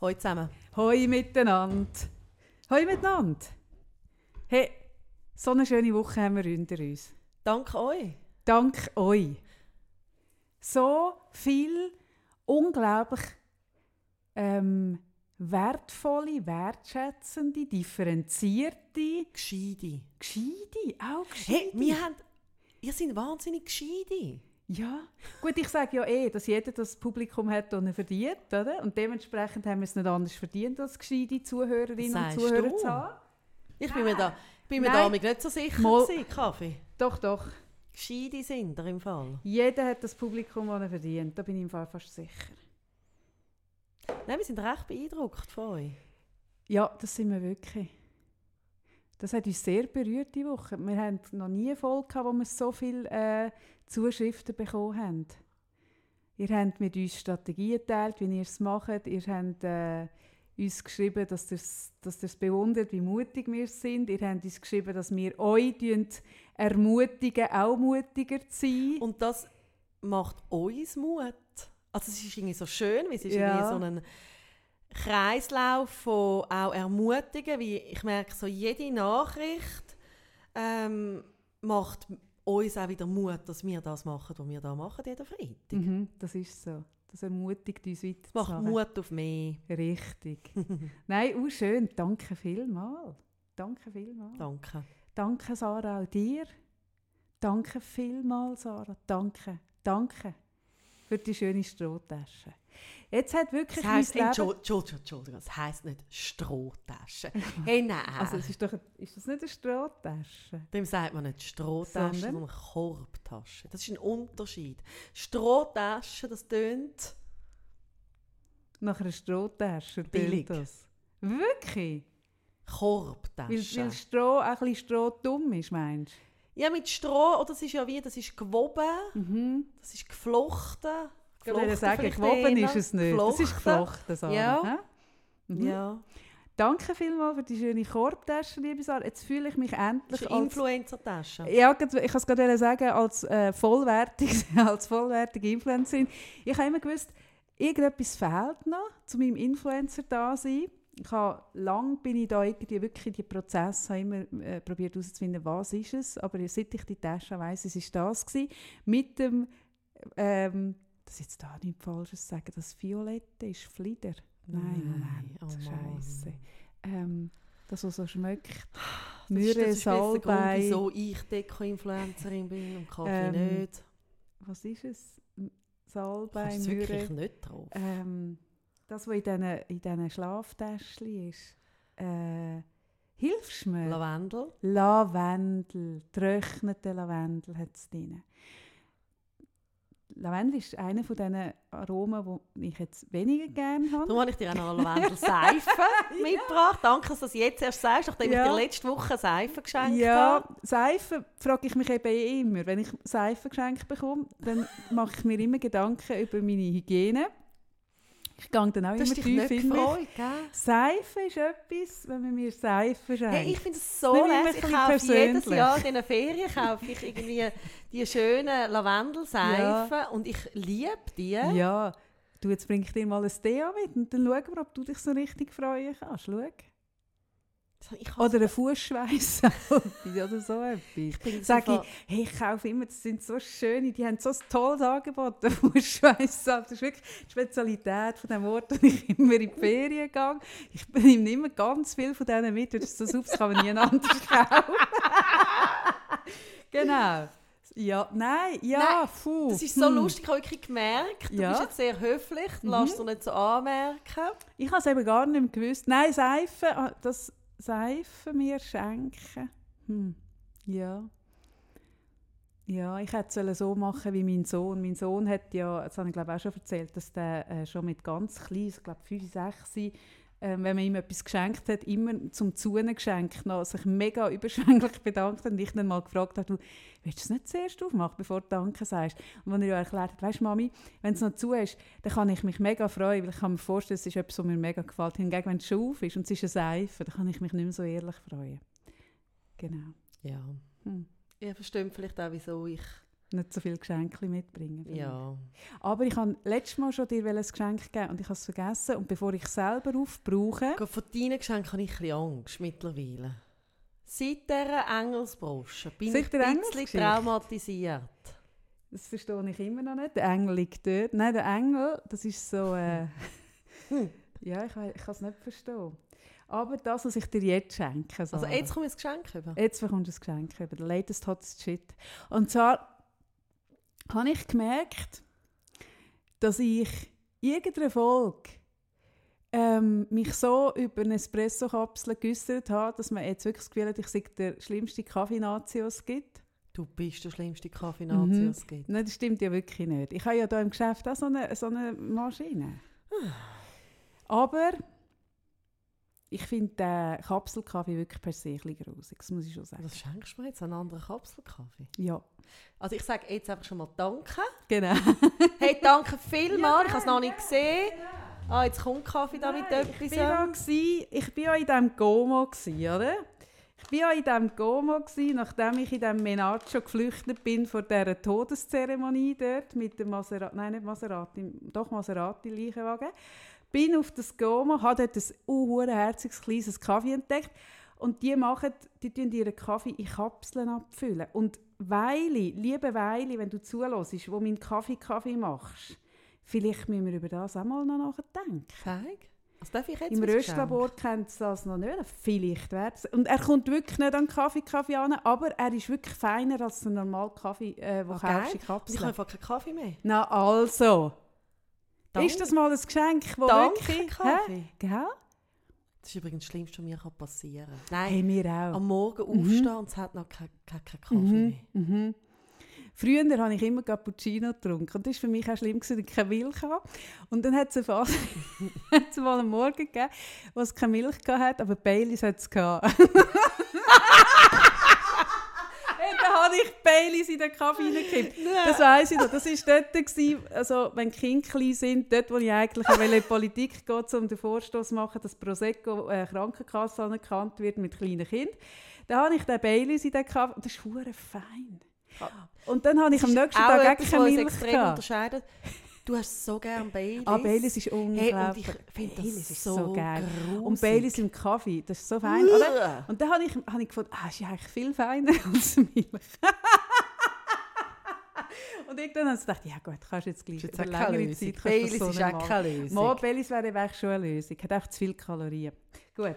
Hallo zusammen. Hoi miteinander. Hoi miteinander. Hey, so eine schöne Woche haben wir hinter uns. Dank euch. Dank euch. So viel unglaublich ähm, wertvolle, wertschätzende, differenzierte, Gescheide. gescheite, auch Hey, gescheite. wir haben... Ihr seid wahnsinnig gescheide. Ja, gut, ich sage ja eh, dass jeder das Publikum hat, das er verdient, oder? Und dementsprechend haben wir es nicht anders verdient, als gescheite Zuhörerinnen und Zuhörer du? zu haben. Ich bin mir da, ich bin mir damit nicht so sicher Mal- gewesen, Kaffee. Doch, doch. Gescheide sind ihr im Fall. Jeder hat das Publikum, das er verdient. Da bin ich im Fall fast sicher. Nein, wir sind recht beeindruckt von euch. Ja, das sind wir wirklich. Das hat uns sehr berührt die Woche. Wir haben noch nie eine Folge gehabt, wo wir so viele äh, Zuschriften bekommen haben. Ihr habt mit uns Strategien geteilt, wie ihr es macht. Ihr habt äh, uns geschrieben, dass ihr es bewundert, wie mutig wir sind. Ihr habt uns geschrieben, dass wir euch ermutigen, auch mutiger zu sein. Und das macht uns Mut. Also es ist irgendwie so schön, weil es ist Ja. irgendwie so ein Kreislauf von auch Ermutigen, wie ich merke, so jede Nachricht ähm, macht uns auch wieder Mut, dass wir das machen, was wir da machen, jeden Freitag. Mhm, das ist so. Das ermutigt uns Es macht. Mut auf mehr. Richtig. Nein, auch schön. Danke vielmals. Danke vielmals. Danke. Danke, Sarah, auch dir. Danke vielmals, Sarah. Danke. Danke für die schöne Strohtasche. Jetzt hat wirklich Das heisst, mein Leben... Entschuldigung, Entschuldigung, es heisst nicht Strohtasche. Hey, nein. Also, es ist, doch, ist das nicht eine Strohtasche? Dem sagt man nicht Strohtasche, Sondern? sondern Korbtasche. Das ist ein Unterschied. Strohtasche, das tönt Nach einer Strohtasche. Billig. Das. Wirklich? Weil, Korbtasche. weil Stroh auch ein bisschen Stroh dumm ist, meinst ja, mit Stroh, oder das ist ja wie, das ist gewoben, du? Mhm. das ist geflochten. Ich würde sagen, gewoben ist es nicht. Das ist Geflochten. geflochten, Sarah. Ja. Mhm. Ja, Danke vielmals für die schöne Korbtasche, liebe Sarah. Jetzt fühle ich mich endlich als... Influencer-Tasche. Ja, ich kann es gerade sagen, als, äh, vollwertig, als vollwertige Influencerin. Ich habe immer gewusst, irgendetwas fehlt noch zu meinem Influencer-Dasein. Ich habe lang bin ich da irgendwie wirklich die Prozesse habe immer äh, probiert herauszufinden, was ist es. Aber seit ich die Tasche weiss, es ist das gewesen, mit dem, ähm, das jetzt da nicht Falsches sagen, das Violette ist Flieder. Nein, Moment, oh. Scheiße. Ähm, das, was so schmeckt. Der Grund, Salbei. wieso ich Deko-Influencerin bin und Kaffee Ähm, nicht. was ist es? Salbei, es wirklich nicht drauf. Ähm, das, was in diesen in diesen Schlaftäschchen ist. Äh, hilfst du mir? Lavendel. Lavendel, trocknete Lavendel hat es drin. Lavendel ist einer von diesen Aromen, die ich jetzt weniger gerne habe. Darum habe ich dir auch noch eine Lavendel-Seife mitgebracht. Danke, dass du das jetzt erst sagst, nachdem Ja. ich dir letzte Woche Seife geschenkt Ja, habe. Seife frage ich mich eben eh immer. Wenn ich Seife geschenkt bekomme, dann mache ich mir immer Gedanken über meine Hygiene. Ich gehe dann auch Du hast immer tief in mich. gell? Seife ist etwas, wenn man mir Seife schenkt. Hey, ich finde es so lässig. Ich kaufe jedes. Jahr in den Ferien kaufe ich irgendwie die schönen Lavendelseifen und ich liebe die. Ja, du, jetzt bringe ich dir mal ein Deo mit und dann schauen wir, ob du dich so richtig freuen kannst. Schau. Oder ein Fußschweiß oder so etwas. bin Sag so ich, hey, ich kaufe immer, das sind so schöne, die haben so ein tolles Angebot, der Fußschweiß. Das ist wirklich die Spezialität von dem Ort, wo ich immer in die Ferien gehe. Ich nehme immer ganz viel von denen mit, weil das ist so super, das kann man nie anders kaufen. genau. Ja, nein, ja, Nein, puh. Das ist so hm. lustig, ich habe wirklich gemerkt, du Ja. bist jetzt sehr höflich, du Mhm. lässt dir nicht so anmerken. Ich habe es eben gar nicht gewusst. Nein, Seife, ah, das Seife mir schenken. Hm. Ja. Ja, ich hätte es so machen wie mein Sohn. Mein Sohn hat ja, das habe ich glaube auch schon erzählt, dass der äh, schon mit ganz klein, ich glaube 5, 6, äh, wenn man ihm etwas geschenkt hat, immer zum Zuhören geschenkt, noch sich mega überschwänglich bedankt hat und ich dann mal gefragt habe, willst du es nicht zuerst aufmachen, bevor du Danke sagst? Und wenn er ja erklärt hat, weißt du Mami, wenn es noch zu ist, dann kann ich mich mega freuen, weil ich kann mir vorstellen, es ist etwas, was mir mega gefällt. Hingegen, wenn es schon auf ist und es ist eine Seife, dann kann ich mich nicht mehr so ehrlich freuen. Genau. Ja. Hm. Ihr versteht vielleicht auch, wieso ich nicht so viele Geschenke mitbringen. Ja. Aber ich habe letztes Mal schon dir ein Geschenk geben und ich habe es vergessen. Und bevor ich es selber aufbrauche, Gerade Von deinen Geschenken habe ich ein bisschen Angst mittlerweile. Seit dieser Engelsbrosche bin Seit ich ein bisschen traumatisiert. das verstehe ich immer noch nicht, der Engel liegt dort. Nein, der Engel, das ist so... Äh, Hm. ja, ich, ich kann es nicht verstehen. Aber das, was ich dir jetzt schenke, Also Sarah. jetzt kommt ein Geschenk über. Jetzt bekommst du ein Geschenk über den latest hottest shit. Und zwar habe ich gemerkt, dass ich irgendeine Folge ähm, mich so über eine Espresso-Kapsel geäussert habe, dass man jetzt wirklich das Gefühl hat, ich sei der schlimmste Kaffee-Nazi, den es gibt. Du bist der schlimmste Kaffee-Nazi, Mhm. was es gibt. Nein, das stimmt ja wirklich nicht. Ich habe ja hier im Geschäft auch so eine, so eine Maschine. Aber ich finde den Kapselkaffee wirklich per se ein bisschen grusig, das muss ich schon sagen. Was schenkst du mir jetzt? Einen anderen Kapselkaffee? Ja, Also ich sage jetzt einfach schon mal Danke. genau. Hey, danke vielmals. ich habe es noch nicht gesehen. Ah, jetzt kommt Kaffee da mit Ich etwas. ja, gsi- ich bin ja in diesem Gomo, oder? Ich bin ja in diesem Gomo, nachdem ich in diesem Menaccio geflüchtet bin vor dieser Todeszeremonie dort mit dem Maserati, nein, nicht Maserati, doch Maserati-Leichenwagen. Bin auf das Gomo, habe dort ein unherziges kleines Kaffee entdeckt und die machen, die tun ihren Kaffee in Kapseln abfüllen. Und Weili, liebe Weili, wenn du zuhörst, wo meinen Kaffee Kaffee machst, vielleicht müssen wir über das auch mal noch nachdenken. Zeig. Was darf ich jetzt Im Röstlabor kennt es das noch nicht. Vielleicht wäre es. Und er kommt wirklich nicht an Kaffee, Kaffee an, aber er ist wirklich feiner als der normale Kaffee, äh, den Ah, du geil. kaufst in Und ich Kapseln. habe einfach keinen Kaffee mehr. Na also, Danke. ist das mal ein Geschenk, das Danke, wirklich... Kaffee. Gell? Das ist übrigens das Schlimmste, was mir passieren kann. Nein, Hey, mir auch. am Morgen Mhm. aufstehen und es hat noch keinen kein, kein Kaffee Mhm, mehr. mhm. Früher habe ich immer Cappuccino getrunken. Und das war für mich auch schlimm, dass ich keine Milch hatte. Und dann hat es eine Phase, hat's mal einen Morgen gegeben, wo es keine Milch hatte, aber Baileys hat es gehabt. habe ich Baileys in den Kaffee reingekippt. Das weiss ich noch. Das war dort, gewesen, also, wenn die Kinder klein sind, dort, wo ich eigentlich in die Politik gehe, um den Vorstoß zu machen, dass Prosecco äh, Krankenkasse anerkannt wird mit kleinen Kindern. Da habe ich den Baileys in den Kaffee. Das ist fein. Und dann habe ich am nächsten Auch Tag etwas, keine uns Milch extrem gehabt. unterscheidet. Du hast so gerne Baileys. Ah, Baileys ist Hey, unglaublich. ich finde das ist so, so geil. grusig. Und Baileys im Kaffee, das ist so fein, oder? Und dann habe ich, habe ich gefunden, ah, ist ja eigentlich viel feiner als Milch. Und irgendwann habe ich gedacht, ja gut, kannst du jetzt gleich jetzt über auch längere Lösung. Zeit Baileys ist auch keine Lösung. Mal, Baileys wäre eben schon eine Lösung. Hat echt zu viele Kalorien. Gut.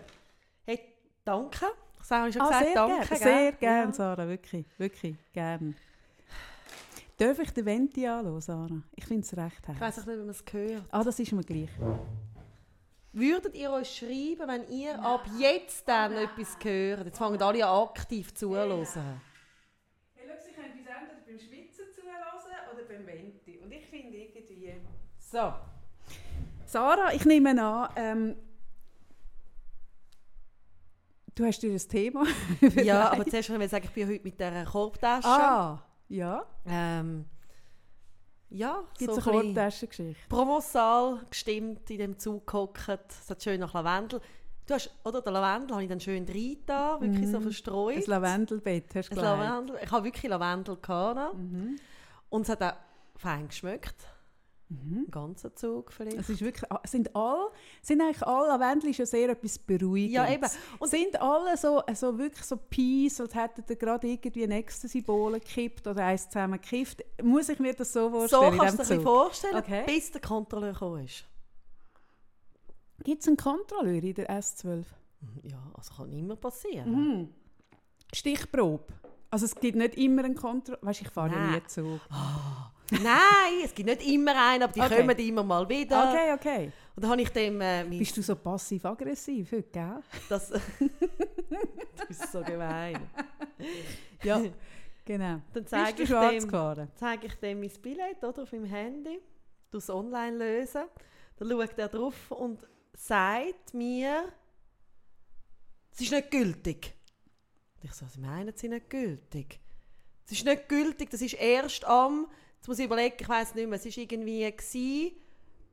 Hey, danke. Ich habe schon Ah, gesagt, sehr danke. gerne, gell? sehr gerne, Ja. Sarah, wirklich, wirklich gerne. Darf ich den Venti anschauen, Sarah? Ich finde es recht Ich heiß. weiß nicht, wie man es hört. Ah, das ist mir gleich. Würdet ihr euch schreiben, wenn ihr ab jetzt dann etwas hört? Jetzt fangen alle an, aktiv zuzuhören. Hey, schau, Sie können uns entweder beim Schwitzen zuhören oder beim Venti. Und ich finde irgendwie... So. Sarah, ich nehme an, ähm, du hast dir ein Thema Ja, aber zuerst will ich sagen, ich bin heute mit dieser Korbtasche. Ah, ja. Ähm, ja, Gibt so eine Korbtaschengeschichte? Provençal gestimmt, in dem Zug gehockt. Es hat schön nach Lavendel. Du hast, oder, den Lavendel habe ich dann schön reingetan, wirklich so Mhm. verstreut. Ein Lavendelbett, hast du. Lavendel. Ich habe wirklich Lavendel gehabt. Mhm. Und es hat auch fein geschmeckt. Mhm. Ein ganzer Zug vielleicht. Es ist wirklich, ah, sind all, sind eigentlich alle Lavendel ist ja sehr etwas Beruhigendes. Ja, eben. Und sind alle so, so wirklich so Peace, als hätten ihr gerade irgendwie ein Ecstasy-Bowl gekippt oder eins zusammen gekifft. Muss ich mir das so so vorstellen? kannst du dir vorstellen, Okay. bis der Kontrolleur gekommen ist. Gibt es einen Kontrolleur in der S12? Ja, also kann immer passieren. Mhm. Stichprobe. Also es gibt nicht immer einen Kontrolleur. Weißt du, ich fahre ja nie Zug. Nein, es gibt nicht immer einen, aber die Okay. kommen immer mal wieder. Okay, okay. Und dann habe ich dem äh, Bist du so passiv-aggressiv heute, gell? das, das ist so gemein. Ja, genau. Dann zeige ich, dem, zeige ich dem mein Billett oder, auf meinem Handy, das online lösen. Dann schaut er drauf und sagt mir, es ist nicht gültig. Und ich so, was meinen Sie nicht gültig? Es ist nicht gültig, das ist erst am, jetzt muss ich überlegen, ich weiß nicht mehr, es war irgendwie gewesen,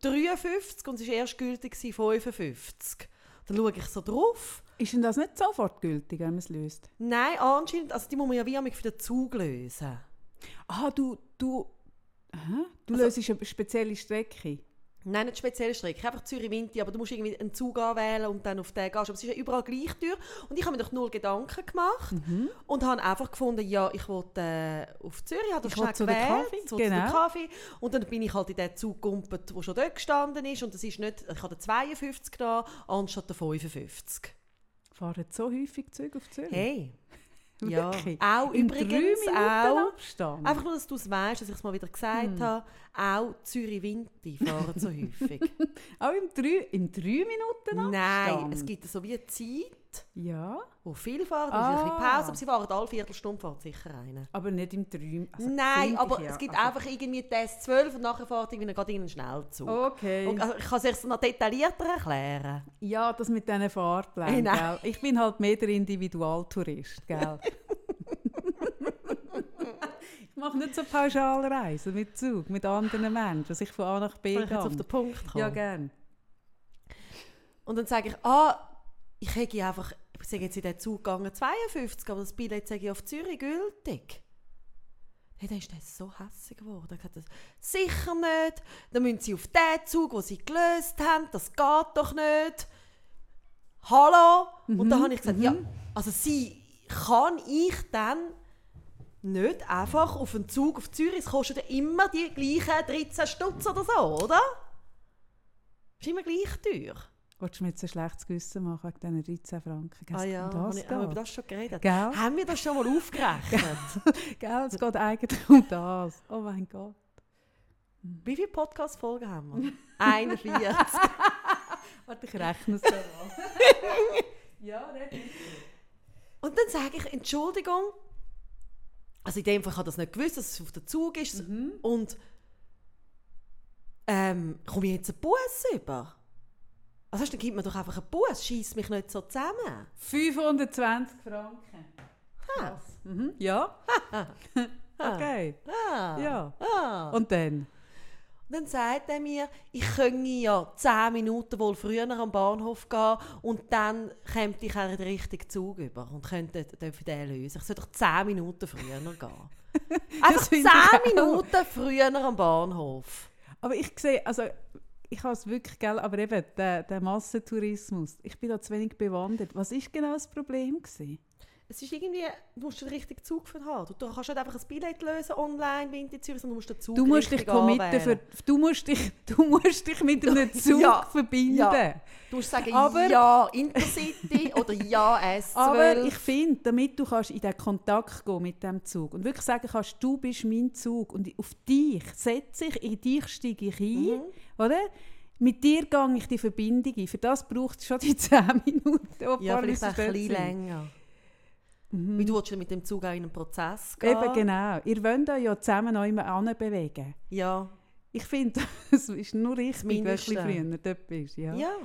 53 und es war erst gültig gewesen, 55. Dann schaue ich so drauf. Ist denn das nicht sofort gültig, wenn man es löst? Nein, anscheinend, also die muss man ja wie für den Zug lösen. Ah, du, du, Hä? du Also- löst eine spezielle Strecke. Nein, nicht spezielle Strecke, einfach Zürich-Winti, aber du musst irgendwie einen Zug anwählen und dann auf den gehst. Aber es ist ja überall gleich teuer. Und ich habe mir doch null Gedanken gemacht Mhm. und habe einfach gefunden, ja, ich wollte äh, auf Zürich, habe Ich schnell zu gewählt, Kaffee, so genau. Kaffee. Und dann bin ich halt in den Zug gegumpelt, der schon dort gestanden ist. Und das ist nicht, ich habe den 52 genommen, anstatt der 55. Fahren so häufig Züge auf Zürich? Hey, ja. Wirklich? Auch In drei übrigens Minuten auch... Abstand? Einfach nur, dass du es weißt, dass ich es mal wieder gesagt Hm. habe. Auch Zürich-Winti fahren so häufig. Auch im drei, in drei Minuten Nein, Abstand? es gibt so wie eine Zeit, Ja, wo viele fahren, dann ist ein bisschen Ah. Pause, aber sie fahren alle Viertelstunde fährt sicher eine. aber nicht im drei. Also, Nein, aber ja. es gibt Also- einfach irgendwie Test 12 und nachher fährt irgendwie gerade einen Schnellzug. Okay. Und, also, ich kann es euch noch detaillierter erklären. Ja, das mit diesen Fahrplänen, nein. gell? Ich bin halt mehr der Individualtourist, gell? ich mache nicht so Pauschalreisen mit Zug, mit anderen Menschen, dass ich von A nach B jetzt auf gehe. den Punkt kommen? Ja, gern. Und dann sage ich, ah, ich hätte einfach, ich sage jetzt in den Zug gegangen 52, aber das Billett sage ich auf Zürich gültig. Hey, dann ist das so hässlich geworden. Hat gesagt, sicher nicht. Dann müssen sie auf den Zug, den sie gelöst haben. Das geht doch nicht. Hallo? Und dann habe ich gesagt, ja, also sie kann ich dann nicht einfach auf einen Zug auf Zürich. Es kostet ja immer die gleichen 13 Stutz oder so, oder? Ist immer gleich teuer. Wolltest du mir jetzt ein schlechtes Gewissen machen wegen diesen 13 Franken? Ah ja, das wir, haben wir über das schon geredet? Gell? Haben wir das schon mal aufgerechnet? Gell, es geht eigentlich um das. Oh mein Gott. Wie viele Podcast-Folgen haben wir? 41. Warte, ich rechne es an. ja, red Und dann sage ich, Entschuldigung, also in dem Fall habe ich das nicht gewusst, dass es auf den Zug ist. Und ähm, komme ich jetzt einen Bus über? Also dann gibt mir doch einfach einen Bus, schießt mich nicht so zusammen. 520 Franken. Ha. Mhm. Ja. okay. Ah. Ja. Ah. Und dann? Und dann sagt er mir, ich könne ja 10 Minuten wohl früher am Bahnhof gehen und dann käme ich auch den richtigen Zug über und könnte den lösen. Ich soll doch 10 Minuten früher gehen. Einfach 10 finde ich auch. Minuten früher am Bahnhof. Aber ich sehe, also ich habe es wirklich, gell, aber eben der, der Massentourismus, ich bin da zu wenig bewandert. Was ist genau das Problem gewesen? Es ist irgendwie, du musst den richtigen Zug für haben. Du, kannst nicht einfach ein Billett lösen online in Zürich, sondern du musst den Zug Du musst dich committen, für, du, musst dich, du musst dich mit einem Zug Ja. verbinden. Ja. Du musst sagen, Aber- ja Intercity oder ja S12. Aber ich finde, damit du kannst in den Kontakt gehen mit dem Zug und wirklich sagen kannst, du bist mein Zug und auf dich setze ich, in dich steige ich ein, Mhm. oder? Mit dir gehe ich die Verbindung ein. Für das braucht es schon die 10 Minuten. die ja, vielleicht ein bisschen sind. Länger. Weil du willst mit dem Zug in einen Prozess gehen. Eben genau. Ihr wollt euch ja zusammen noch immer bewegen. Ja. Ich finde, es ist nur richtig, wenn du ein bisschen früher dort bist. Ja. ja.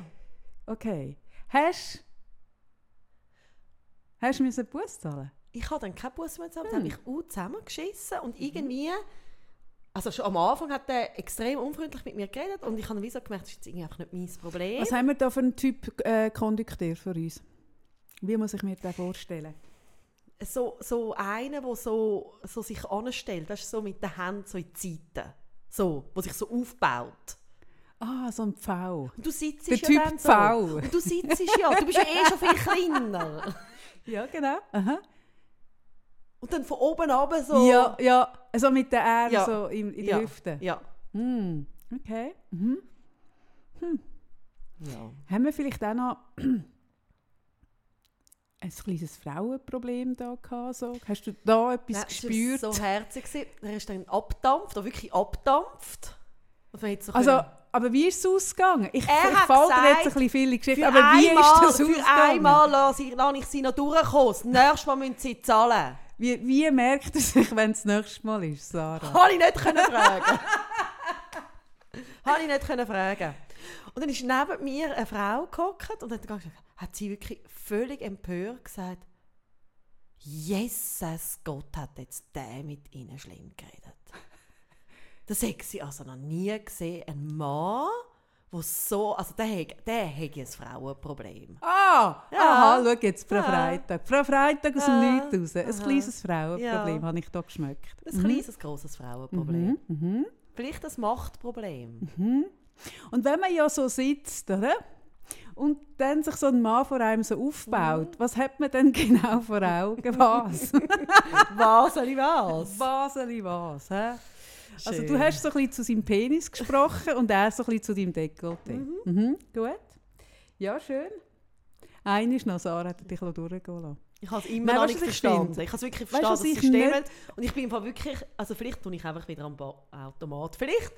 Okay. Hast hast du einen Bus zahlen? Ich habe dann keinen Bus mehr zusammen. Hm. Habe ich auch zusammengeschissen und irgendwie... Also schon am Anfang hat er extrem unfreundlich mit mir geredet und ich habe wie so gemerkt, das ist jetzt einfach nicht mein Problem. Was haben wir da für einen Typ äh, Kondukteur für uns? Wie muss ich mir das vorstellen? So, so einer, der so, so sich anstellt, weißt, so mit den Händen so in die Seite. So, wo sich so aufbaut. Ah, so ein Pfau. Du sitzt Der ja Typ dann so. Pfau. Und du sitzt ja, du bist ja eh schon viel kleiner. Ja, genau. Aha. Und dann von oben runter so. Ja, ja. Also mit den Ähren Ja. so in, in Ja. der Hüfte. Ja. Hm. Okay. Mhm. ja. Haben wir vielleicht auch noch ein kleines Frauenproblem da gehabt? So? Hast du da etwas Nein, es war gespürt? so herzig. Er ist dann abdampft, oder wirklich abdampft. Hat so Also, können- aber wie ist es ausgegangen? Ich Er verfolge jetzt ein bisschen viele Geschichten, für aber wie einmal, ist das für ausgegangen? einmal lasse ich, lasse ich sie noch durchkommen. Das nächste Mal müssen sie zahlen. Wie, wie merkt er sich, wenn es das nächste Mal ist, Sarah? Habe ich nicht können fragen. Habe ich nicht können fragen. Und dann ist neben mir eine Frau gehockt und hat, gesagt, hat sie wirklich völlig empört gesagt, Jesus Gott hat jetzt der mit ihnen schlimm geredet. Das hätte sie also noch nie gesehen. Ein Mann, wo so, also der hat, der hat ein Frauenproblem. Ah, Ja. aha, schau jetzt, Frau Ja. Freitag. Frau Freitag aus dem Ja. Nichts raus. Ein Aha. kleines Frauenproblem Ja. habe ich da geschmeckt. Ein kleines, grosses Frauenproblem. Mhm. Mhm. Vielleicht ein Machtproblem. Mhm. Und wenn man ja so sitzt, oder? Und dann sich so ein Mann vor einem so aufbaut, was hat man denn genau vor Augen? Was? was soll ich was? Baseli was, hä? Also du hast so ein bisschen zu seinem Penis gesprochen und er so ein bisschen zu deinem Dekolleté. Mhm. Gut. Ja, schön. Einer ist noch, Sarah hat dich durchgehen lassen. Ich habe es immer Nein, noch weißt nicht was ich verstanden. finde? Ich habe es wirklich Weißt verstanden, was das ich hat. Und ich bin einfach wirklich, also vielleicht tue ich einfach wieder am Automat. Vielleicht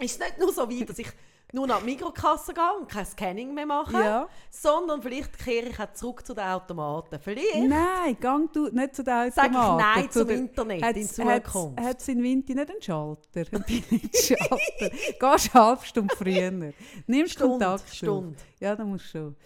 ist es nicht nur so weit, dass ich nur nach Mikrokasse gehe und kein Scanning mehr mache, Ja. sondern vielleicht kehre ich auch zurück zu den Automaten. Vielleicht Nein, gang du nicht zu den Automaten. ich Nein zu zum den- Internet in Hat's- Zukunft. Hat es in Winti nicht einen Schalter? Einen Billigschalter? Gehst eine halbe Stunde früher. Nimmst Stunde, Kontakt auf. Stunde. Ja, da musst du schon.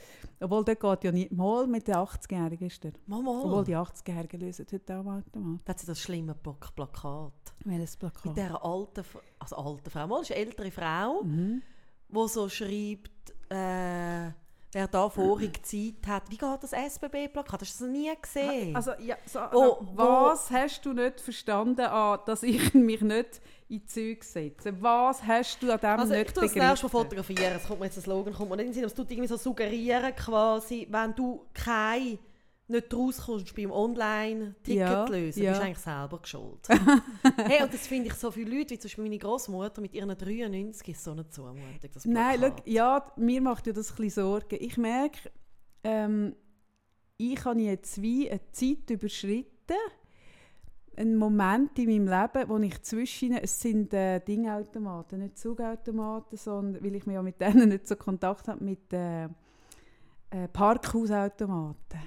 Obwohl, der geht ja nicht mal mit den 80-Jährigen. ist der. Mama, Obwohl, die 80-Jährigen lösen heute auch Automat. da hat sie das schlimme Pla- Plakat. Welches Mit Plakat? dieser alten, also alten Frau, mal, ist eine ältere Frau, Mhm. die so schreibt, äh, wer da vorige Zeit hat. Wie geht das SBB-Plakat? Hast du das nie gesehen? Also, ja, so, Oh, was hast du nicht verstanden, an, dass ich mich nicht in die Züge setze? Was hast du an dem Also ich nicht das begriffen? nächste Mal fotografieren. Es kommt mir jetzt ein Slogan, kommt mir nicht in den Sinn. aber Es tut irgendwie so suggerieren quasi, wenn du kein nicht rauskommst beim Online-Ticket Ja, lösen, ja. bist du eigentlich selber geschuld. hey, und das finde ich so viele Leute, wie zum Beispiel meine Großmutter mit ihren 93 ist so eine Zumutung, das Nein, schau, ja, mir macht ja das ein bisschen Sorgen. Ich merke, ähm, ich habe jetzt wie eine Zeit überschritten, einen Moment in meinem Leben, wo ich zwischen, es sind äh, Dingautomaten, nicht Zugautomaten, sondern, weil ich mir ja mit denen nicht so Kontakt habe, mit äh, äh, Parkhausautomaten.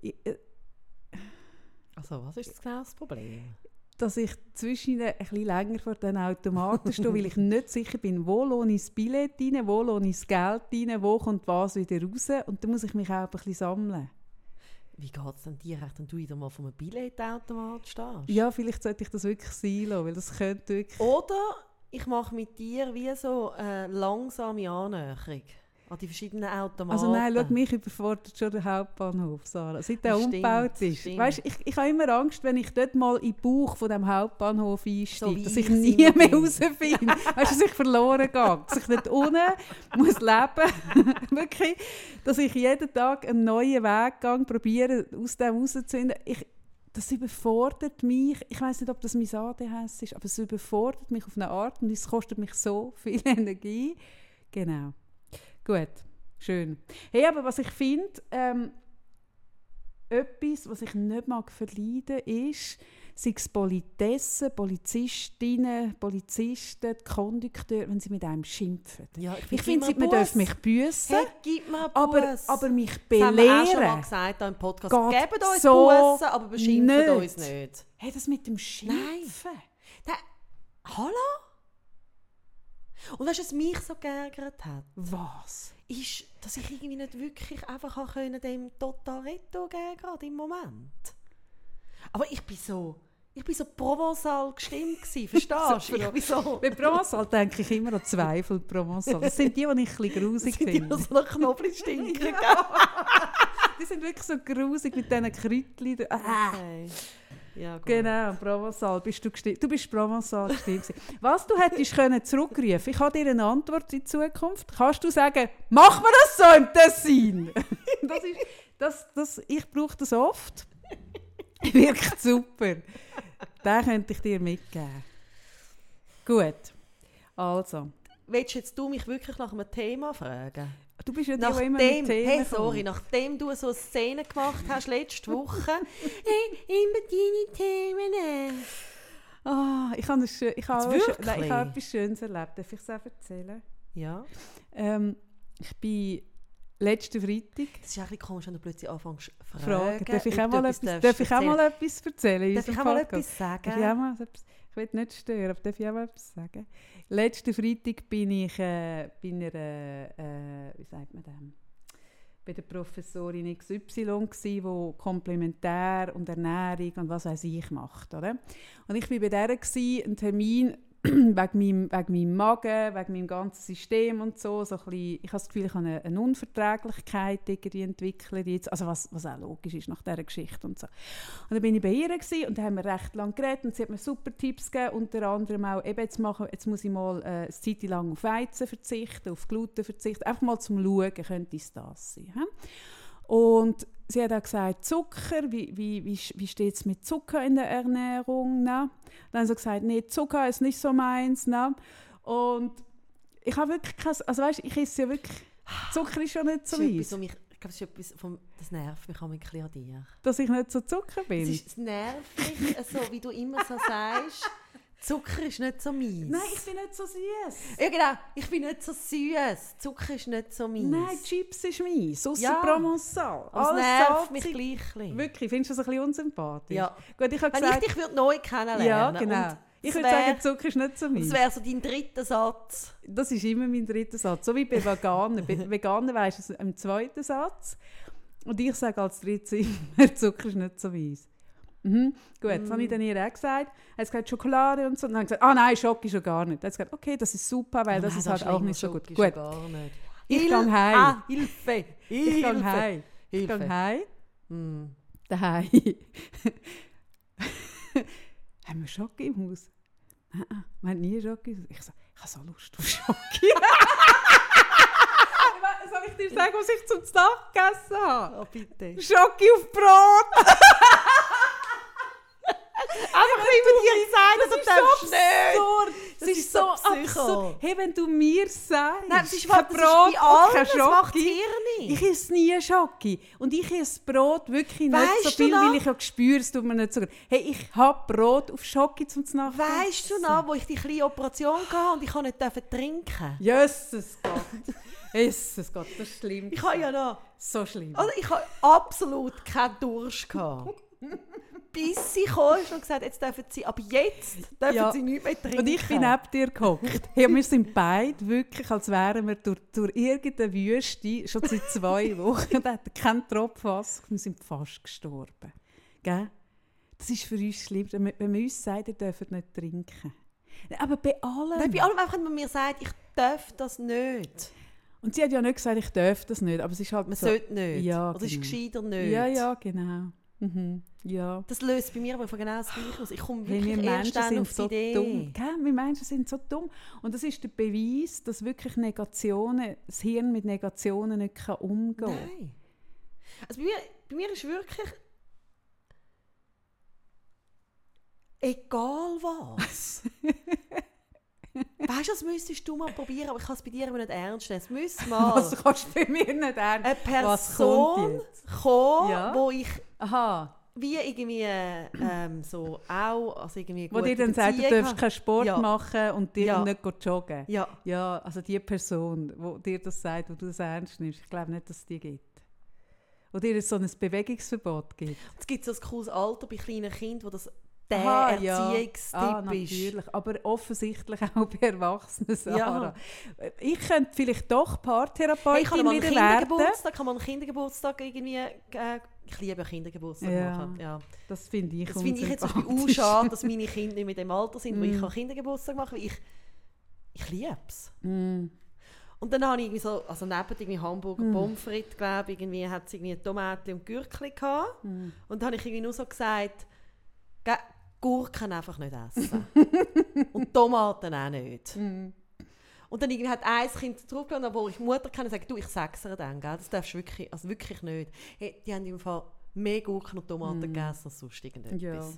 Ich, äh, Also was ist das genau das Problem? dass ich zwischen ein bisschen länger vor den Automaten stehe, weil ich nicht sicher bin, wo lohne ich das Billett rein, wo lohne ich das Geld rein, wo kommt was wieder raus. Und dann muss ich mich auch ein bisschen sammeln. Wie geht es denn dir, wenn du wieder mal vor einem Billetautomat stehst? Ja, vielleicht sollte ich das wirklich sein lassen, weil das könnte wirklich... Oder ich mache mit dir wie so eine langsame Annäherung an die verschiedenen Automaten. Also nein, schau, mich überfordert schon der Hauptbahnhof, Sarah. Seit der umgebaut ist. stimmt. Weißt, ich, ich habe immer Angst, wenn ich dort mal in den Bauch von dem Hauptbahnhof einsteige, wie dass ich nie mehr bin. rausfinde. weißt du, dass ich verloren gehe. Dass ich dort unten muss leben Wirklich, dass ich jeden Tag einen neuen Weg gehe, probiere, aus dem rauszufinden. Ich, das überfordert mich. Ich weiß nicht, ob das mein ADHS ist, aber es überfordert mich auf eine Art und es kostet mich so viel Energie. Genau. Gut, schön. Hey, aber was ich finde, ähm, etwas, was ich nicht mag verleiden, ist, sei es Politessen, Polizistinnen, Polizisten, die Kondukteure, wenn sie mit einem schimpfen. ja, Ich finde, sie- man darf mich büssen, Hey, gib mir einen aber, aber mich das haben wir auch schon mal belehren. gesagt hier im Podcast. Gebt uns so Bussen, aber beschimpft uns nicht. Hey, das mit dem Schimpfen. Hallo? Und weißt du, was mich so geärgert hat? Was? Ist, dass ich irgendwie nicht wirklich einfach können dem total retto geben gerade im Moment. Aber ich bin so, ich bin so provençal gestimmt gewesen, verstehst du? ich bin so... Bei Provençal denke ich immer an Zweifel Provençal. Das sind die, die ich ein bisschen grusig sind die finde. noch so nach Knoblauchstinker, Die sind wirklich so grusig mit diesen Kräutchen. Okay. Ja, gut. Genau, Provençal bist du gestimmt. Du bist Provençal gestimmt. gewesen. Was du hättest können zurückrufen, ich habe dir eine Antwort in Zukunft. Kannst du sagen, mach mir das so im Tessin? das ist, das, das, ich brauche das oft. Wirkt super. Den könnte ich dir mitgeben. Gut. Also, Willst jetzt du mich wirklich nach einem Thema fragen? Du bist ja die, die immer mit Nachdem, Themen hey, sorry, nachdem du so eine Szene gemacht hast letzte Woche, hey, immer deine Themen. Ah, ich habe, ich, habe nein, ich habe etwas Schönes erlebt. Darf ich es auch erzählen? Ja. Ähm, ich bin letzten Freitag Das ist eigentlich komisch, wenn du plötzlich anfängst zu fragen. Darf ich auch mal etwas darf ich auch mal etwas erzählen? Darf ich auch mal etwas Darf ich, auch sagen? mal ich will nicht stören, aber darf ich auch mal etwas sagen? Letzten Freitag bin ich äh, bei einer, äh, wie sagt man dem? bei der Professorin XY gsi, wo Komplementär und Ernährung und was weiß ich macht, oder? Und ich bin bei der gsi, einen Termin wegen, meinem, wegen meinem Magen, wegen meinem ganzen System und so. so ein bisschen, ich habe das Gefühl, ich habe eine, eine Unverträglichkeit irgendwie entwickelt. Jetzt, also was, was auch logisch ist nach dieser Geschichte und so. Und dann bin ich bei ihr gewesen, und da haben wir recht lange geredet und sie hat mir super Tipps gegeben, unter anderem auch, eben jetzt, machen, jetzt muss ich mal äh, eine Zeit lang auf Weizen verzichten, auf Gluten verzichten, einfach mal zum Schauen, könnte es das sein. He? Und sie hat auch gesagt, Zucker, wie, wie, wie, wie steht es mit Zucker in der Ernährung? Ne? Dann hat sie gesagt, nee, Zucker ist nicht so meins. Ne? Und ich habe wirklich kein, also weißt, ich esse ja wirklich, Zucker ist schon nicht so meins. Ich glaube, das ist etwas, vom, das nervt mich ein bisschen an dir. Dass ich nicht so Zucker bin? Es, ist, es nervt mich, so wie du immer so sagst, Zucker ist nicht so meins. Nein, ich bin nicht so süß. Ja, genau. Ich bin nicht so süß. Zucker ist nicht so meins. Nein, Chips ist meins. Außer ja. Provençal. Das nervt mich gleich. Wirklich? Findest du das ein bisschen unsympathisch? Ja. Gut, ich habe gesagt... Wenn ich dich würde neu kennenlernen Ja, genau. Ich würde sagen, Zucker ist nicht so meins. Das wäre so dein dritter Satz. Das ist immer mein dritter Satz. So wie bei Veganen. bei Veganen weisst du es im zweiten Satz. Und ich sage als drittes immer, Zucker ist nicht so meins. Mhm. Gut, mm. das habe ich dann ihr auch gesagt. Er hat gesagt, Schokolade und so. Und dann habe ich gesagt, ah oh, nein, Schoki schon gar nicht. Er hat gesagt, okay, das ist super, weil oh, das nein, ist halt auch nicht so gut. Gut. Ich gehe heim. Ah, Hilfe! Ich gehe heim. Ich gehe heim. Mm. Daheim. haben wir Schoki im Haus? Nein, wir haben nie Schoki. Ich so, ich habe so Lust auf Schoki. Soll ich dir sagen, was ich zum Tag gegessen habe? Oh, bitte. Schoki auf Brot! Einfach wie man dir gesagt das, das darfst nicht. Das, das ist, ist so absurd. Hey, wenn du mir sagst, Nein, das ist, kein Brot, bei allen, kein Schoki. Ich esse nie Schoki. Und ich esse Brot wirklich weißt nicht so viel, weil ich ja spüre, es tut mir nicht so gut. Hey, ich habe Brot auf Schoki zum Nacht. Weißt du noch, wo ich die kleine Operation hatte und ich nicht trinken Jesus Gott. Jesus Gott, das ist schlimm. Ich habe ja noch... So schlimm. Also ich habe absolut keinen Durst gehabt bis sie kam und gesagt jetzt dürfen sie, aber jetzt dürfen ja. sie nicht mehr trinken. Und ich bin neben dir gehockt. hey, wir sind beide wirklich, als wären wir durch, durch irgendeine Wüste schon seit zwei Wochen und hatten keinen Tropfen Wasser wir sind fast gestorben. Gell? Das ist für uns schlimm, wenn man uns sagt, ihr dürft nicht trinken. Aber bei allem... Nein, bei allem einfach, wenn man mir sagt, ich darf das nicht. Und sie hat ja nicht gesagt, ich darf das nicht, aber es ist halt Man so, sollte nicht. Ja, Oder genau. ist gescheiter nicht. Ja, ja, genau. Mhm. Ja. Das löst bei mir aber von genau das Gleiche aus. Ich komme wirklich hey, erst dann auf die so Idee. Dumm. Gell? Wir Menschen sind so dumm. Und das ist der Beweis, dass wirklich Negationen, das Hirn mit Negationen nicht kann umgehen kann. Nein. Also bei mir, bei mir ist wirklich egal was. weißt du, das müsstest du mal probieren, aber ich kann es bei dir aber nicht ernst nehmen. Es müsste mal. Was kannst du bei mir nicht ernst Eine Person kommen, ja? wo ich. Aha wie irgendwie ähm, so auch, also irgendwie Wo dir dann sagt, du darfst keinen Sport ja. machen und dir ja. nicht joggen. Ja. ja. Also die Person, die dir das sagt, wo du das ernst nimmst, ich glaube nicht, dass es die gibt. Oder dir so ein Bewegungsverbot gibt. Es gibt so ein cooles Alter bei kleinen Kindern, wo das der Aha, Erziehungstipp ja. ah, natürlich. Aber offensichtlich auch bei Erwachsenen, Sarah. Ja. Ich könnte vielleicht doch Paartherapeutin hey, ich kann wieder werden. Kann man einen Kindergeburtstag irgendwie... Äh, ich liebe Kindergeburtstag ja, machen. Ja. Das finde ich Das finde ich jetzt auch schade, dass meine Kinder nicht mit dem Alter sind, mm. wo ich mm. Kindergeburtstag machen kann. Ich, ich liebe es. Mm. Und dann habe ich irgendwie so, also neben irgendwie Hamburger mm. Pommes frites, glaube irgendwie hat es irgendwie Tomaten und Gürkli gehabt. Mm. Und dann habe ich irgendwie nur so gesagt, Gurken einfach nicht essen. und Tomaten auch nicht. Mm. Und dann irgendwie hat ein Kind zurückgelassen, wo ich Mutter kenne, und sagt, du, ich sag's dir dann, gell? das darfst du wirklich, also wirklich nicht. Hey, die haben im Fall mehr Gurken und Tomaten mm. gegessen als sonst irgendetwas. Ja.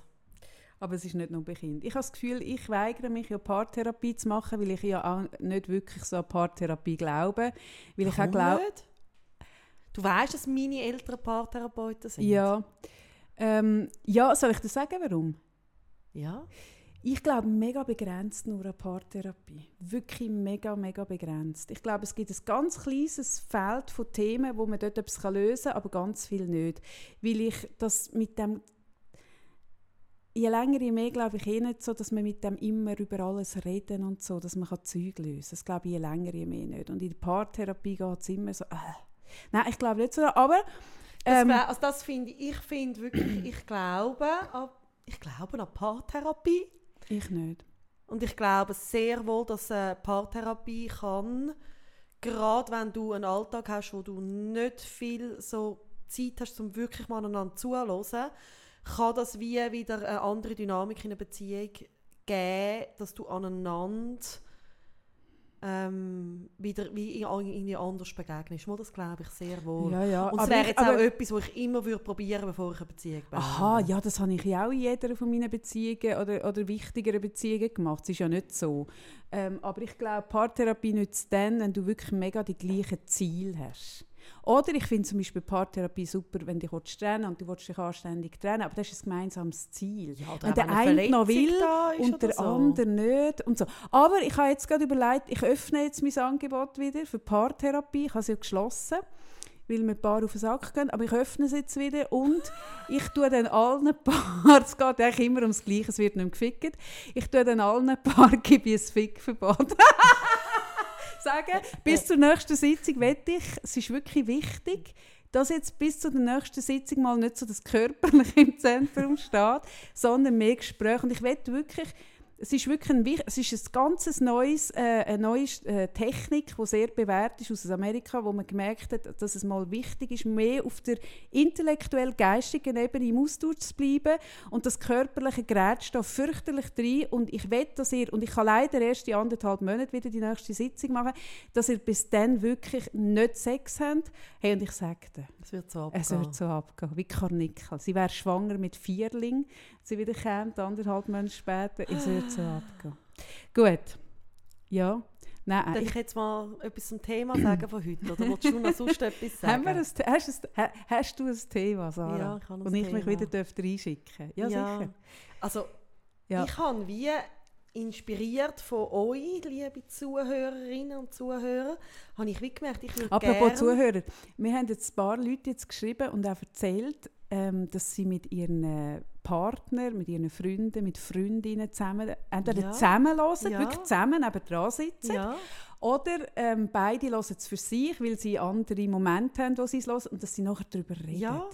Aber es ist nicht nur bei Kindern. Ich habe das Gefühl, ich weigere mich, ja Paartherapie zu machen, weil ich ja nicht wirklich so an Paartherapie glaube. Weil ich auch glaube... Du weißt, dass meine Eltern Paartherapeuten sind? Ja. Ähm, ja, soll ich dir sagen, warum? Ja. Ich glaube, mega begrenzt nur eine Paartherapie. Wirklich mega, mega begrenzt. Ich glaube, es gibt ein ganz kleines Feld von Themen, wo man dort etwas lösen kann, aber ganz viel nicht. Weil ich das mit dem je länger, je mehr glaube ich eh nicht so, dass man mit dem immer über alles reden und so, dass man Zeug lösen kann. Das glaube ich je länger, je mehr nicht. Und in der Paartherapie geht es immer so, äh. Nein, ich glaube nicht so, aber... Ähm, das, also das finde ich, ich finde wirklich, ich glaube, ich glaube an Paartherapie. Ich nicht. Und ich glaube sehr wohl, dass äh, Paartherapie kann, gerade wenn du einen Alltag hast, wo du nicht viel so Zeit hast, um wirklich mal aneinander zuzuhören, kann das wie wieder eine andere Dynamik in einer Beziehung geben, dass du aneinander ähm, wieder wie irgendwie anders begegnest. Mal, das glaube ich sehr wohl. Ja, ja. Und es wäre jetzt auch etwas, was ich immer würde probieren bevor ich eine Beziehung bin. Aha, ja, das habe ich ja auch in jeder von meinen Beziehungen oder, oder wichtigeren Beziehungen gemacht. Das ist ja nicht so. Ähm, aber ich glaube, Paartherapie nützt dann, wenn du wirklich mega die gleichen Ziele hast. Oder ich finde zum Beispiel Paartherapie super, wenn du dich trennen und du willst dich anständig trennen, aber das ist ein gemeinsames Ziel. Ja, wenn der eine noch will und der so. andere nicht und so. Aber ich habe jetzt gerade überlegt, ich öffne jetzt mein Angebot wieder für Paartherapie. Ich habe es ja geschlossen weil mir ein paar auf den Sack gehen, aber ich öffne es jetzt wieder und ich tue dann allen Paar, es geht eigentlich immer ums Gleiche, es wird nicht gefickt, ich tue dann allen Paar, gebe ich ein Fickverbot. sagen, bis zur nächsten Sitzung wette ich, es ist wirklich wichtig, dass jetzt bis zur nächsten Sitzung mal nicht so das Körperliche im Zentrum steht, sondern mehr Gespräche. Und ich wette wirklich, es ist wirklich ein, es ist ein ganz neues, äh, eine neue äh, Technik, die sehr bewährt ist aus Amerika, wo man gemerkt hat, dass es mal wichtig ist, mehr auf der intellektuell-geistigen Ebene im Austausch zu bleiben und das körperliche Gerät da fürchterlich drin und ich wette, dass ihr, und ich kann leider erst in anderthalb Monaten wieder die nächste Sitzung machen, dass ihr bis dann wirklich nicht Sex habt. Hey, und ich sagte, es wird so abgehen. Es wird so abgehen, wie Karnickel. Sie wäre schwanger mit Vierling, sie wieder kommt, anderthalb Monate später, es wird so abgehen. Gut, ja. Nein, Darf ich jetzt mal etwas zum Thema sagen von heute? Oder willst du noch sonst etwas sagen? Ein, hast, ein, hast du ein Thema, Sarah? Ja, ich habe ein Und ich Thema. mich wieder dürfte reinschicken Ja, ja. sicher. Also, ja. ich habe wie inspiriert von euch, liebe Zuhörerinnen und Zuhörer, habe ich wie gemerkt, ich würde Apropos gern... Zuhörer, wir haben jetzt ein paar Leute jetzt geschrieben und auch erzählt, ähm, dass sie mit ihren äh, Partner, mit ihren Freunden, mit Freundinnen zusammen, entweder ja. zusammen hören, ja. wirklich zusammen dran sitzen, ja. oder ähm, beide hören es für sich, weil sie andere Momente haben, wo sie es hören und dass sie nachher darüber reden. Ja.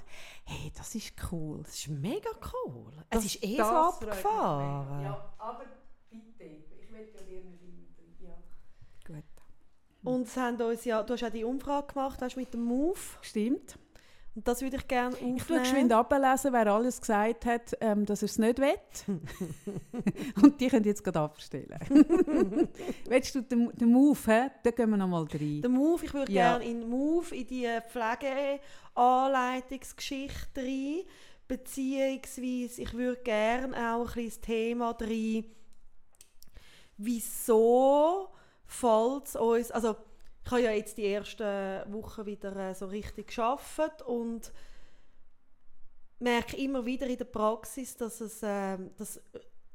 Hey, das ist cool. Das ist mega cool. Das, es ist eh so abgefahren. Ja, aber bitte, ich will ja lernen, ja. Gut. Und sie haben uns ja, du hast ja die Umfrage gemacht, hast mit dem Move. Stimmt. Und das würde ich gerne aufnehmen. Ich würde geschwind ablesen, wer alles gesagt hat, ähm, dass er es nicht will. Und die können jetzt gerade abstellen. Willst du den, den Move, he? da gehen wir nochmal rein. Den Move, ich würde ja. gerne in Move, in die Pflegeanleitungsgeschichte rein, beziehungsweise ich würde gerne auch ein bisschen das Thema rein, wieso fällt es uns, also ich habe ja jetzt die ersten Wochen wieder äh, so richtig geschafft und merke immer wieder in der Praxis, dass es äh, dass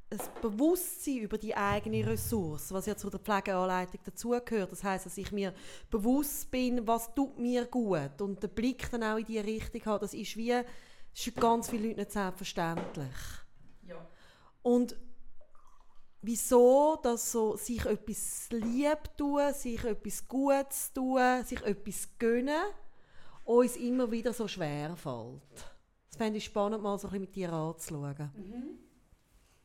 ein Bewusstsein über die eigene Ressource, was ja zu der Pflegeanleitung dazugehört. Das heißt, dass ich mir bewusst bin, was tut mir gut und den Blick dann auch in die Richtung habe. Das ist wie das ist für ganz viele Leute nicht selbstverständlich. Ja. Und wieso dass so sich etwas lieb tun, sich etwas Gutes tun, sich etwas gönnen, uns immer wieder so schwer fällt. Das fände ich spannend, mal so ein mit dir anzuschauen. Mhm.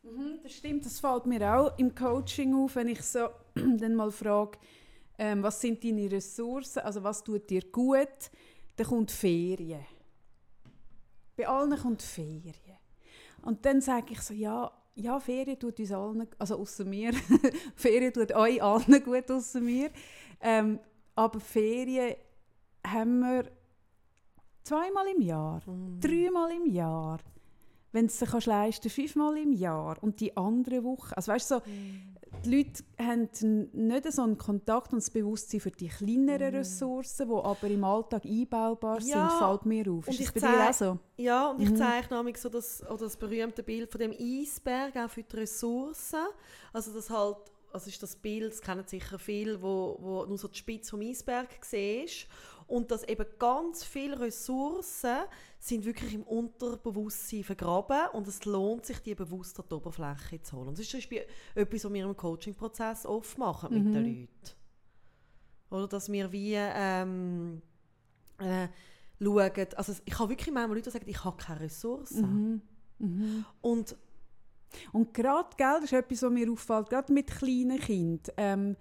Mhm, das stimmt, das fällt mir auch im Coaching auf, wenn ich so dann mal frage, ähm, was sind deine Ressourcen, also was tut dir gut, dann kommt Ferien. Bei allen kommt Ferien. Und dann sage ich so, ja, ja, Ferien tut uns allen, also außer mir, Ferien tut euch allen gut, außer mir. Ähm, aber Ferien haben wir zweimal im Jahr, mm. dreimal im Jahr. Wenn du es sich leisten fünfmal im Jahr und die andere Woche. Also weißt so, mm die Leute haben nicht so einen Kontakt und das Bewusstsein für die kleineren mhm. Ressourcen, die aber im Alltag einbaubar ja, sind, fällt mir auf. Ist das bei dir auch so? Ja, und ich mhm. zeige nämlich so das, oder das berühmte Bild von dem Eisberg auch für die Ressourcen. Also das halt, also ist das Bild, das kennen sicher viele, wo, wo nur so die Spitze vom Eisberg siehst und dass eben ganz viele Ressourcen sind wirklich im Unterbewusstsein vergraben und es lohnt sich, die bewusst an die Oberfläche zu holen. Und das ist zum Beispiel etwas, was wir im Coaching-Prozess oft machen mit mhm. den Leuten. Oder dass wir wie ähm, äh, schauen, also ich habe wirklich manchmal Leute, die sagen, ich habe keine Ressourcen. Mhm. Mhm. Und Und gerade, gell, das ist etwas, was mir auffällt, gerade mit kleinen Kindern, ähm,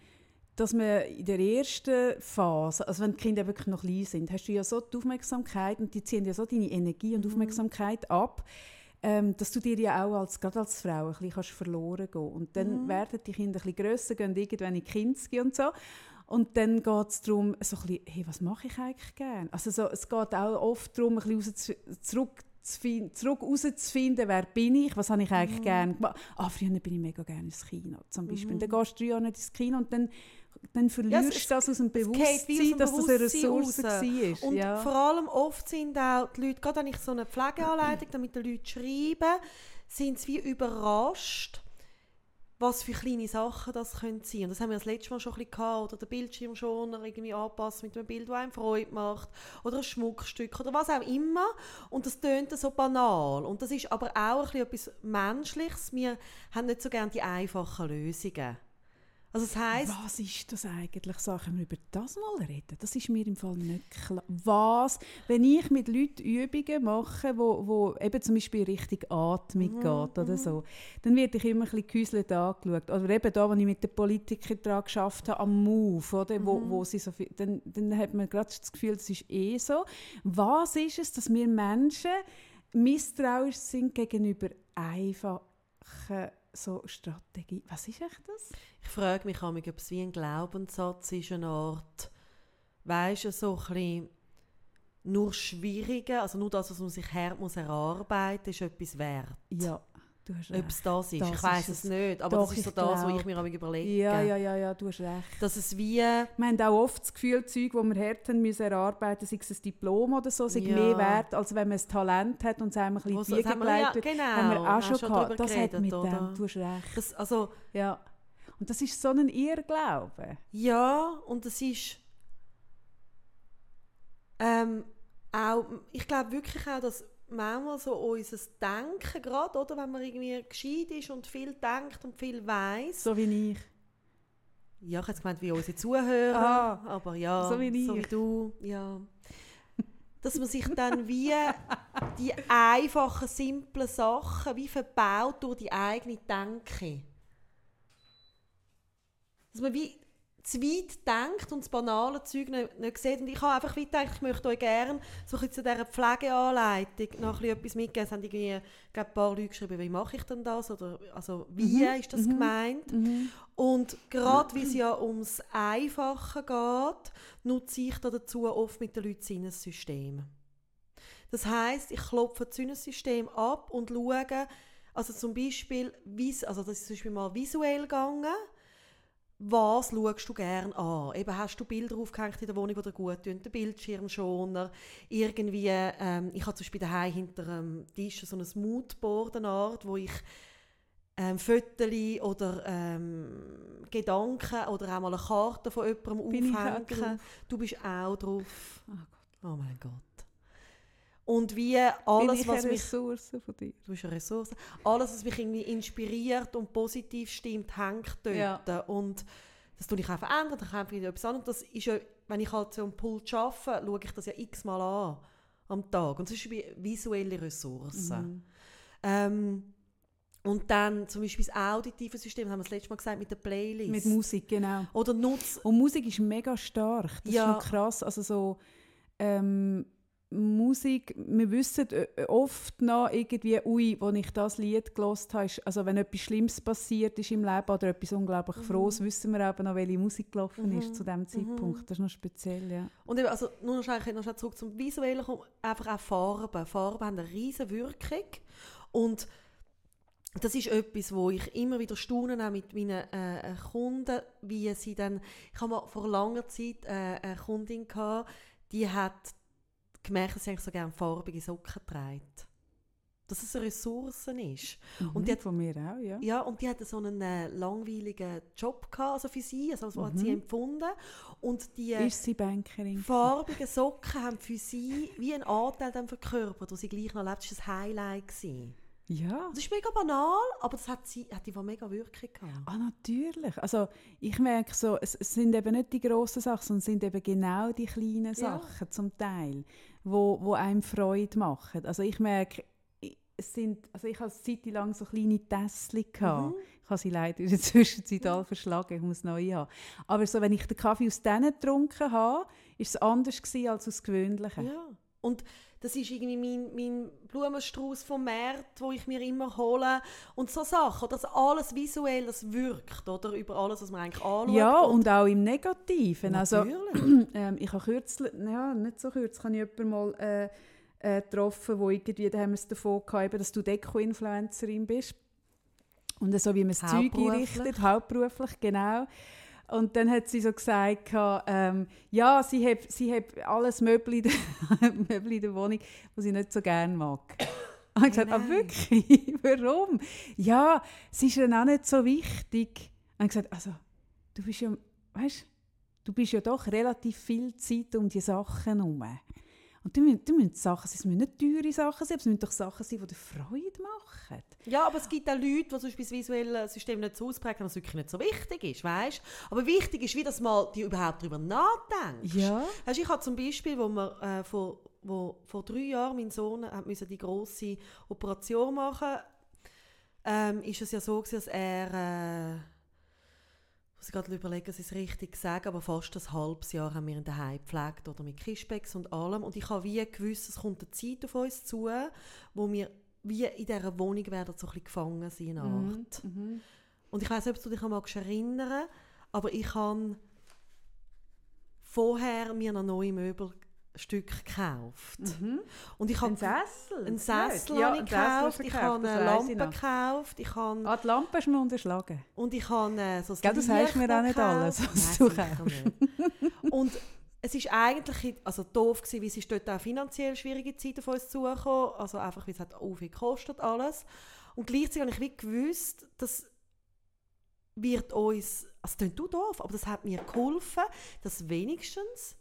dass man in der ersten Phase, also wenn die Kinder wirklich noch klein sind, hast du ja so die Aufmerksamkeit und die ziehen ja so deine Energie und Mhm. Aufmerksamkeit ab, ähm, dass du dir ja auch als, gerade als Frau ein bisschen kannst verloren gehen Und dann Mhm. werden die Kinder ein bisschen grösser, gehen irgendwann in die Kinski und so. Und dann geht es darum, so ein bisschen, hey, was mache ich eigentlich gerne? Also so, es geht auch oft darum, ein bisschen zurück zurück herauszufinden, wer bin ich, was habe ich eigentlich Mhm. gerne gemacht. Ah, früher bin ich mega gerne ins Kino zum Beispiel. Mhm. Dann gehst du drei Jahre nicht ins Kino und dann, dann verlierst es- du das aus dem aus Bewusstsein, dem dass das eine Ressource raus. war. Und ja. vor allem oft sind auch die Leute, gerade wenn ich so eine Pflegeanleitung damit die Leute schreibe, sind sie wie überrascht, was für kleine Sachen das können sein. Und das haben wir das letzte Mal schon ein bisschen gehabt. Oder der Bildschirmschoner irgendwie anpassen mit einem Bild, das einem Freude macht. Oder ein Schmuckstück oder was auch immer. Und das tönt so banal. Und das ist aber auch ein bisschen etwas Menschliches. Wir haben nicht so gerne die einfachen Lösungen. Also das heisst, Was ist das eigentlich? So, können wir über das mal reden? Das ist mir im Fall nicht klar. Was, wenn ich mit Leuten Übungen mache, wo, wo eben zum Beispiel Richtung Atmung Mhm, geht oder so, dann werde ich immer ein bisschen gehäuselt angeschaut. Oder eben da, wo ich mit den Politikern daran geschafft habe, am Move, oder? Wo, Mhm. wo sie so viel, dann, dann hat man gerade das Gefühl, das ist eh so. Was ist es, dass wir Menschen misstrauisch sind gegenüber einfachen so Strategie? Was ist echt das? Ich frage mich manchmal, ob es wie ein Glaubenssatz ist, eine Art, weisst du, so ein bisschen nur Schwierige, also nur das, was man sich hart muss erarbeiten ist etwas wert. Ja, Ob es das ist, Das ich weiß es nicht, aber Doch, das ist so das, was ich mir manchmal überlege. Ja, ja, ja, ja, du hast recht. Dass es wie, Wir haben auch oft das Gefühl, Zeug, die wir haben müssen erarbeiten, sei es ein Diplom oder so, sei Ja. mehr wert, als wenn man ein Talent hat und es einem ein bisschen das Wiege haben wir, ja, genau, haben wir auch schon drüber gehabt. Das hat geredet, mit oder? dem, du hast recht. Das, also, Ja. Und das ist so ein Irrglaube. Ja, und es ist ähm, auch, ich glaube wirklich auch, dass manchmal so unser Denken, gerade, oder, wenn man irgendwie gescheit ist und viel denkt und viel weiß. So wie ich. Ja, ich hätte gemeint, wie unsere Zuhörer, Ah, aber ja, so wie so ich. wie du, ja. Dass man sich dann wie die einfachen, simplen Sachen wie verbaut durch die eigene Denke. Dass man wie zu weit denkt und das banale Zeug nicht, nicht sieht. Und ich habe einfach gedacht, ich möchte euch gerne so ein zu dieser Pflegeanleitung noch ein bisschen etwas mitgeben. Es haben irgendwie ein paar Leute geschrieben, wie mache ich denn das? Oder also, wie Mhm, ist das mhm. gemeint? Mhm. Und gerade wie es ja ums Einfache geht, nutze ich da dazu oft mit den Leuten das Sinnesystem. Das heißt, ich klopfe das Sinnesystem ab und schaue, also zum Beispiel, also das ist zum Beispiel mal visuell gegangen, was schaust du gerne an? Eben hast du Bilder aufgehängt in der Wohnung, die dir gut tun, den Bildschirmschoner, irgendwie, ähm, ich habe zum Beispiel daheim hinter dem Tisch so ein Moodboard, eine Art, wo ich ähm, Fotos oder ähm, Gedanken oder auch mal eine Karte von jemandem Bin drauf? Du bist auch drauf. Oh. Oh mein Gott. Und wie alles, ich was mich Ressource von dir? du bist eine Ressource. Alles, was mich irgendwie inspiriert und positiv stimmt, hängt dort. Ja. Und das tue ich auch verändern, dann kommt wieder etwas an. Und das ist ja, wenn ich halt so am Pult arbeite, schaue ich das ja x-mal an am Tag. Und das ist wie visuelle Ressourcen. Mhm. Ähm, und dann zum Beispiel das auditive System, das haben wir das letzte Mal gesagt, mit der Playlist. Mit Musik, genau. Oder nutz... Und Musik ist mega stark. Das Ja. ist schon krass. Also so ähm, Musik, wir wissen äh, oft noch irgendwie, ui, als ich das Lied gelost habe, ist, also wenn etwas Schlimmes passiert ist im Leben oder etwas unglaublich Frohes, wissen wir eben noch, welche Musik gelaufen Mhm. ist zu dem Zeitpunkt. Das ist noch speziell, ja. Und eben, also nur noch schnell, noch schnell zurück zum Visuellen kommen, einfach auch Farben. Farben haben eine riesige Wirkung und das ist etwas, wo ich immer wieder staune, auch mit meinen äh, äh, Kunden, wie sie dann, ich habe mal vor langer Zeit äh, eine Kundin gehabt, die hat gemerkt, dass sie eigentlich so gerne farbige Socken trägt. Dass es eine Ressource ist. Und Mhm, die hat- von mir auch, ja. Ja, und die hatte so einen äh, langweiligen Job gehabt, also für sie, also so hat Mhm. sie empfunden. Und die Ist sie Bankerin? farbigen Socken haben für sie wie einen Anteil dann verkörpert, wo sie gleich noch lebt. Das war ein Highlight. Gewesen. Ja. Das ist mega banal, aber das hat, sie, hat die mega Wirkung gehabt. Ah, natürlich. Also ich merke so, es, es sind eben nicht die grossen Sachen, sondern es sind eben genau die kleinen Ja. Sachen zum Teil, wo, wo einem Freude machen. Also ich merke, ich, es sind, also ich hatte eine Zeit lang so kleine Tässchen. Mhm. Mhm. Ich habe sie leider in der Zwischenzeit alle verschlagen, ich muss neu haben. Aber so, wenn ich den Kaffee aus denen getrunken habe, war es anders gewesen als aus gewöhnlichen. Ja. Und das ist irgendwie mein, mein Blumenstrauß vom März, wo ich mir immer hole. Und so Sachen, dass alles visuell das wirkt, oder? Über alles, was man eigentlich anschaut. Ja, und auch im Negativen. Also, Natürlich. ähm, ich habe kürzlich, ja, nicht so kürzlich, habe ich jemanden mal äh, äh, getroffen, wo irgendwie, da haben wir es davon gehabt, eben, dass du Deko-Influencerin bist. Und so wie man das Zeug einrichtet, hauptberuflich, genau. Und dann hat sie so gesagt, ähm, ja, sie hat, sie hat alles Möbel in, der, Möbel in der Wohnung, was sie nicht so gerne mag. Und ich gesagt, ah, wirklich? Warum? Ja, es ist ihr auch nicht so wichtig. Und ich gesagt, also, du bist ja, weißt, du bist ja doch relativ viel Zeit um die Sachen herum. Und du müssen, du müssen Sachen sein, es müssen nicht teure Sachen sein, aber es müssen doch Sachen sein, die dir Freude machen. Ja, aber es gibt auch Leute, die zum das visuelle System nicht so ausprägen, dass es wirklich nicht so wichtig ist, weißt? Aber wichtig ist, wie das mal die überhaupt darüber nachdenkst. Ja. Weißt, ich habe zum Beispiel, wo wir äh, vor, wo, vor drei Jahren mein Sohn hat müssen die große Operation machen, ähm, ist es ja so dass er äh, muss ich gerade überlegen, es richtig sage, aber fast ein halbes Jahr haben wir ihn daheim gepflegt oder mit Kischbecks und allem. Und ich habe wie gewusst, es kommt eine Zeit auf uns zu, wo wir wie in dieser Wohnung werden so ein bisschen gefangen sein, in einer Art. Mhm. Und ich weiß nicht, ob du dich magst erinnern, aber ich habe vorher mir noch neue Möbelstücke gekauft. Mhm. Und ich Ein habe Sessel? einen Sessel Ja, habe ich einen Sessel gekauft, ich habe eine Lampe gekauft, ich habe Ah, die Lampe du mir unterschlagen. und ich habe äh, so ein Gell, das du mir auch nicht alles, was Nein, du kaufst. Und es ist eigentlich also doof gewesen, weil es ist dort auch finanziell schwierige Zeit auf uns zugekommen, also einfach, weil es hat auch viel gekostet alles. Und gleichzeitig habe ich wie gewusst, das wird uns, also das klingt doof, aber das hat mir geholfen, dass wenigstens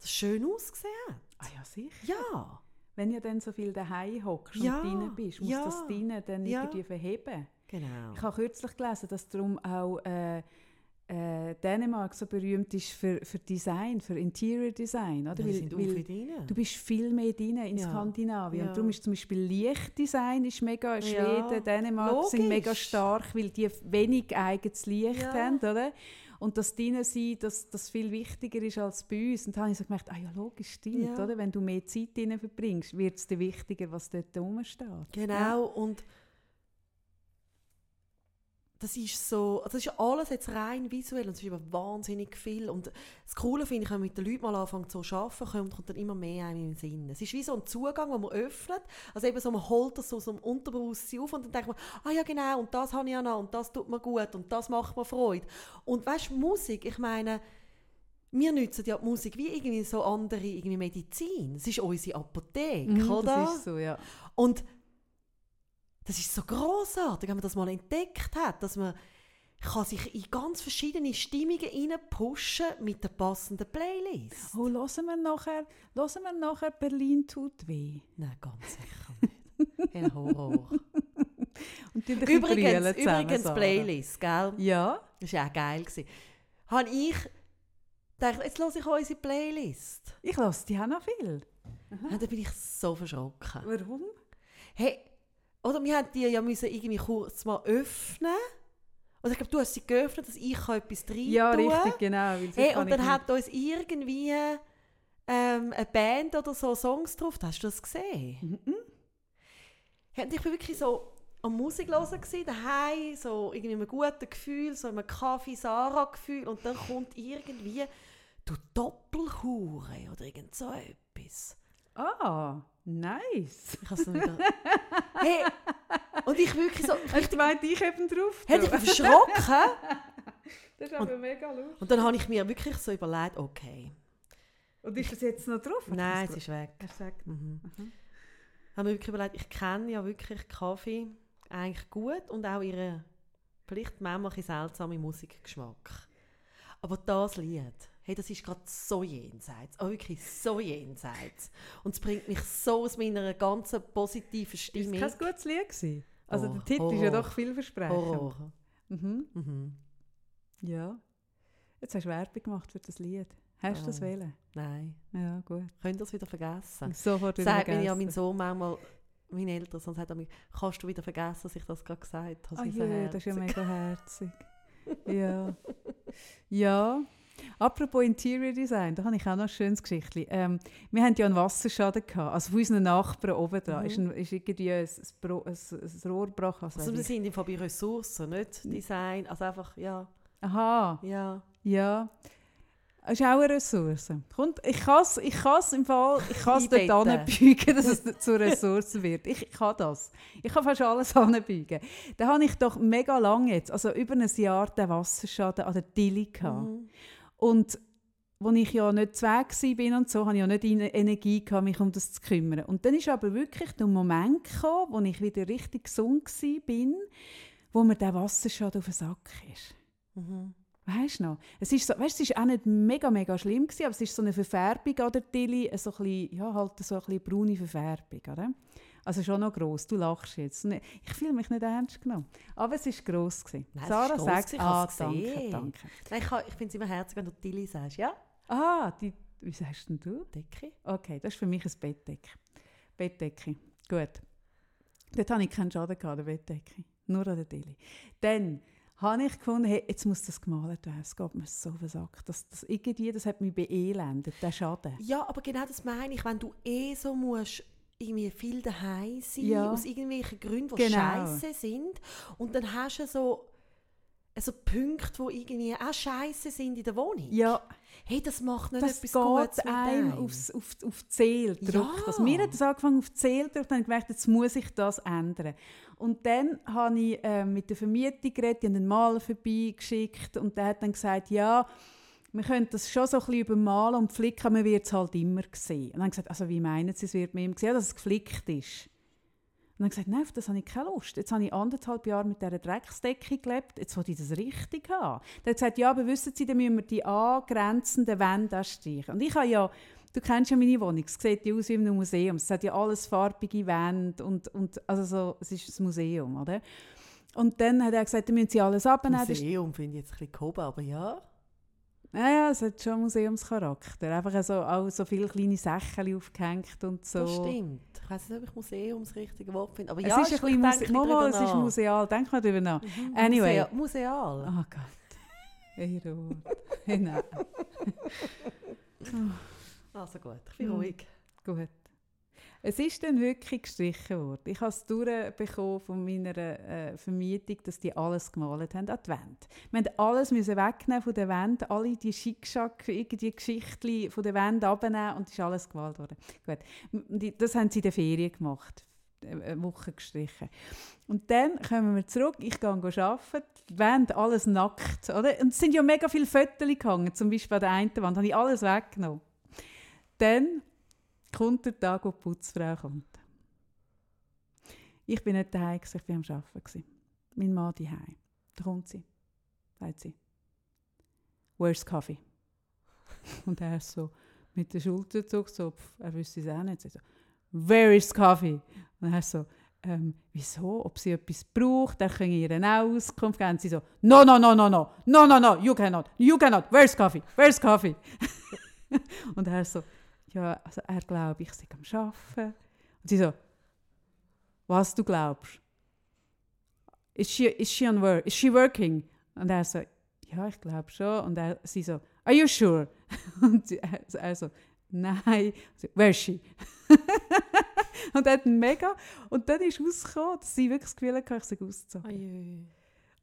das schön ausgesehen hat. Ah ja, sicher. Ja, Wenn du dann so viel daheim hockst Ja, und drinnen bist, muss ja, das drinnen dann ja. irgendwie verheben. genau. Ich habe kürzlich gelesen, dass darum auch äh, äh, Dänemark so berühmt ist für, für Design, für Interior Design. Oder? Ja, Weil- sind weil drin. Du bist viel mehr drin in Ja. Skandinavien. Ja. Und darum ist zum Beispiel Lichtdesign ist mega, Ja. Schweden, Dänemark sind mega Logisch. stark, weil die wenig eigenes Licht Ja. haben, oder? Und das drinnen sein, dass das viel wichtiger ist als bei uns. Und da habe ich so gemerkt, ah ja, logisch, stimmt, Ja. oder? Wenn du mehr Zeit drinnen verbringst, wird es dir wichtiger, was dort rumsteht. Genau, Ja. und das ist so, das ist alles jetzt rein visuell und es ist eben wahnsinnig viel und das Coole finde ich, wenn man mit den Leuten mal anfängt so zu arbeiten, kommt, kommt dann immer mehr einem in den Sinn. Es ist wie so ein Zugang, den man öffnet, also eben so, man holt das so aus dem Unterbewusstsein auf und dann denkt man, ah ja genau, und das habe ich ja noch und das tut mir gut und das macht mir Freude. Und weißt du, Musik, ich meine, wir nutzen ja die Musik wie irgendwie so andere irgendwie Medizin. Es ist unsere Apotheke, Mhm, oder? Das ist so, ja. Und das ist so großartig, wenn man das mal entdeckt hat, dass man kann sich in ganz verschiedene Stimmungen pushen mit der passenden Playlist. Oh, hören wir nachher, hören wir nachher «Berlin tut weh». Nein, ganz sicher nicht. Ein Horror. Und die übrigens, übrigens. Playlist, gell? Ja. Das war auch geil. gewesen. Habe ich gedacht, jetzt höre ich unsere Playlist. Ich lasse die auch noch viel. Und dann bin ich so verschrocken. Warum? Hey, oder wir haben die ja müssen irgendwie kurz mal öffnen. Oder ich glaube, du hast sie geöffnet, dass ich etwas rein Ja, tun richtig, genau. Hey, und dann hat uns irgendwie ähm, eine Band oder so Songs drauf. Hast du das gesehen? Mhm. Hey, und ich war wirklich so am Musik hören daheim, so irgendwie mit einem guten Gefühl, so in einem Kaffee Sarah Gefühl und dann kommt irgendwie du Doppelhure oder irgend so etwas. Ah, nice. Ich has wieder. hey, und ich wirklich so, ich gemeint, ich eben drauf? hätte ich mich verschrocken. Das ist aber mega lustig. Und dann habe ich mir wirklich so überlegt, okay, Und ist das jetzt noch drauf? Nein, es ist weg. Er sagt, Mhm. Mhm. Habe mir wirklich überlegt, ich kenne ja wirklich Kaffee eigentlich gut und auch ihren vielleicht manchmal seltsamen Musikgeschmack. Aber das Lied, hey, das ist gerade so jenseits, auch wirklich so jenseits. Und es bringt mich so aus meiner ganzen positiven ist Stimmung. es kein gutes Lied gewesen? Also Oh, der Titel ist ja Horror. doch vielversprechend. Horror. Mhm. Mhm. Ja. Jetzt hast du Werbung gemacht für das Lied. Hast du das Oh. wählen? Nein, Ja, gut. könnt ihr das wieder vergessen? Sofort wieder Sagt mir ja vergessen. mein Sohn manchmal, meine Eltern, sonst hat er mich, kannst du wieder vergessen, dass ich das gerade gesagt habe. Sie je, so das ist ja mega herzig. ja. Ja. Apropos Interior Design, da habe ich auch noch ein schönes Geschichtchen. Ähm, wir hatten ja einen Wasserschaden gehabt, also von unseren Nachbarn oben dran Mhm. ist, ein, ist irgendwie ein, ein, ein, Rohr gebrochen. Also Also wir sind Fall bei Ressourcen, nicht Design, also einfach, ja, Aha, ja. ja. Das ist auch eine Ressource. Kommt, ich kann es ich kann's im Fall, ich kann es dort anbeugen, dass es zur Ressource wird. Ich, kann das. Ich kann fast alles anbeugen. Da habe ich doch mega lange jetzt, also über ein Jahr, den Wasserschaden an der Tilly gehabt. Mhm. Und als ich ja nicht zweig bin und so, hatte ich ja nicht die Energie, gehabt, mich um das zu kümmern. Und dann ist aber wirklich der Moment gekommen, wo ich wieder richtig gesund war, wo mir der Wasserschaden auf den Sack ist. Mhm. Weißt du noch? Es ist, so, weißt, es ist auch nicht mega, mega schlimm gewesen, aber es ist so eine Verfärbung an der Tilly, so ein bisschen, ja, halt so ein bisschen braune Verfärbung, oder? Also schon noch gross. Du lachst jetzt. Ne- Ich fühle mich nicht ernst genommen. Aber es war gross. Gewesen. Nein, Sarah sagt, ah, danke, danke. Nein, ich, kann- ich finde es immer herzig, wenn du Tilly sagst, ja? Ah, die, wie sagst denn du? Decke. Okay, das ist für mich ein Bettdecke. Bettdecke. Gut. Dort hatte ich keinen Schaden gehabt, der Bettdecke. Nur an der Tilly. Dann habe ich gefunden, hey, jetzt muss das gemalt werden. Es geht mir so auf den Sack. Das, das, irgendwie, das hat mich beelendet, der Schaden. Ja, aber genau das meine ich, wenn du eh so musst irgendwie viel daheim sein, Ja. aus irgendwelchen Gründen, die Genau. scheiße sind. Und dann hast du so, so Punkte, die irgendwie auch scheiße sind in der Wohnung. Ja, Hey, das macht nicht das etwas Gutes mit einem aufs, auf, auf die Seele Ja. drückt. das. Mir hat das angefangen auf die Seele drückt, dann habe ich gemerkt, jetzt muss ich das ändern. Und dann habe ich äh, mit der Vermietung geredet, die haben einen Maler vorbeigeschickt und der hat dann gesagt, ja, wir können das schon so ein bisschen übermalen und flicken, man wird es halt immer sehen. Und dann gesagt, also wie meinen Sie, es wird mir immer gesehen, dass es geflickt ist? Und dann gesagt, nein, auf das habe ich keine Lust. Jetzt habe ich anderthalb Jahre mit dieser Drecksdecke gelebt, jetzt will ich das richtig haben. Dann hat gesagt, ja, aber wissen Sie, dann müssen wir die angrenzenden Wände streichen. Und ich habe ja, du kennst ja meine Wohnung, es sieht ja aus wie in Museum. Es hat ja alles farbige Wände und, und also so, es ist ein Museum, oder? Und dann hat er gesagt, dann müssen Sie alles abnehmen. Museum finde ich jetzt ein bisschen gehoben, aber ja. Ja, ja, es hat schon Museumscharakter. Einfach so, auch so viele kleine Sachen aufgehängt und so. Das stimmt. Ich weiß nicht, ob ich Museum das richtige Wort finde. Aber Es ja, ist ein bisschen Muse drüber es ist museal. Denk mal drüber nach. Mhm, Anyway. Musea- Museal. Oh Gott. Ruhe. Hey, nein. Also gut, ich bin Mhm. ruhig. Gut. Es ist dann wirklich gestrichen worden. Ich habe es durchbekommen von meiner äh, Vermietung, dass die alles gemalt haben an die Wand. Wir mussten alles wegnehmen von der Wand, alle die Schickschack, die Geschichten von der Wand abnehmen und es ist alles gemalt worden. Gut. Das haben sie in der Ferien gemacht. äh, Eine Woche gestrichen. Und dann kommen wir zurück, ich gehe arbeiten, die Wand, alles nackt. Oder? Und es sind ja mega viele Fotos gehangen, zum Beispiel an der einen Wand, habe ich alles weggenommen. Dann kommt der Tag, wo die Putzfrau kommt. Ich bin nicht daheim, ich war am Arbeiten. Mein Mann ist daheim. Da kommt sie, sagt sie. «Where's Coffee? Und er ist so mit der Schulter gezogen, so, pf, er wüsste es auch nicht. Sie so, «Where is Kaffee?» Und er so, ähm, wieso, ob sie etwas braucht, dann können ihr eine Auskunft geben. Sie so, «No, no, no, no, no, no, no, no, you cannot, you cannot, where's Coffee? where's Coffee? Und er so, ja, also er glaubt, ich sei am Arbeiten. Und sie so, was du glaubst? Is she, is she on work? Is she working? Und er so, ja, ich glaube schon. Und er, sie so, are you sure? Und er, er so, nein. Sie, Where is she? und er hat mega, und dann ist rausgekommen, dass sie wirklich das Gefühl hatte, ich sei ausgezogen.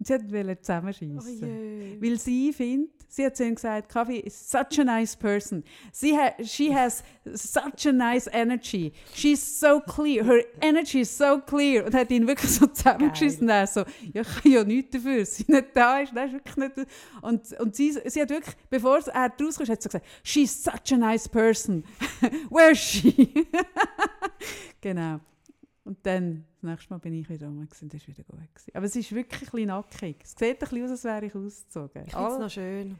Und sie wollte zusammenschießen. Oje. Weil sie findet, sie hat zu ihm gesagt, Kaffee is such a nice person. Sie ha she has such a nice energy. She's so clear. Her energy is so clear. Und hat ihn wirklich so zusammengeschissen. Und er so, ja, ich kann ja nichts dafür, sie nicht da ist. Das ist wirklich nicht und, und sie, sie hat wirklich, bevor er rauskam, hat sie gesagt, she's such a nice person. Where is she? genau. Und dann, das nächste Mal bin ich wieder rum und das war wieder gut. Gewesen. Aber es ist wirklich ein bisschen nackig. Es sieht ein bisschen aus, als wäre ich ausgezogen. Ich finde es noch schön.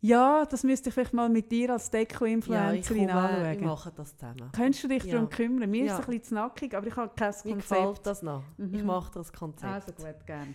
ja, das müsste ich vielleicht mal mit dir als Ja, Deko-Influencerin wir anschauen. machen das zusammen. Könntest du dich Ja. darum kümmern? Mir ist Ja. es ein bisschen zu nackig, aber ich habe kein Mir Konzept. gefällt das noch. Mhm. Ich mache das Konzept. Also gut, gerne.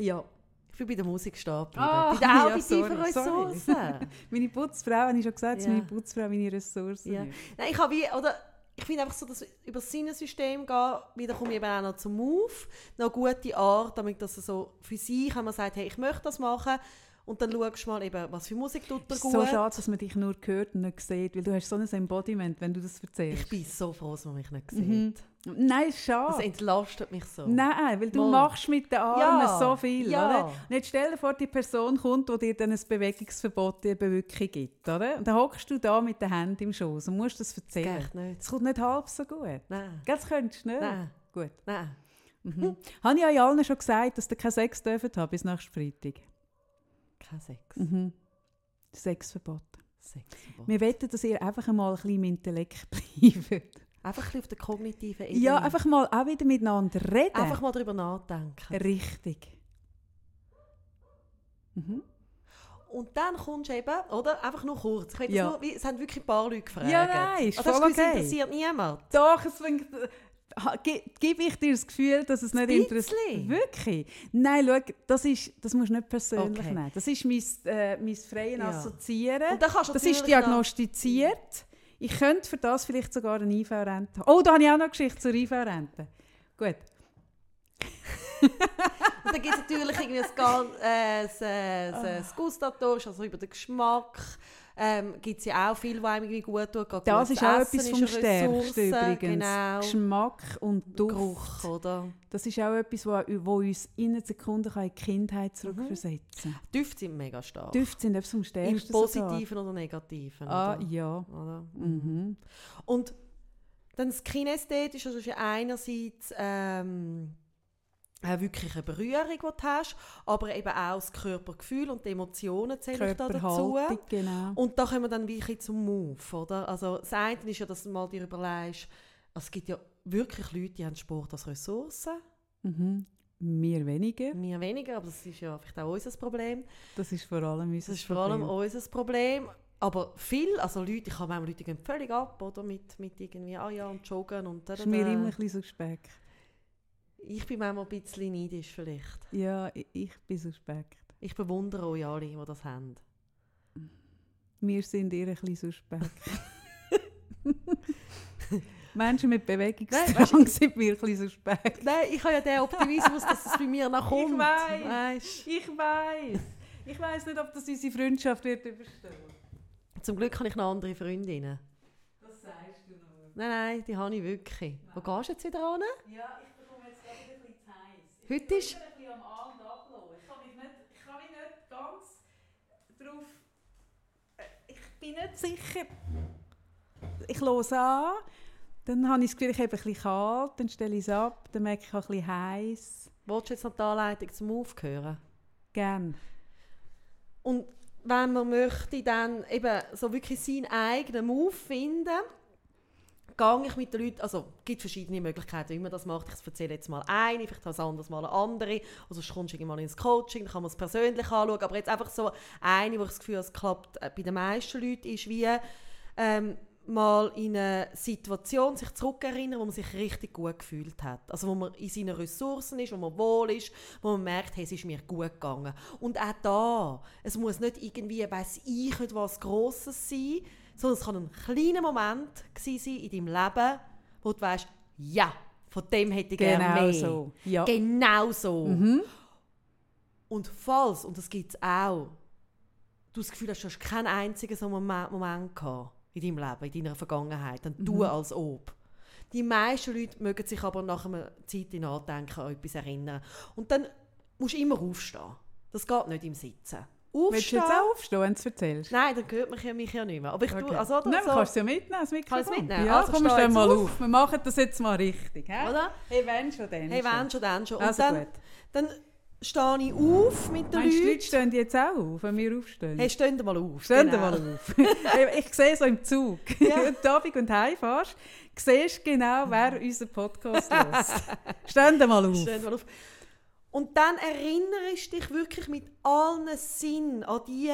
Ja. Ich bin bei der Musik stehen geblieben. Ah, bei den ja, auditiven. Ressourcen. Meine Putzfrau, habe ich schon gesagt, Ja. meine Putzfrau meine Ressourcen Ja. ist. Nein, ich habe wie, oder ich finde einfach so, dass über das Sinnesystem gehen, wieder komme ich eben auch noch zum Move, noch gute Art, damit das so für sich, wenn man sagt, hey, ich möchte das machen, und dann schaust du mal eben, was für Musik tut dir Es gut. ist so schade, dass man dich nur hört und nicht sieht, weil du hast so ein Embodiment, wenn du das Ich erzählst. bin so froh, dass man mich nicht sieht. Mhm. Nein, ist Das schade. entlastet mich so. Nein, weil du Mal. machst mit den Armen Ja, so viel, ja. oder? Und jetzt stell dir vor, die Person kommt, die dir dann ein Bewegungsverbot eben wirklich gibt, oder? Und dann hockst du da mit den Händen im Schoß und musst das erzählen. geht nicht. Es kommt nicht halb so gut. Nein. Das könntest du nicht. Nein. Gut. Nein. Mhm. Habe ich euch allen schon gesagt, dass ihr keinen Sex dürfen haben bis nächsten Freitag? Kein Sex. Mhm. Sexverbot. Sexverbot. Wir wollen, dass ihr einfach einmal ein bisschen im Intellekt bleibt. Einfach ein auf der kognitiven Ebene. Ja, einfach mal auch wieder miteinander reden. Einfach mal darüber nachdenken. Richtig. Mhm. Und dann kommst du eben, oder? Einfach nur kurz. Ich Ja. nur, es haben wirklich ein paar Leute gefragt. Ja, nein, ist Also voll okay. interessiert niemand. Doch, es fängt, ge- gebe ich dir das Gefühl, dass es nicht Ein interessiert. Wirklich? Nein, schau, das, ist, das musst du nicht persönlich Okay. nehmen. Das ist mein, äh, mein freien Ja. Assoziieren. Das ist diagnostiziert. Ich könnte für das vielleicht sogar eine IV-Rente haben. Oh, da habe ich auch noch eine Geschichte zur IV-Rente. Gut. Noch, und dann gibt es natürlich irgendwie das, Gan- äh, das, äh, das, äh, das Gustatorisch, also über den Geschmack. Ähm, gibt es ja auch viel, was einem gut tut. Gerade Das ist auch Essen etwas ist vom Stärksten übrigens. Genau. Geschmack und Duft. Geruch, oder? Das ist auch etwas, wo uns in einer Sekunde in die Kindheit Mhm. zurückversetzen kann. Düfte sind mega stark. Düfte sind etwas vom Im Stärksten Positiven oder Negativen. sogar. Ah, oder? ja. Oder? Mhm. Und dann das Kinästhetische, das ist ja einerseits ähm, äh, wirklich eine Berührung, die du hast, aber eben auch das Körpergefühl und die Emotionen zählen ich da dazu. Genau. Und da kommen wir dann wirklich zum Move, oder? Also das eine ist ja, dass du mal dir überlegst, also es gibt ja wirklich Leute, die haben Sport als Ressource, Mhm. Wir weniger. wir weniger, aber das ist ja vielleicht auch unser Problem. Das ist vor allem unser Das ist vor allem Problem. unser Problem. Aber viel, also Leute, ich habe manchmal Leute gehen völlig ab, oder? Mit, mit irgendwie, ah ja, und joggen und da, ist mir immer ein bisschen so Speck. Ich bin manchmal ein bisschen neidisch vielleicht. Ja, ich, ich bin so Speck. Ich bewundere euch alle, die das haben. Wir sind eher ein bisschen so Speck. Menschen mit Bewegungsdrang sind mir ein bisschen so Speck. Nein, ich habe ja den Optimismus, dass es bei mir noch kommt. Ich weiss. Weisst? Ich weiß. Ich weiß nicht, ob das unsere Freundschaft wird überstehen. Zum Glück habe ich noch andere Freundinnen. Das sagst du nur. Nein, nein, die habe ich wirklich. Wo gehst du jetzt wieder an? Ja, ich bekomme jetzt gerade wieder ein bisschen zu heiß. Heute ist- Ich kann mich nicht, ich kann mich nicht ganz drauf... Äh, Ich bin nicht sicher. Ich höre an, dann habe ich das Gefühl, ich habe ein bisschen kalt, dann stelle ich es ab, dann merke ich, ein bisschen heiß. Willst du jetzt noch die Anleitung zum Aufhören? Gern. Und wenn man möchte, dann eben so wirklich seinen eigenen Move finden, gehe ich mit den Leuten, also es gibt verschiedene Möglichkeiten, wie man das macht. Ich erzähle jetzt mal eine, vielleicht ein anderes Mal eine andere. Also kommst du irgendwann ins Coaching, dann kann man es persönlich anschauen. Aber jetzt einfach so eine, wo ich das Gefühl habe, es klappt äh, bei den meisten Leuten, ist wie ähm, mal in eine Situation sich zurückerinnern, wo man sich richtig gut gefühlt hat. Also wo man in seinen Ressourcen ist, wo man wohl ist, wo man merkt, hey, es ist mir gut gegangen. Und auch da, es muss nicht irgendwie, weiss ich nicht, was Grosses sein, sondern es kann ein kleiner Moment sein in deinem Leben, wo du weißt, ja, von dem hätte ich gerne Genau mehr. so. Ja. Genau so. Mhm. Und falls, und das gibt es auch, du das Gefühl hast, du hast keinen einzigen so Moment, Moment gehabt in deinem Leben, in deiner Vergangenheit, dann Mhm. tu als ob. Die meisten Leute mögen sich aber nach einer Zeit in Nachdenken an etwas erinnern. Und dann musst du immer aufstehen. Das geht nicht im Sitzen. Willst du Aufstehen. jetzt auch aufstehen, wenn du es erzählst? Nein, dann hört mich ja, mich ja nicht mehr. Aber ich Okay. tue, also, Nein, so, du kannst es ja mitnehmen, das Mikrofon. Kann ich es mitnehmen? Ja, Also, komm, steh mal auf. auf. Wir machen das jetzt mal richtig. He? oder? Hey, wenn schon, dann Hey, wenn schon, dann schon. Und Also dann, gut. dann stehe ich auf mit den Meinst du, die Leute Leuten. stehen jetzt auch auf, wenn wir aufstehen? Hey, stehen mal auf. Stehen genau. mal auf. ich sehe so im Zug, Ja. wenn du Abend und heimfährst, siehst du genau, wer unseren Podcast hört. Stehen mal auf. Stehen mal auf. Und dann erinnerst du dich wirklich mit allen Sinnen an die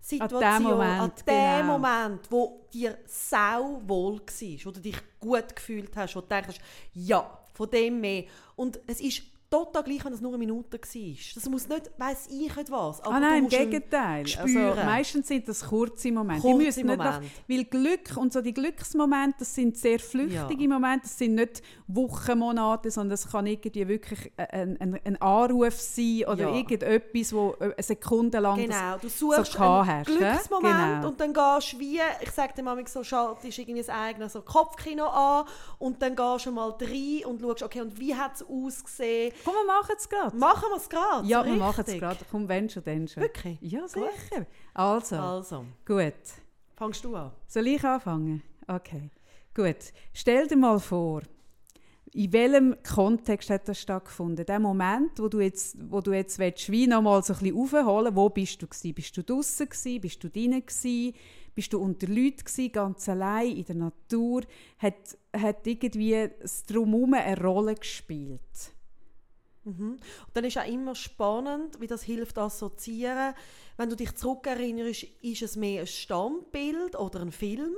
Situation, Moment, an den genau. Moment, wo dir sau wohl war, du dich gut gefühlt hast, du denkst, ja, von dem mehr. Und es ist total gleich, wenn es nur eine Minute war. Das muss nicht, weiss ich nicht was. Aber ah nein, im Gegenteil. Also, meistens sind das kurze Momente. Kurze nicht Nach, weil Glück und so die Glücksmomente, das sind sehr flüchtige ja. Momente. Das sind nicht Wochen, Monate, sondern es kann irgendwie wirklich ein, ein, ein Anruf sein oder ja. irgendetwas, wo eine Sekunde lang genau. du suchst so einen Glücksmoment genau. und dann gehst du wie, ich sage dir mal so, schaltest irgendwie das eigene so Kopfkino an und dann gehst du mal rein und schaust, okay, und wie hat es ausgesehen? Komm, wir machen es gerade. Machen wir es gerade? Ja, wir machen es gerade. Komm, wenn schon, dann schon. Wirklich? Ja, sicher. Also, also, gut. Fangst du an? Soll ich anfangen? Okay. Gut. Stell dir mal vor, in welchem Kontext hat das stattgefunden? Der Moment, wo du jetzt, wo du jetzt willst, wie noch mal so ein bisschen aufholen wo bist du gewesen? Bist du draußen gewesen? Bist du drinnen gewesen? Bist du unter Leuten gewesen, ganz allein in der Natur? Hat, hat irgendwie das Drumherum eine Rolle gespielt? Mhm. Und dann ist auch immer spannend, wie das hilft, assoziieren. Wenn du dich zurückerinnerst, ist es mehr ein Standbild oder ein Film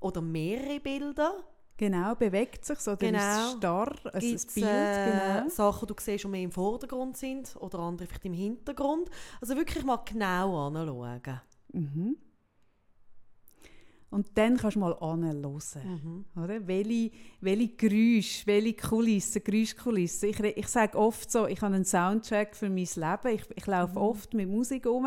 oder mehrere Bilder? Genau, bewegt sich so, oder genau. ist es starr, also Gibt's, Bild, äh, genau. Sachen, die du siehst, die mehr im Vordergrund sind oder andere vielleicht im Hintergrund. Also wirklich mal genau anschauen. Mhm. Und dann kannst du mal anhören. Mhm. Oder? Welche, welche Geräusche, welche Kulissen, Geräuschkulissen. Ich, ich sage oft so, ich habe einen Soundtrack für mein Leben. Ich, ich laufe mhm. oft mit Musik um.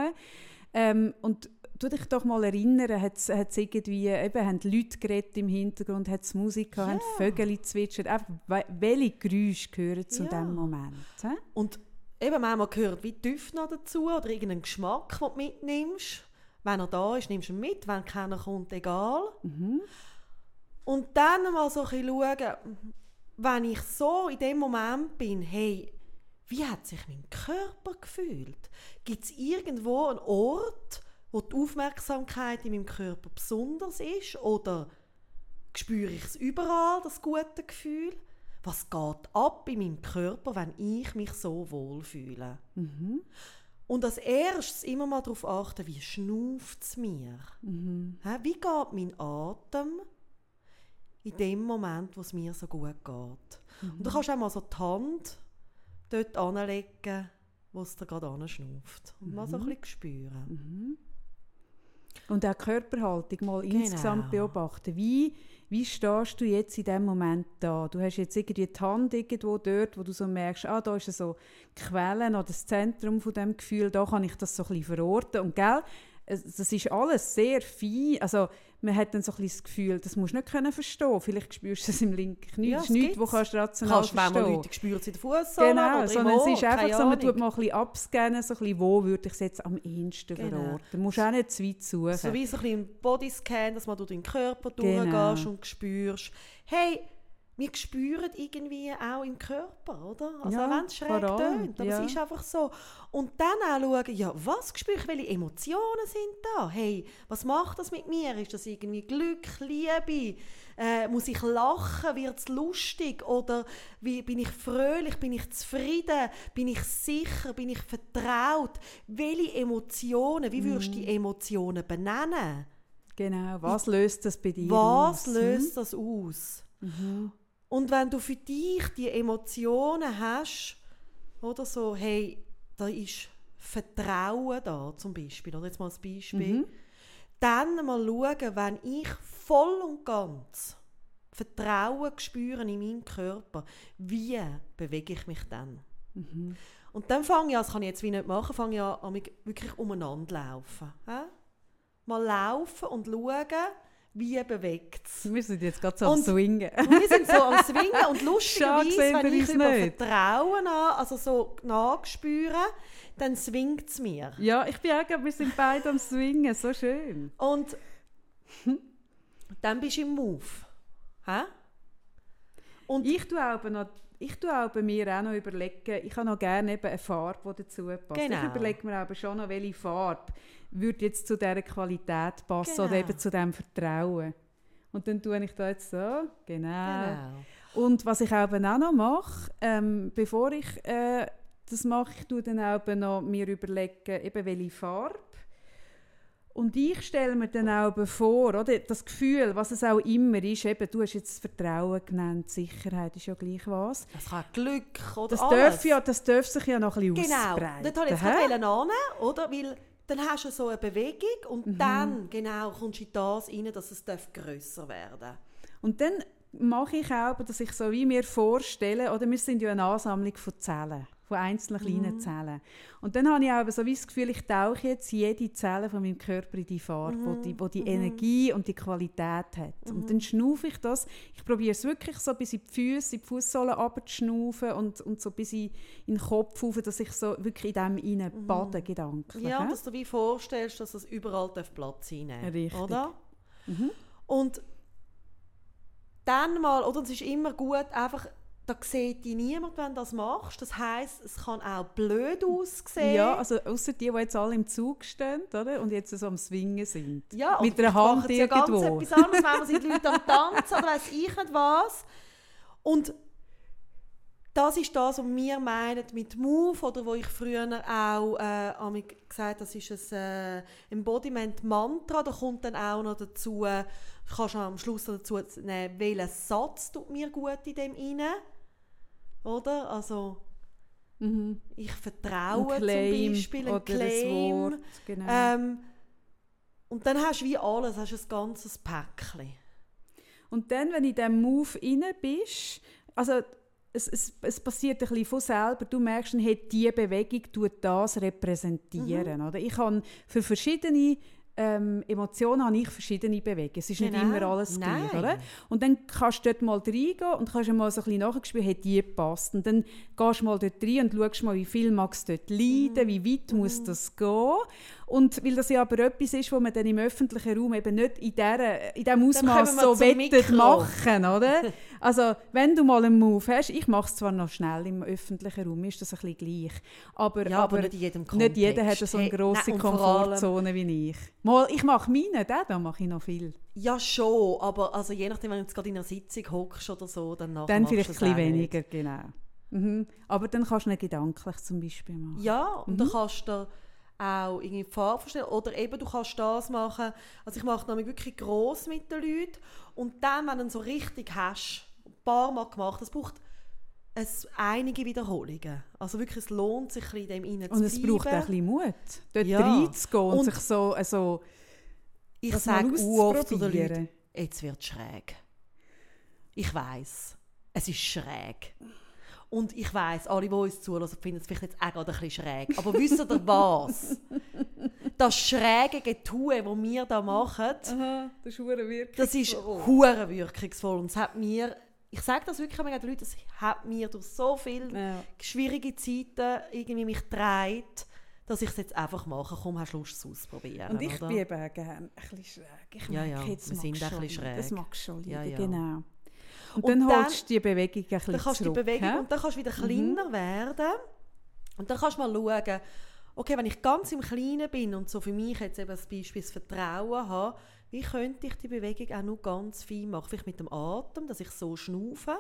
Ähm, und du dich doch mal erinnern, hat es irgendwie, eben, haben Leute geredet im Hintergrund, hat es Musik gehabt, ja. haben Vögel zwitschert. Einfach, welche Geräusche gehören zu ja. diesem Moment? He? Und eben manchmal gehört wie Düfte noch dazu oder irgendeinen Geschmack, den du mitnimmst. Wenn er da ist, nimmst du ihn mit. Wenn keiner kommt, egal. Mhm. Und dann mal so ein bisschen schauen, wenn ich so in dem Moment bin, hey, wie hat sich mein Körper gefühlt? Gibt es irgendwo einen Ort, wo die Aufmerksamkeit in meinem Körper besonders ist? Oder spüre ich es überall, das gute Gefühl? Was geht ab in meinem Körper, wenn ich mich so wohl fühle? Mhm. Und als erstes immer mal darauf achten, wie schnauft es mir? Mhm. Wie geht mein Atem in dem Moment, wo es mir so gut geht? Mhm. Und du kannst auch mal so die Hand dort anlegen, wo es dir gerade anschnauft. Und mhm. mal so ein mhm. bisschen spüren. Mhm. Und auch die Körperhaltung mal genau. insgesamt beobachten. Wie wie stehst du jetzt in dem Moment da? Du hast jetzt irgendwie die Hand irgendwo dort, wo du so merkst, ah, da ist so Quellen oder das Zentrum von dem Gefühl, da kann ich das so ein bisschen verorten. Und gell, das ist alles sehr fein. Also man hat dann so ein das Gefühl, das musst du nicht können verstehen. Vielleicht spürst du es im linken Knie. Ja, das ist nichts, was kannst du rational kannst verstehen. Kannst Leute spüren in der Fußsohle Genau, sondern es ist einfach so, man tut mal ein bisschen abscannen, so ein bisschen, wo würde ich es jetzt am ehesten genau. verorten. Du musst auch nicht zu weit suchen. So wie so ein bisschen Bodyscan, dass man durch deinen Körper genau. durchgehst und spürst, hey, wir spüren irgendwie auch im Körper, oder? Also ja, wenn es schräg tönt, aber ja. es ist einfach so. Und dann auch schauen, ja, was spüre ich, welche Emotionen sind da? Hey, was macht das mit mir? Ist das irgendwie Glück, Liebe? Äh, muss ich lachen? Wird es lustig? Oder wie, bin ich fröhlich? Bin ich zufrieden? Bin ich sicher? Bin ich vertraut? Welche Emotionen? Wie würdest du die mhm. Emotionen benennen? Genau, was löst das bei dir was aus? Was löst hm? das aus? Mhm. Und wenn du für dich die Emotionen hast, oder so, hey, da ist Vertrauen da zum Beispiel, oder jetzt mal als Beispiel, mhm. dann mal schauen, wenn ich voll und ganz Vertrauen spüre in meinem Körper, wie bewege ich mich dann? Mhm. Und dann fange ich an, das kann ich jetzt wie nicht machen, fange ich an, wirklich umeinander laufen. Mal laufen und schauen, wie bewegt es. Wir sind jetzt gerade so am Swingen. wir sind so am Swingen und lustigerweise, wenn ich über nicht. Vertrauen an, also so nachspüren, dann swingt es mir. Ja, ich bin auch, wir sind beide am Swingen, so schön. Und dann bist du im Move. Hä? Und ich tue auch noch ich tue auch bei mir auch noch überlegen, ich habe noch gerne eben eine Farbe, die dazu passt. Genau. Ich überlege mir aber schon noch, welche Farbe würde jetzt zu dieser Qualität passen genau. oder eben zu diesem Vertrauen. Und dann tue ich da jetzt so, genau. genau. Und was ich eben auch noch mache, ähm, bevor ich äh, das mache, ich tue dann auch noch mir überlegen, eben welche Farbe Und ich stelle mir dann auch vor, oder, das Gefühl, was es auch immer ist, eben, du hast jetzt Vertrauen genannt, Sicherheit ist ja gleich was. Das kann Glück oder Das alles. darf, ja, das darf sich ja noch ein bisschen Genau, ausbreiten. dort wollte ich jetzt gerade oder? Weil dann hast du so eine Bewegung und Mhm. dann genau kommst du in das rein, dass es darf grösser werden. Und dann mache ich auch, dass ich so wie mir vorstelle, oder? Wir sind ja eine Ansammlung von Zellen, von einzelnen kleinen Mhm. Zellen. Und dann habe ich auch so wie das Gefühl, ich tauche jetzt jede Zelle von meinem Körper in die Farbe, wo Mhm. die, wo die Energie und die Qualität hat. Und dann schnaufe ich das. Ich probiere es wirklich so bis in die Füße, in die Fußsohlen runterzuschnaufen und, und so bis in, in den Kopf rauf, dass ich so wirklich in dem rein bade, gedanklich. Ja, dass du dir wie vorstellst, dass es überall darf Platz einnehmen Richtig. oder? Mhm. Und dann mal, oder es ist immer gut, einfach, da sieht dich niemand, wenn du das machst. Das heisst, es kann auch blöd aussehen. Ja, also außer die, die jetzt alle im Zug stehen oder? und jetzt so am Swingen sind. Ja, Mit einer Hand machen sie ja ganz irgendwo. etwas anderes, wenn man sind die Leute am Tanzen oder weiss ich nicht was. Und das ist das, was wir meinen mit Move, oder wo ich früher auch äh, gesagt das ist ein äh, Embodiment-Mantra, da kommt dann auch noch dazu, du kannst am Schluss dazu nehmen, welcher Satz tut mir gut in dem rein. Oder? Also, Mhm. ich vertraue zum Beispiel, ein Claim. Wort. Genau. Ähm, und dann hast du wie alles, hast ein ganzes Päckchen. Und dann, wenn du in diesem Move rein bist, also es, es, es passiert ein bisschen von selber, du merkst, hey, diese Bewegung tut das repräsentieren. Mhm. Oder? Ich habe für verschiedene ähm, Emotionen habe ich verschiedene Bewegungen. Es ist nicht Genau. immer alles gleich. Oder? Und dann kannst du dort mal reingehen und kannst mal so ein bisschen nachspüren, hey, die passt. Und dann gehst du mal dort rein und schaust mal, wie viel magst du dort leiden, wie weit muss das gehen. Und weil das ja aber etwas ist, was man dann im öffentlichen Raum eben nicht in, dieser, in diesem Ausmaß so wettet machen, oder? Also, wenn du mal einen Move hast, ich mache es zwar noch schnell im öffentlichen Raum, ist das ein bisschen gleich. Aber, Ja, aber nicht in jedem nicht jeder hat so eine Hey, grosse nein, vor allem- Komfortzone wie ich. Mal, ich mache meine, den da mache ich noch viel. Ja, schon, aber also je nachdem, wenn du jetzt gerade in einer Sitzung hockst oder so, dann nachher Dann vielleicht ein bisschen auch nicht. weniger, genau. Mhm. Aber dann kannst du nicht gedanklich zum Beispiel machen. Ja, und Mhm. dann kannst du auch irgendwie Farbe verstellen. Oder eben, du kannst das machen. Also ich mache nämlich wirklich gross mit den Leuten. Und dann, wenn du ihn so richtig hast, paar Mal gemacht, das braucht es einige Wiederholungen. Also wirklich, es lohnt sich, in dem Und es braucht auch ein bisschen Mut, dort Ja. reinzugehen und, Und- sich so, also, Ich sage oft auszuprobieren. Leuten, jetzt wird es schräg. Ich weiß, es ist schräg. Und ich weiß, alle, die uns zulassen, finden es vielleicht jetzt auch gerade ein bisschen schräg. Aber wisst ihr was? Das schräge Getue, das wir da machen, Aha, das ist wirklich das ist hure wirkungsvoll. Und es hat mir, ich sage das wirklich immer den Leuten, es hat mir durch so viele Ja. schwierige Zeiten irgendwie mich getragen, dass ich es jetzt einfach mache. Komm, hast du Lust, es auszuprobieren, Und ich oder? bin eben gerne ein bisschen schräg. Ich Ja, merke, ja, jetzt wir sind ein schon bisschen leiden. Das schräg. magst du schon Ja, ja. genau. Und, Und dann dann- holst du die Bewegung ein bisschen Dann kannst du die zurück, Bewegung und dann kannst du wieder kleiner werden. Und dann kannst du mal schauen, okay, wenn ich ganz im Kleinen bin und so für mich jetzt eben als Beispiel das Vertrauen habe, wie könnte ich die Bewegung auch noch ganz fein machen? Vielleicht mit dem Atem, dass ich so schnaufe.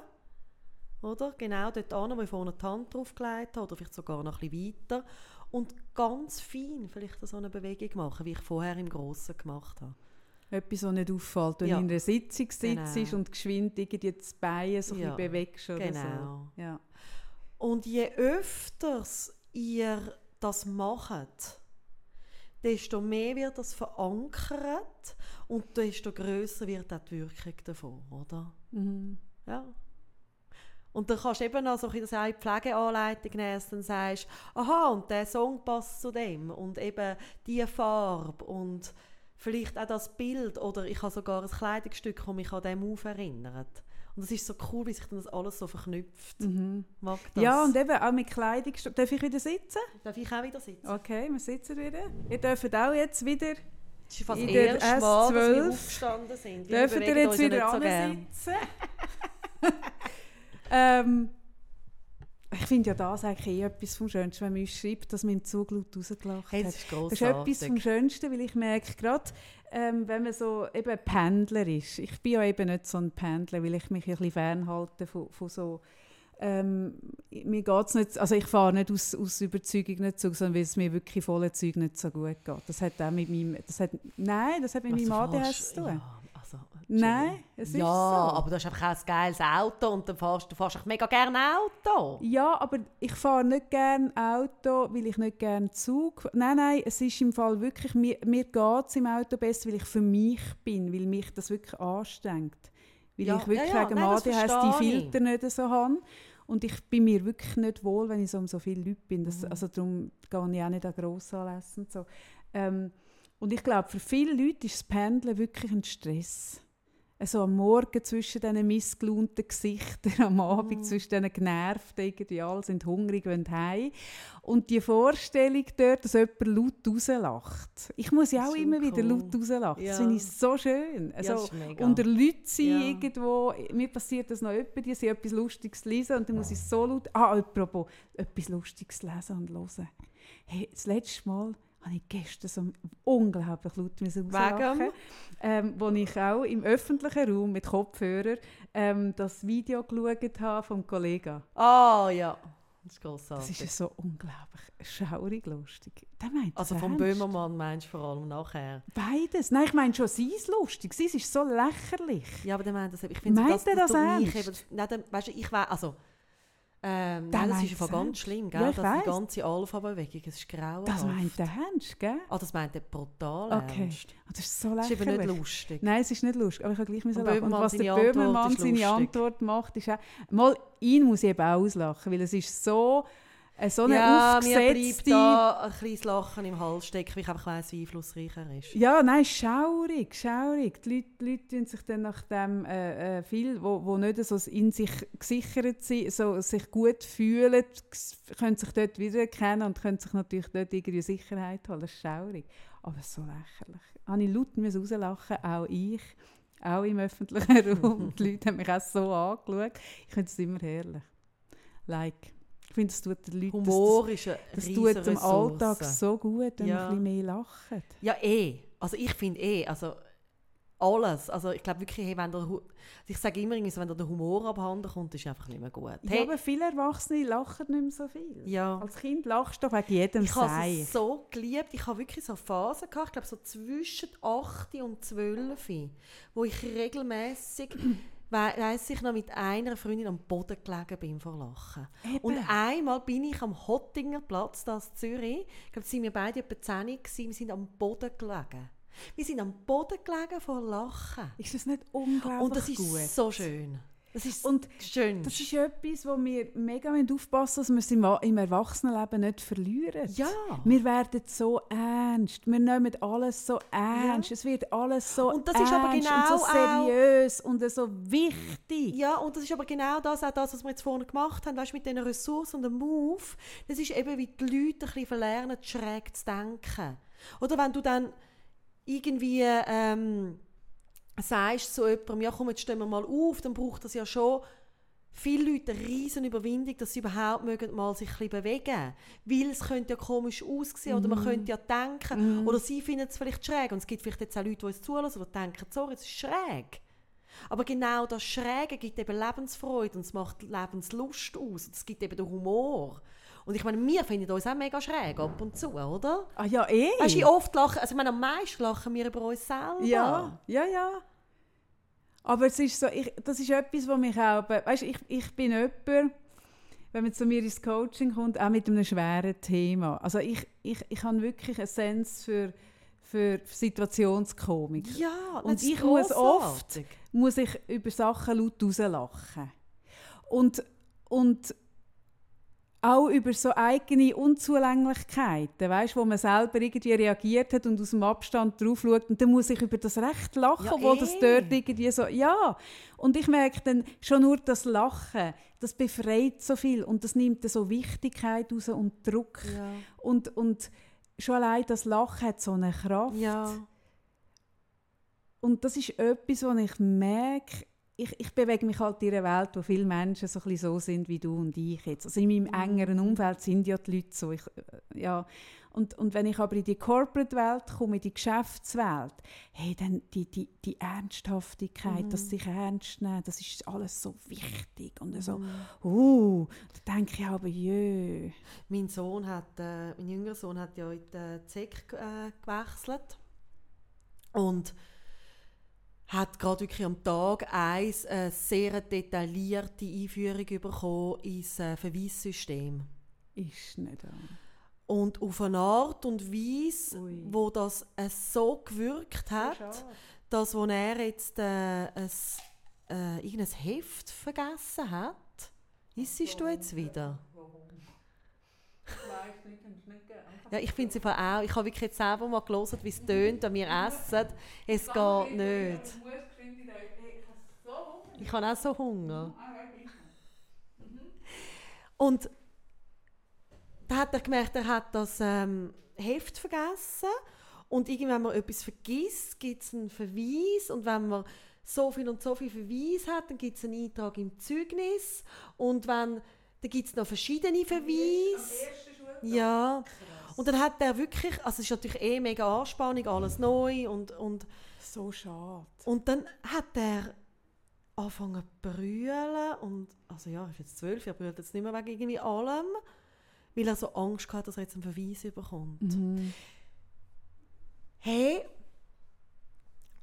Oder? Genau dort an, wo ich vorne die Hand draufgelegt habe, oder vielleicht sogar noch ein bisschen weiter. Und ganz fein vielleicht so eine Bewegung machen, wie ich vorher im Grossen gemacht habe. Etwas, was nicht auffällt, wenn Ja. du in einer Sitzung sitzt Genau. und geschwind irgendwie das Bein so ein Ja, bisschen bewegst oder genau. so. Ja. Und je öfters ihr das macht, desto mehr wird das verankert und desto größer wird auch die Wirkung davon, oder? Mhm. Ja. Und dann kannst du eben noch so ein bisschen auch die Pflegeanleitung nehmen, dass du dann sagst, aha, und der Song passt zu dem und eben diese Farbe und vielleicht auch das Bild oder ich habe sogar ein Kleidungsstück, das mich an Move erinnert. Und das ist so cool, wie sich dann das alles so verknüpft. Mhm. Mag das. Ja, und eben auch mit Kleidung. Darf ich wieder sitzen? Darf ich auch wieder sitzen? Okay, wir sitzen wieder. Ihr dürft auch jetzt wieder, Das ist fast In der erste Mal, dass wir S12 aufgestanden sind. Wir dürft ihr jetzt wieder so sitzen. ähm, ich finde ja das eigentlich eh etwas vom Schönsten, wenn man uns schreibt, dass man im Zug laut rausgelacht Hey, hat. das ist Das ist etwas vom Schönsten, weil ich merke gerade, ähm, wenn man so eben Pendler ist. Ich bin ja eben nicht so ein Pendler, weil ich mich ein bisschen fernhalte von, von so ähm, mir geht's nicht, also ich fahre nicht aus, aus Überzeugung nicht Zug, sondern weil es mir wirklich voller Zeug nicht so gut geht. Das hat auch mit meinem, das hat, nein, das hat mit Was, meinem ADHS zu tun. Ja, also, Nein, es ist ja, so. aber du hast einfach auch ein geiles Auto und dann fährst, du fährst mega gerne Auto. Ja, aber ich fahre nicht gerne Auto, weil ich nicht gerne Zug. Nein, nein, es ist im Fall wirklich, mir, mir geht es im Auto besser, weil ich für mich bin, weil mich das wirklich anstrengt. Weil Ja, ich wirklich ja, ja, wegen ADHS die. Filter nicht so habe. Und ich bin mir wirklich nicht wohl, wenn ich so um so viele Leute bin. Das, Mhm. Also darum gehe ich auch nicht an Grossanlässe und so. Ähm, und ich glaube, für viele Leute ist das Pendeln wirklich ein Stress. Also am Morgen zwischen diesen missgelaunten Gesichtern, am Abend Mhm. zwischen diesen genervten, irgendwie alle sind hungrig, wollen heim. Und die Vorstellung dort, dass jemand laut rauslacht. Ich muss ja auch immer wieder cool. laut rauslachen. Ja. Das finde ich so schön. Ja, Also, mega. unter Leuten sein Ja. irgendwo, mir passiert das noch öppe, die sind etwas Lustiges lesen und dann muss ich so laut, ah, apropos, etwas Lustiges lesen und hören. Hey, das letzte Mal habe ich gestern so unglaublich laut müssen Wegen? ähm, wo ich auch im öffentlichen Raum mit Kopfhörer ähm, das Video geschaut habe vom Kollegen. Ah, ja. Das ist Das grossartig. ist ja so unglaublich schaurig lustig. Also das vom. Böhmermann meinst du vor allem nachher. Beides. Nein, ich meine schon, sie ist lustig. Sie ist so lächerlich. Ja, aber der meint das, ich finde, Meint das, das tut mich ernst? eben, nein, der, weißt du, ich weiß, also, ähm, Der nein, das ist einfach ganz schlimm, Ja, gell? ich das weiss. die ganze Alpha-Bewegung, es ist grauenhaft. Das meint der Ernst, gell? Ah, das meint er brutal Okay. ernst. Ah, Das ist so Das ist lächerlich. eben nicht lustig. Nein, es ist nicht lustig, aber ich habe gleich müssen lachen. Und was der Böhmermann ist seine. Antwort macht, ist auch... Mal, ihn muss ich eben auslachen, weil es ist so, so eine ja, aufgesetzte... da ein kleines Lachen im Hals stecken, weil ich einfach weiss, wie einflussreich er ist. Ja, nein, schaurig, schaurig. Die Leute, die Leute tun sich dann nach dem äh, äh, viel, wo, wo nicht so in sich gesichert sind, so sich gut fühlen, können sich dort wiedererkennen und können sich natürlich dort irgendwie Sicherheit holen. Das ist schaurig. Aber so lächerlich. Habe ich laut rauslachen, auch ich, auch im öffentlichen Raum. Die Leute haben mich auch so angeschaut. Ich finde es immer herrlich. Like. Ich finde, es tut den Leuten... Humor ist eine das, das tut dem Ressource. Alltag so gut, wenn Ja. wir ein bisschen mehr lachen. Ja, eh. Also ich finde eh, also alles. Also ich glaube wirklich, hey, wenn der, Hu- ich sage immer, wenn der Humor abhanden kommt, ist einfach nicht mehr gut. Ja, Hey, aber viele Erwachsene lachen nicht mehr so viel. ja. Als Kind lachst du doch wegen jedem Ich habe es so geliebt. Ich habe wirklich so Phasen gehabt, ich glaube so zwischen 8 und 12, wo ich regelmäßig weiss ich noch mit einer Freundin am Boden gelegen bin vor Lachen. Und einmal bin ich am Hottinger Platz, das in Zürich. Ich glaube, waren wir beide etwa 10 gewesen. Wir sind am Boden gelegen. Wir sind am Boden gelegen vor Lachen. Ist das nicht unglaublich Und das ist gut? so schön. Das ist Und schön. das ist etwas, wo wir mega aufpassen müssen, dass wir es im, Wa- im Erwachsenenleben nicht verlieren. ja. Wir werden so ernst. Wir nehmen alles so ernst. Ja. Es wird alles so Und das ist aber ernst genau und so auch- seriös und so wichtig. Ja, und das ist aber genau das, auch das, was wir jetzt vorhin gemacht haben, weißt, mit diesen Ressourcen und dem Move. Das ist eben, wie die Leute ein bisschen verlernen, schräg zu denken. Oder wenn du dann irgendwie ähm, sagst zu jemandem, ja komm, jetzt stehen wir mal auf, dann braucht das ja schon viele Leute eine riesen Überwindung, dass sie überhaupt mögen, mal sich ein bewegen Weil es könnte ja komisch aussehen oder man könnte ja denken, oder sie finden es vielleicht schräg. Und es gibt vielleicht jetzt auch Leute, die uns zulassen oder denken, sorry, es ist schräg. Aber genau das Schräge gibt eben Lebensfreude und es macht Lebenslust aus. Und es gibt eben den Humor. Und ich meine, wir finden uns auch mega schräg ab und zu, oder? Ah ja, eh. Weißt du, oft lachen, also ich meine, am meisten lachen wir über uns selber. Ja, ja, ja. Aber es ist so, ich, das ist etwas, was mich auch, weißt, ich, ich bin jemand, wenn man zu mir ins Coaching kommt, auch mit einem schweren Thema. Also ich, ich, ich habe wirklich einen Sens für, für Situationskomik. Ja, Und ich muss grossartig. Muss ich über Sachen laut rauslachen. Und, und auch über so eigene Unzulänglichkeiten, weißt, wo man selber irgendwie reagiert hat und aus dem Abstand drauf schaut und dann muss ich über das Recht lachen, Ja, obwohl eh. das dort irgendwie so, ja. Und ich merke dann schon nur das Lachen, das befreit so viel und das nimmt dann so Wichtigkeit raus und Druck. Ja. Und, und schon allein das Lachen hat so eine Kraft. ja. Und das ist etwas, wo ich merke, ich, ich bewege mich halt in einer Welt, wo viele Menschen so, ein bisschen so sind wie du und ich jetzt. Also in meinem engeren Umfeld sind ja die Leute so. Ich, äh, ja. Und, und wenn ich aber in die Corporate-Welt komme, in die Geschäftswelt, hey, dann die, die, die Ernsthaftigkeit, Mhm. das sich ernst nehmen, das ist alles so wichtig. Und so, Mhm. uh, da denke ich aber, jö. Mein Sohn hat, äh, mein jüngerer Sohn hat ja in die ZEC äh, gewechselt und hat gerade wirklich am Tag eins eine sehr detaillierte Einführung bekommen ins äh, Verweissystem. Ist nicht an. Und auf eine Art und Weise, Ui. wo das äh, so gewirkt hat, dass wo er jetzt äh, ein, äh, irgendein Heft vergessen hat, isst du jetzt wieder? Ja, ich finde es auch. Ich habe wirklich jetzt selber mal gelesen, wie es tönt, wenn wir essen. Es geht nicht. Ich habe auch so Hunger. Und da hat er gemerkt, er hat das ähm, Heft vergessen. Und irgendwie, wenn man etwas vergisst, gibt es einen Verweis. Und wenn man so viel und so viel Verweis hat, dann gibt es einen Eintrag im Zeugnis. Und wenn, dann gibt es noch verschiedene Verweise. Ja. Und dann hat er wirklich, also es ist natürlich eh mega Anspannung, alles neu und, und, So schade. und dann hat er angefangen zu brüllen und, also ja, er ist jetzt zwölf, er brüllt jetzt nicht mehr wegen irgendwie allem, weil er so Angst hatte, dass er jetzt einen Verweis bekommt. Mhm. Hey,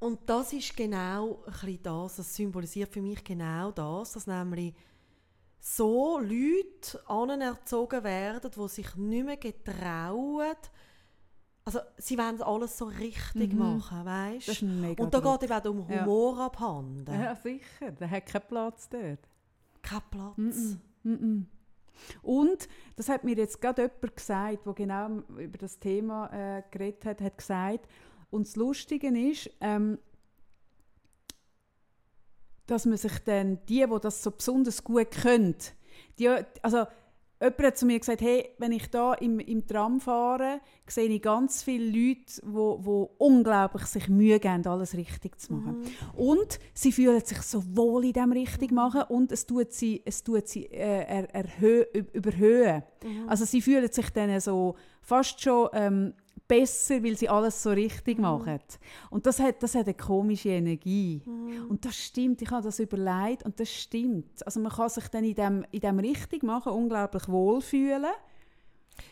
und das ist genau ein das, das symbolisiert für mich genau das, dass nämlich so Leute anerzogen werden, die sich nicht mehr getrauen, also sie wollen alles so richtig Mhm. machen, weißt Das ist mega Und da geht eben auch um Ja. Humor abhanden. Ja, sicher. Der hat keinen Platz dort. Kein Platz. Mhm. Mhm. Und, das hat mir jetzt gerade jemand gesagt, der genau über das Thema äh, geredet hat, hat gesagt, und das Lustige ist, ähm, dass man sich dann, die, die das so besonders gut können, die, also jemand hat zu mir gesagt, hey, wenn ich da im, im Tram fahre, sehe ich ganz viele Leute, die wo, wo unglaublich sich Mühe geben, alles richtig zu machen. Und sie fühlen sich so wohl in dem richtig machen und es tut sie, es tut sie äh, er, erhö üb- überhöhen. Also sie fühlen sich dann so fast schon ähm, besser, weil sie alles so richtig machen. Und das hat, das hat eine komische Energie. Und das stimmt, ich habe das überlegt und das stimmt. Also man kann sich dann in dem, in dem richtig machen unglaublich wohlfühlen.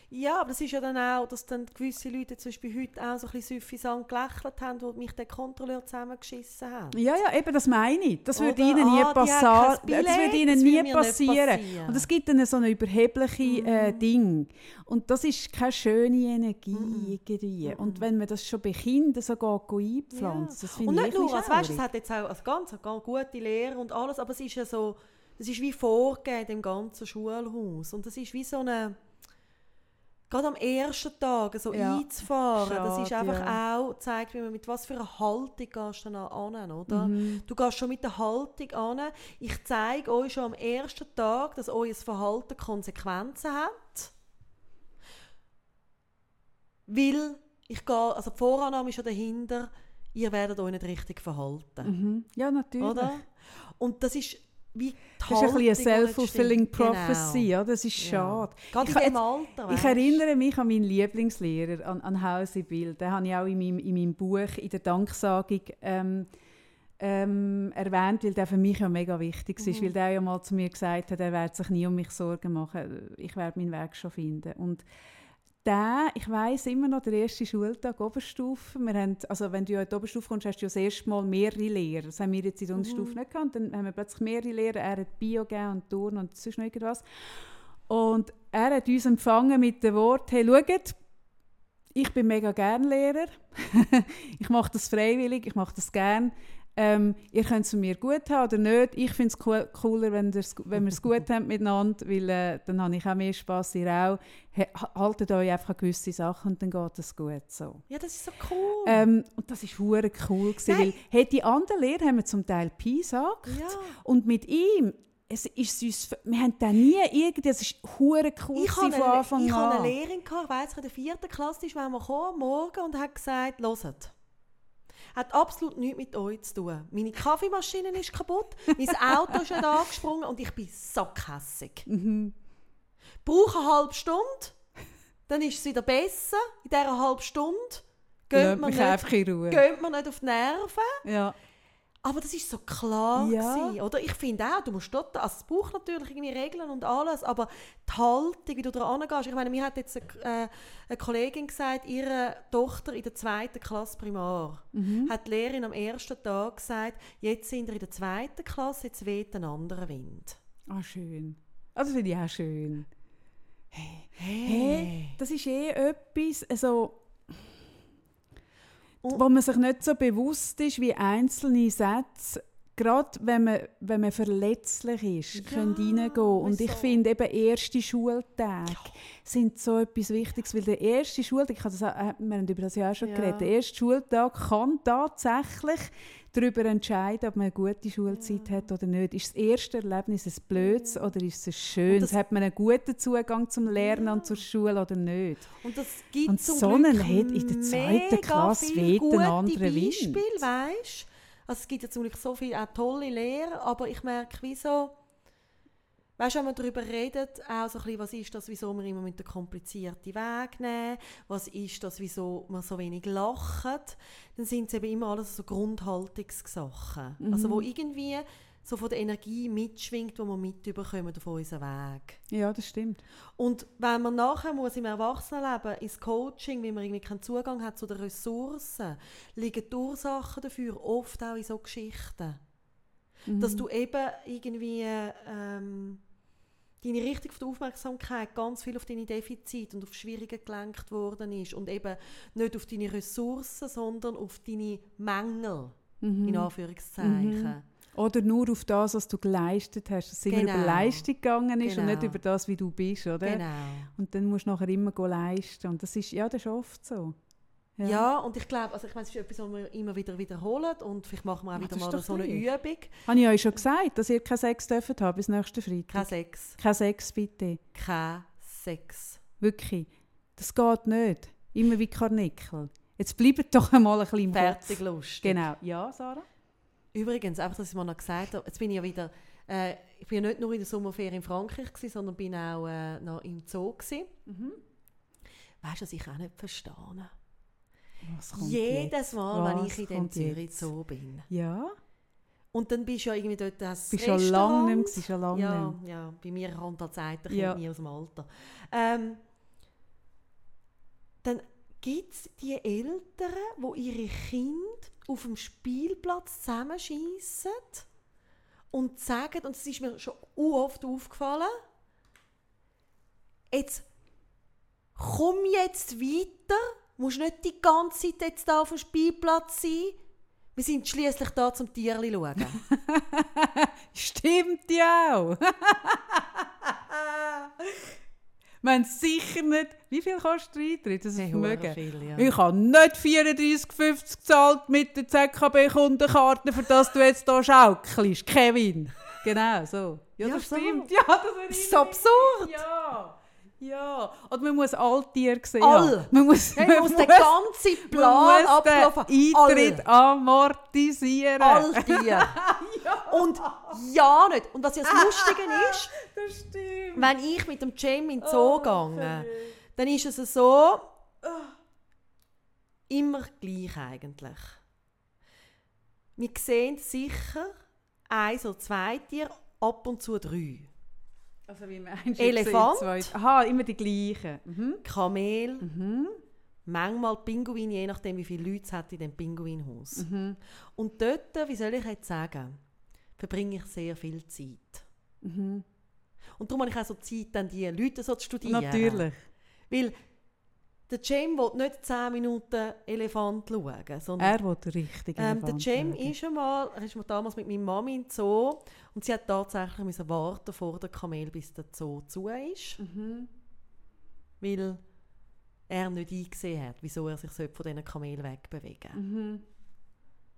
Ja, aber das ist ja dann auch, dass dann gewisse Leute zum Beispiel heute auch so ein bisschen süffisant gelächelt haben, wo mich der Kontrolleur zusammengeschissen hat. Ja, ja, eben, das meine ich. Das würde ihnen nie ah, Billett, Das würde ihnen das nie nicht passieren. passieren. Mhm. Und es gibt dann so eine überhebliche äh, Ding. Und das ist keine schöne Energie irgendwie. Und wenn man das schon bei Kindern so geht, einpflanzt, das finde Und ich nicht nur, ein also weißt, es hat jetzt auch also ganz, ganz gute Lehre und alles, aber es ist ja so, das ist wie vorgegeben im ganzen Schulhaus. Und das ist wie so eine, gerade am ersten Tag so Ja, einzufahren, das ist schade, einfach ja. auch, zeigt, wie man mit was für einer Haltung gehst du dann an, oder? Mhm. Du gehst schon mit der Haltung an. Ich zeige euch schon am ersten Tag, dass euer Verhalten Konsequenzen hat. Weil ich gehe, also die Vorannahme ist schon dahinter, ihr werdet euch nicht richtig verhalten. Mhm. Ja, natürlich. Oder? Und das ist wie Das ist ein nicht self-fulfilling stimmt. prophecy. Ja, das ist Ja. schade. Gerade Ich dem Alter, Ich erinnere mich an meinen Lieblingslehrer, an, an Hausi Bild. Den habe ich auch in meinem, in meinem Buch, in der Danksagung, ähm, ähm, erwähnt, weil der für mich ja mega wichtig ist. Mhm. Weil der ja mal zu mir gesagt hat, er werde sich nie um mich Sorgen machen. Ich werde meinen Weg schon finden. Und der, ich weiß immer noch, der erste Schultag Oberstufe. Wir haben, also wenn du ja in die Oberstufe kommst, hast du ja das erste Mal mehrere Lehrer. Das haben wir jetzt in der Unterstufe nicht gehabt. Dann haben wir plötzlich mehrere Lehrer. Er hat Bio gegeben und Turn und sonst noch irgendwas. Und er hat uns empfangen mit dem Wort, hey, schaut, ich bin mega gern Lehrer. ich mache das freiwillig, ich mache das gern. Ähm, ihr könnt es mir gut haben oder nicht. Ich finde es cool, cooler, wenn, wenn wir es gut haben miteinander, weil äh, dann habe ich auch mehr Spass, ihr auch. He, haltet euch einfach an gewisse Sachen und dann geht es gut so. Ja, das ist so cool. Ähm, und das war hure cool, gewesen, weil hey, die anderen Lehrer haben wir zum Teil Pi gesagt ja. und mit ihm, es ist uns, wir haben da nie irgendwie, es ist hure cool Ich hatte von Anfang ich hatte an. eine Lehrerin, gehabt, ich weiss, in der vierten Klasse ist manchmal gekommen, Morgen und hat gesagt, hört, hat absolut nichts mit euch zu tun. Meine Kaffeemaschine ist kaputt, mein Auto ist nicht angesprungen und ich bin so kässig. Mhm. Brauche eine halbe Stunde, dann ist es wieder besser. In dieser halben Stunde geht man, nicht, geht man nicht auf die Nerven. Ja. Aber das ist so klar Ja. gewesen, oder? Ich finde auch, du musst dort, also es braucht natürlich irgendwie Regeln und alles, aber die Haltung, wie du da angehst, ich meine, mir hat jetzt eine, äh, eine Kollegin gesagt, ihre Tochter in der zweiten Klasse Primar, Mhm. hat die Lehrerin am ersten Tag gesagt, jetzt sind wir in der zweiten Klasse, jetzt weht ein anderer Wind. Ah, schön. Also finde ich auch schön. Hey. Hey, das ist eh etwas, also, wo man sich nicht so bewusst ist, wie einzelne Sätze, gerade wenn man, wenn man verletzlich ist, Ja, können reingehen. Und ich wieso? finde eben erste Schultage sind so etwas Wichtiges, weil der erste Schultag, ich habe das, äh, wir haben über das ja auch schon Ja. geredet, der erste Schultag kann tatsächlich darüber entscheiden, ob man eine gute Schulzeit hat oder nicht. Ist das erste Erlebnis ein blödes oder ist es das- Hat man einen guten Zugang zum Lernen und zur Schule oder nicht? Und das gibt Und zum so einen hat in der zweiten Klasse weht ein gute anderer Wind. Beispiele, weißt? Also es gibt ja zum Glück so viele auch tolle Lehrer, aber ich merke, wieso, weißt du, wenn man darüber redet, auch so ein bisschen, was ist das, wieso wir immer mit den komplizierten Weg nehmen, was ist das, wieso wir so wenig lachen, dann sind es eben immer alles so Grundhaltungssachen. Also Mhm. wo irgendwie so von der Energie mitschwingt, die wir mitbekommen auf unseren Weg. Ja, das stimmt. Und wenn man nachher muss im Erwachsenenleben ins Coaching, wenn man irgendwie keinen Zugang hat zu den Ressourcen, liegen die Ursachen dafür oft auch in so Geschichten. Dass Mhm. du eben irgendwie ähm, deine Richtung von der Aufmerksamkeit ganz viel auf deine Defizite und auf Schwierige gelenkt worden ist und eben nicht auf deine Ressourcen, sondern auf deine Mängel, Mhm. in Anführungszeichen. Oder nur auf das, was du geleistet hast, dass es immer Genau. über Leistung gegangen ist und Genau. nicht über das, wie du bist, oder? Genau. Und dann musst du nachher immer leisten. Und das ist, ja, das ist oft so. Ja. und ich glaube, also ich meine, es ist etwas, was wir immer wieder wiederholen und vielleicht machen wir auch wieder mal so eine. Übung. Habe ich euch schon gesagt, dass ihr keinen Sex dürft haben bis nächsten Freitag? Kein Sex. Kein Sex, bitte. Kein Sex. Wirklich. Das geht nicht. Immer wie Karnickel. Jetzt bleibt doch einmal ein bisschen im Fertig Kopf. lustig. Genau. Ja, Sarah? Übrigens, einfach, dass ich mal noch gesagt habe, jetzt bin ich ja wieder, äh, ich bin ja nicht nur in der Sommerferien in Frankreich gewesen, sondern bin auch äh, noch im Zoo gewesen. Mhm. Weißt du, was ich auch nicht verstehe? Jedes jetzt? Mal, wenn Was ich in dem Zürich jetzt? Zoo bin. Ja? Und dann bist du ja irgendwie dort das Bist schon lange nicht mehr, gewesen, schon lange ja, nicht ja, bei mir kommt halt Zeit, ich Ja. nie aus dem Alter. Ähm, dann gibt es die Eltern, die ihre Kinder auf dem Spielplatz zusammenschießen und sagen, und das ist mir schon oft aufgefallen, jetzt komm jetzt weiter, musst nicht die ganze Zeit jetzt da auf dem Spielplatz sein, wir sind schließlich da zum Tierli schauen. Stimmt ja auch. Man sicher nicht. Wie viel kostet der Eintritt? Das ist Vermögen. viel, ja. Ich habe nicht 34,50 gezahlt mit der ZKB-Kundenkarte, für das du jetzt hier schaukelst. Kevin. Genau, so. Ja, Ja, das so. stimmt. Ja, das Das ist so absurd. Ja. Ja. Und man muss all Tiere sehen. All. Man muss, Hey, man muss den ganzen Plan ablaufen. Eintritt amortisieren. All, all die. Und ja nicht. Und was ja das Lustige ist, Das wenn ich mit dem Jamie in den Zoo Oh, gehe, dann ist es so, immer gleich eigentlich. Wir sehen sicher ein oder zwei Tiere, ab und zu drei. Also wie meinst Elefant. Zwei- Aha, immer die gleichen. Mhm. Kamel, Mhm. manchmal Pinguin, je nachdem wie viele Leute es hat in dem Pinguinhaus. Mhm. Und dort, wie soll ich jetzt sagen, verbringe ich sehr viel Zeit. Mhm. Und darum habe ich auch so Zeit, dann die Leute so zu studieren. Natürlich. Weil der Cem will nicht 10 Minuten Elefant schauen, sondern Er will den richtigen ähm, der Elefant Cem schauen. ist einmal, er ist mal damals mit meiner Mami in Zoo und sie hat tatsächlich müssen warten vor der Kamel, bis der Zoo zu ist, Mhm. weil er nicht eingesehen hat, wieso er sich von diesen Kamelen wegbewegen Mhm.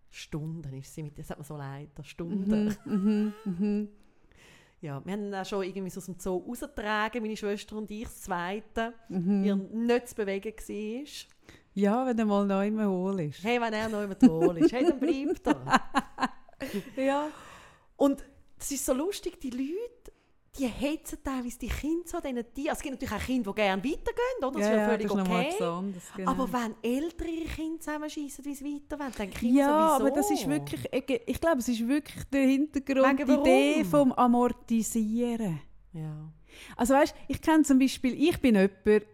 Stunden ist sie mit, das hat mir so leid, Stunden. Mhm. Mhm. Ja, wir haben ihn auch schon irgendwie so aus dem Zoo rausgetragen, meine Schwester und ich, das Zweite, Mhm. er nicht zu bewegen war. Ja, wenn er mal neu im Hohl ist. Hey, wenn er noch immer toll ist, hey, dann bleibt er. Ja. Und es ist so lustig, die Leute, die hetzen teilweise die Kinder so diesen Tieren. Also es gibt natürlich auch Kinder, die gerne weitergehen, oder? Das ja, ist ja völlig das ist okay. etwas anderes, genau. Aber wenn Eltern ihre Kinder zusammenschießen, wie sie weiter wollen, dann Kinder ja, sowieso. aber das ist wirklich, ich, ich glaube, es ist wirklich der Hintergrund, die Idee vom Amortisieren. Ja. Also weißt, ich kenne zum Beispiel, ich bin jemand,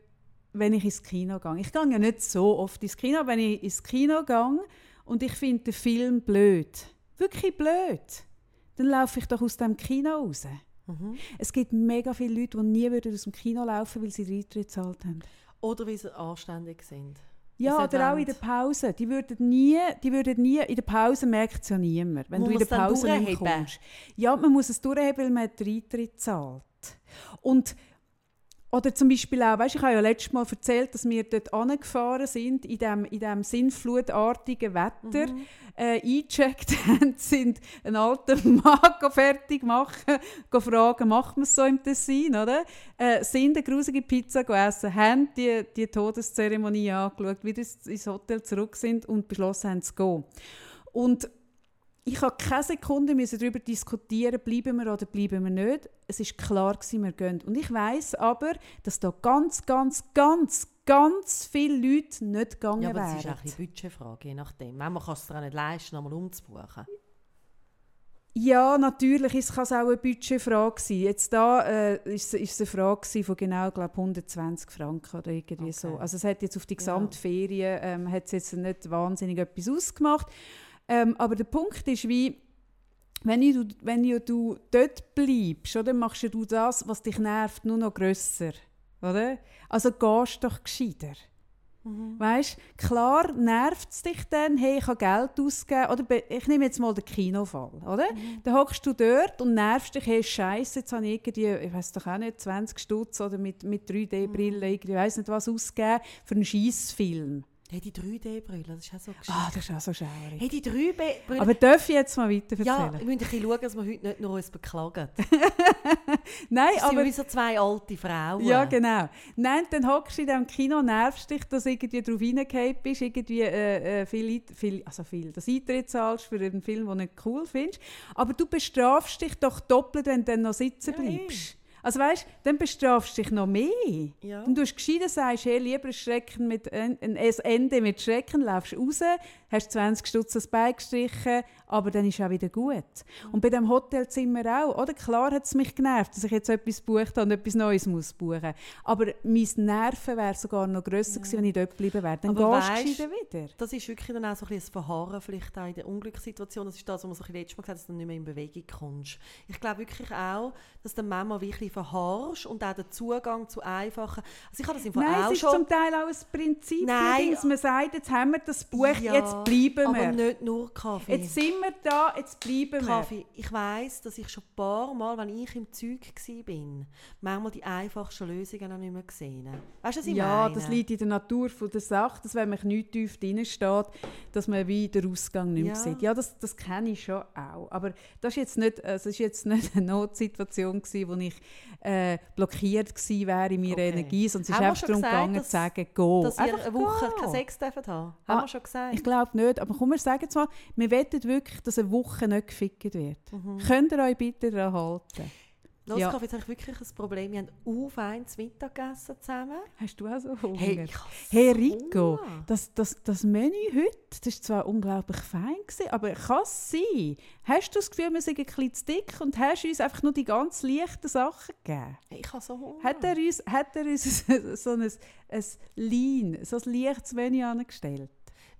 wenn ich ins Kino gehe. Ich gehe ja nicht so oft ins Kino, aber wenn ich ins Kino gehe und ich finde den Film blöd, wirklich blöd, dann laufe ich doch aus dem Kino raus. Mhm. Es gibt mega viele Leute, die nie würden aus dem Kino laufen weil sie den Eintritt gezahlt haben. Oder wie sie anständig sind. Ja, oder auch in der Pause. Die würden nie, die würden nie, in der Pause merkt es ja niemand, wenn Muss du in der Pause kommst. Ja, man muss es durchheben, weil man den Eintritt zahlt. Und oder zum Beispiel auch, weißt, ich habe ja letztes Mal erzählt, dass wir dort angefahren sind, in dem, in dem sinnflutartigen Wetter, Mhm. äh, eingecheckt haben, sind einen alten Mann fertig machen, fragen, macht man es so im Tessin, oder? Äh, sind eine grusige Pizza gegessen, haben die, die Todeszeremonie angeschaut, wieder ins Hotel zurück sind und beschlossen haben zu gehen. Und ich habe keine Sekunde müssen darüber diskutieren, bleiben wir oder bleiben wir nicht. Es ist klar gewesen, wir gehen. Und ich weiß aber, dass da ganz, ganz, ganz, ganz viele Leute nicht gegangen Ja, aber wären. es ist auch eine Budgetfrage, je nachdem. Manchmal kannst du es dir auch nicht leisten, einmal umzubuchen. Ja, natürlich ist es auch eine Budgetfrage sein. Jetzt da äh, ist, ist es eine Frage von genau, glaub, 120 Franken oder irgendwie Okay. so. Also es hat jetzt auf die Ja. Gesamtferien ähm, hat jetzt nicht wahnsinnig etwas ausgemacht. Ähm, aber der Punkt ist wie, wenn du, wenn ja du dort bleibst, oder, machst du das, was dich nervt, nur noch grösser. Oder? Also gehst doch gescheiter. Weißt, klar nervt es dich dann, hey, ich habe Geld ausgegeben. Oder ich nehme jetzt mal den Kinofall. Oder? Dann hockst du dort und nervst dich, hey, Scheiße, jetzt habe ich irgendwie, ich weiß doch auch nicht, 20 Stutz oder mit, mit 3D-Brille, irgendwie, ich weiß nicht was ausgegeben für einen Scheissfilm. Hey, die 3D-Brille, das ist auch so gescheit. Ah, das ist auch so schaurig. Hey, die 3D-Brille... Aber darf ich jetzt mal weiter ja, erzählen? wir müssen ein schauen, dass wir heute nicht nur uns beklagen. Nein, Das sind aber... wie so zwei alte Frauen. Ja, genau. Nein, dann hockst du in diesem Kino, nervst dich, dass du irgendwie drauf reingehauen bist, irgendwie äh, äh, viel, viel, also viel, das Eintritt zahlst für einen Film, den du nicht cool findest. Aber du bestrafst dich doch doppelt, wenn du dann noch sitzen Ja, bleibst. Also weißt, dann bestrafst du dich noch mehr. Ja. Und du hast gescheiter sagst, hey, lieber Schrecken mit, ein, ein Ende mit Schrecken, laufst raus, hast 20 Stutz ans Bein gestrichen, aber dann ist auch wieder gut. Und bei dem Hotelzimmer auch, oder? Klar hat es mich genervt, dass ich jetzt etwas bucht habe und etwas Neues muss buchen. Aber mein Nerven wäre sogar noch grösser gewesen, wenn ich dort geblieben wäre. Dann Aber gehst du wieder. Das ist wirklich dann auch so ein, bisschen ein Verharren vielleicht auch in der Unglückssituation. Das ist das, was man so ein letztes Mal gesagt hat, dass du nicht mehr in Bewegung kommst. Ich glaube wirklich auch, dass du manchmal wirklich verharrst und auch der Zugang zu einfachen... Also ich habe das im Fall Nein, auch es ist schon... zum Teil auch ein Prinzip, Nein. dass man sagt, jetzt haben wir das Buch, Ja, jetzt bleiben aber wir. nicht nur Kaffee. Jetzt sind wir da, jetzt bleiben wir. Kaffee. Ich weiss, dass ich schon ein paar Mal, wenn ich im Zeug war, manchmal die einfachsten Lösungen auch nicht mehr gesehen habe. Weißt du, was ich ja, meine? das liegt in der Natur von der Sache, dass wenn man nicht tief drin steht, dass man wie den Ausgang nicht mehr Ja. sieht. Ja, das, das kenne ich schon auch. Aber das ist jetzt nicht, also ist jetzt nicht eine Notsituation gewesen, wo ich äh, blockiert gewesen wäre in meiner Okay. Energie, sondern es ist wir einfach darum gesagt, gegangen, dass- zu sagen, go. Dass ihr Einfach eine Woche go. keinen Sex dürft haben. Ah, Haben wir schon gesagt? Ich glaube nicht, aber komm, wir sagen jetzt mal, wir wollen wirklich, dass eine Woche nicht gefickt wird. Mhm. Könnt ihr euch bitte daran halten? Los, Ja. Jetzt habe ich wirklich ein Problem. Wir haben u fein zu Mittag gegessen zusammen. Hast du auch so Hunger? Hey, Hey Rico, Hunger. das, das, das Menü heute, das war zwar unglaublich fein, gewesen, aber kann es sein? Hast du das Gefühl, wir sind ein bisschen zu dick und hast uns einfach nur die ganz leichten Sachen gegeben? Ich habe so Hunger. Hat er uns, hat er uns so ein, ein Lean, so ein leichtes Menü angestellt?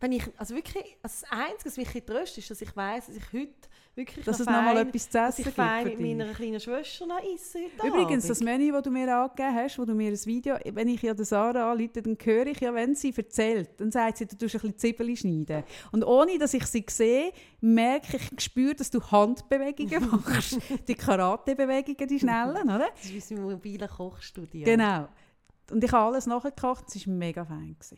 Wenn ich, also wirklich, also das Einzige, was mich ein tröstet, ist, dass ich weiss, dass ich heute wirklich Dass noch es noch mal fein- etwas zu essen gibt fein mit meiner kleinen Schwester noch esse Übrigens, das Abend. Menü, das du mir angegeben hast, wo du mir ein Video, wenn ich ja der Sarah anrufe, dann höre ich ja, wenn sie erzählt, dann sagt sie, du tust ein bisschen Zwiebeln schneiden. Und ohne, dass ich sie sehe, merke ich, spüre, dass du Handbewegungen machst. die Karate-Bewegungen, die schnellen, oder? Das ist wie mein mobiles Kochstudio. Genau. Und ich habe alles nachgekocht, es war mega fein. Gewesen.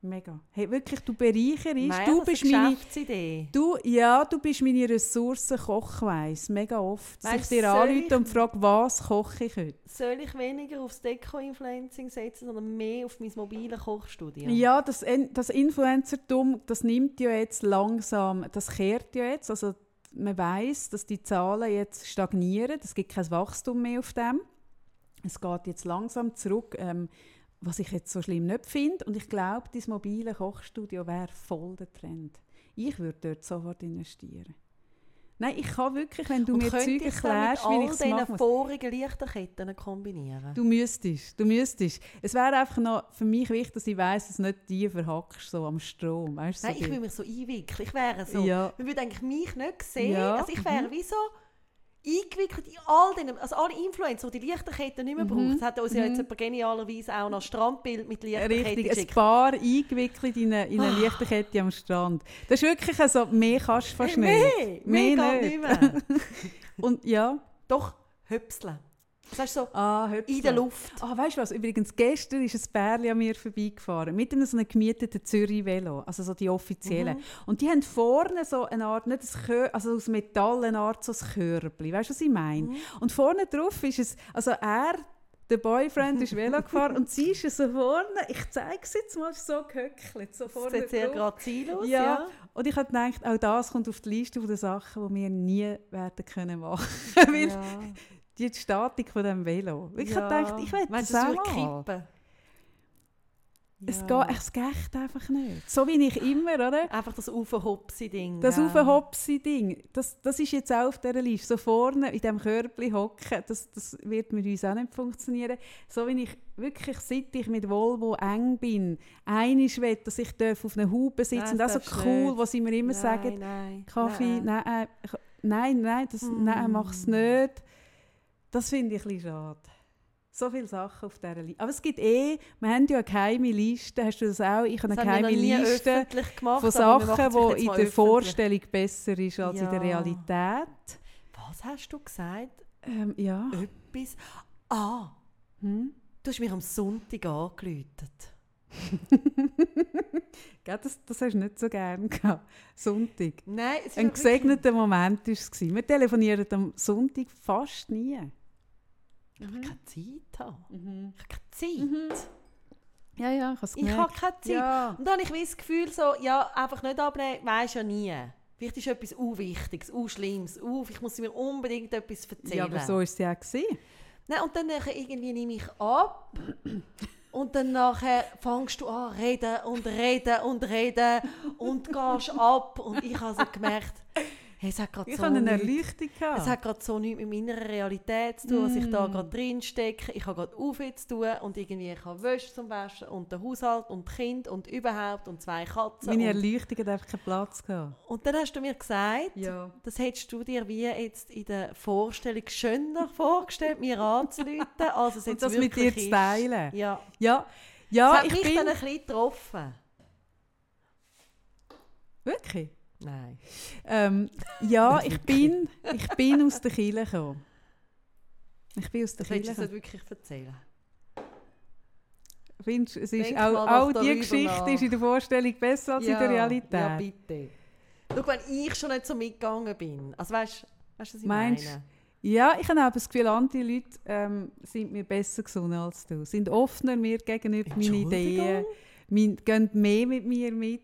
Mega. Hey, wirklich, du bereicherst, Nein, du bist ist eine meine... Geschäftsidee. Du, ja, du bist meine Ressource Kochweiss. Mega oft. Dass ich Weißt, dir anrufe und frage, was koche ich heute? Soll ich weniger aufs Deko-Influencing setzen, sondern mehr auf mein mobiles Kochstudio? Ja, das, das Influencertum, das nimmt ja jetzt langsam, das kehrt ja jetzt. Also man weiß, dass die Zahlen jetzt stagnieren. Es gibt kein Wachstum mehr auf dem. Es geht jetzt langsam zurück, ähm, was ich jetzt so schlimm nicht finde. Und ich glaube, das mobile Kochstudio wäre voll der Trend. Ich würde dort sofort investieren. Nein, ich kann wirklich, wenn du Und mir Zeug ich es dann erklärst, wie ich es machen muss. vorigen Lichterketten kombinieren? Du müsstest, du müsstest. Es wäre einfach noch für mich wichtig, dass ich weiss, dass du nicht die verhackst, so am Strom. Weißt, du, Nein, so ich will mich so einwickeln. Ich wäre so, Ja. man würde eigentlich mich nicht sehen. Ja, Also ich wäre mhm. wie so eingewickelt in all den, also alle Influencer, die die Lichterketten nicht mehr Mhm, brauchen. Es hat uns ja mhm. jetzt genialerweise auch noch Strandbild mit Lichterketten Richtig, ein. Paar eingewickelt in eine, in eine Ah. Lichterkette am Strand. Das ist wirklich so, mehr kannst du fast Hey, nicht. mehr, mehr geht nicht mehr. Und ja, Doch, hüpseln. Das heißt so, ah, in der Luft. Ah, weißt du was? Übrigens, gestern ist ein Pärchen an mir vorbeigefahren mit einem so einem gemieteten Zürich-Velo, also so die offiziellen. Mhm. Und die haben vorne so eine Art, nicht ein Kör, also aus Metall eine Art so ein Körbchen. Weißt du, was ich meine? Mhm. Und vorne drauf ist es, also er, der Boyfriend, ist Velo gefahren und sie ist so vorne, ich zeige es jetzt mal, so gehöckelt, so Das vorne sieht sehr grazil aus. Ja. Ja. Und ich habe gedacht, auch das kommt auf die Liste der Sachen, die wir nie werden können machen. Weil Ja. Die Statik von dem Velo. Ich Ja. habe gedacht, ich will Meinst das auch es kippen? Es, Ja. geht, es geht einfach nicht. So wie ich immer, oder? Einfach das Aufhopsi-Ding. Das ja. Aufhopsi-Ding, das, das ist jetzt auch auf dieser Liste. So vorne in diesem Körbchen hocken, das, das wird mit uns auch nicht funktionieren. So wie ich wirklich, seit ich mit Volvo eng bin, einig will, dass ich darf auf einer Haube sitzen auch das so darfst cool, nicht. was sie mir immer nein, sagen, Nein, Kaffee, nein. nein, äh, nein, nein, das, nein, mach's nicht. Das finde ich ein bisschen schade. So viele Sachen auf dieser Liste. Aber es gibt eh, wir haben ja eine geheime Liste, hast du das auch? Ich habe eine geheime Liste gemacht, von Sachen, die in der öffentlich. Vorstellung besser ist als in der Ja. Realität. Was hast du gesagt? Ähm, ja. Etwas? Ah, Hm? du hast mich am Sonntag angeläutet. Das, das hast du nicht so gerne gehabt. Sonntag. Nein, es ist Ein auch wirklich- gesegneter Moment war es. Wir telefonieren am Sonntag fast nie. Ich habe keine Zeit. Haben. Mhm. Ich habe keine Zeit. Ja, ja, ich habe es Ich habe keine Zeit. Ja. Und dann habe ich das Gefühl, so, ja, einfach nicht abnehmen, weisst ja nie. Vielleicht ist etwas Unwichtiges, Unschlimmes, Uf, ich muss mir unbedingt etwas erzählen. ja, aber so war es ja auch. Nein, und dann nachher irgendwie nehme ich ab. Und dann nachher fängst du an reden und reden und reden und gehst ab. Und ich habe so gemerkt, hey, es hat Ich so hatte eine Erleuchtung. gehabt. es hat gerade so nichts mit meiner Realität zu tun, was ich da Mm. gerade drin stecke. Ich habe gerade Aufwärts zu tun und irgendwie ich habe Wäsche zum Waschen und den Haushalt und Kind und überhaupt und zwei Katzen. Meine Und, Erleuchtung hat einfach keinen Platz gehabt. und dann hast du mir gesagt, Ja. das hättest du dir wie jetzt in der Vorstellung schöner vorgestellt, mir anzuleiten, als es Und jetzt das mit dir zu ist. teilen. Ja, Ja, das ja hat ich mich bin... dann ein bisschen getroffen. Wirklich? Nein. Ähm, ja, ich bin, ich bin aus der Kirche gekommen. Ich bin aus der Kirche gekommen. wirklich erzählen. Findest, du, es ist Denk auch, auch die Geschichte nach. ist in der Vorstellung besser als in der Realität. Ja, bitte. Schau, wenn ich schon nicht so mitgegangen bin, also weißt du, was ich Meinst- meine? Ja, ich habe auch das Gefühl, andere Leute ähm, sind mir besser gesonnen als du. Sind offener mir gegenüber meinen Ideen. Mein, gehen mehr mit mir mit.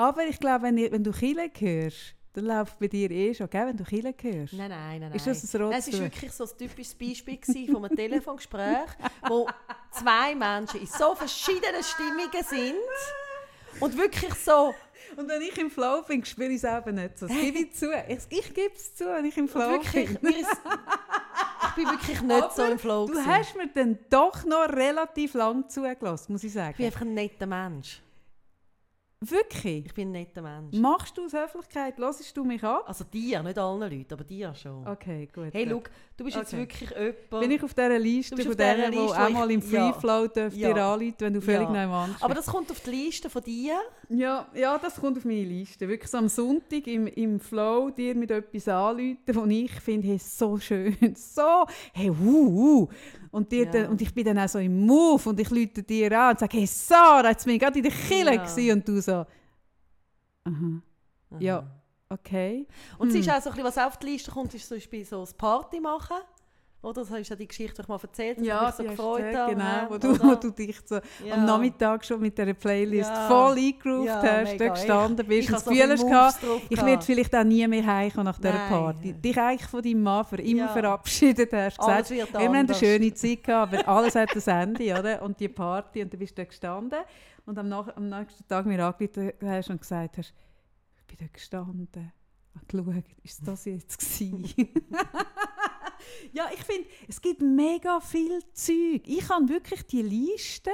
Aber ich glaube, wenn, wenn du Kille hörst, dann läuft bei dir eh schon, gell? wenn du Kille hörst. Nein, nein, nein. Ist das ein nein, es rotes war wirklich so ein typisches Beispiel von einem Telefongespräch, wo zwei Menschen in so verschiedenen Stimmungen sind und wirklich so, Und wenn ich im Flow bin, spüre ich es eben nicht so. Das gebe ich zu. Ich, ich gebe es zu, wenn ich im Flow wirklich bin. ist, ich bin wirklich nicht so Aber im Flow Du gewesen. hast mir dann doch noch relativ lang zugelassen, muss ich Ich bin sagen. einfach ein netter Mensch. Wirklich? Ich bin ein netter Mensch. Machst du aus Höflichkeit? Hörst du mich ab? Also dir, nicht allen Leuten, aber dir schon. Okay, gut. Hey, gut. schau, du bist jetzt Okay. wirklich jemand... Bin ich auf dieser Liste Du bist von denen, die auch mal im ja. Freeflow dürfen Ja. dir anrufen, wenn du völlig Ja. neu aber das kommt auf die Liste von dir. Ja, ja, das kommt auf meine Liste. Wirklich so am Sonntag im, im Flow dir mit etwas anrufen, wo ich finde, hey, so schön, so, hey, uh, uh. Und, dir Ja. dann, und ich bin dann auch so im Move und ich rufe dir an und sage, hey Sarah, jetzt bin ich gerade in der Kille Ja. und du so, aha, Ja. Aha. okay. Und es ist Hm. auch so ein bisschen, was auf die Liste kommt, ist zum Beispiel so ein Party machen. Oder? Das ist ja die Geschichte, die ich mal erzählt habe, Ja, hast so du gefreut habe. genau, wo du, wo du dich so Ja. am Nachmittag schon mit dieser Playlist Ja. voll eingegroovt Ja, hast, mega. da gestanden bist ich und habe das so Gefühl hast, ich werde vielleicht auch nie mehr heimkommen nach dieser Nein. Party. Dich eigentlich von deinem Mann für immer Ja. verabschiedet hast. Gesagt, wir haben eine schöne Zeit gehabt, aber alles hat ein Ende, oder? Und die Party, und du bist da gestanden und am, nach, am nächsten Tag mir angerufen hast und gesagt hast, ich bin da gestanden und geschaut, ist das jetzt gewesen? ja, ich finde, es gibt mega viel Zeug. Ich habe wirklich die Liste.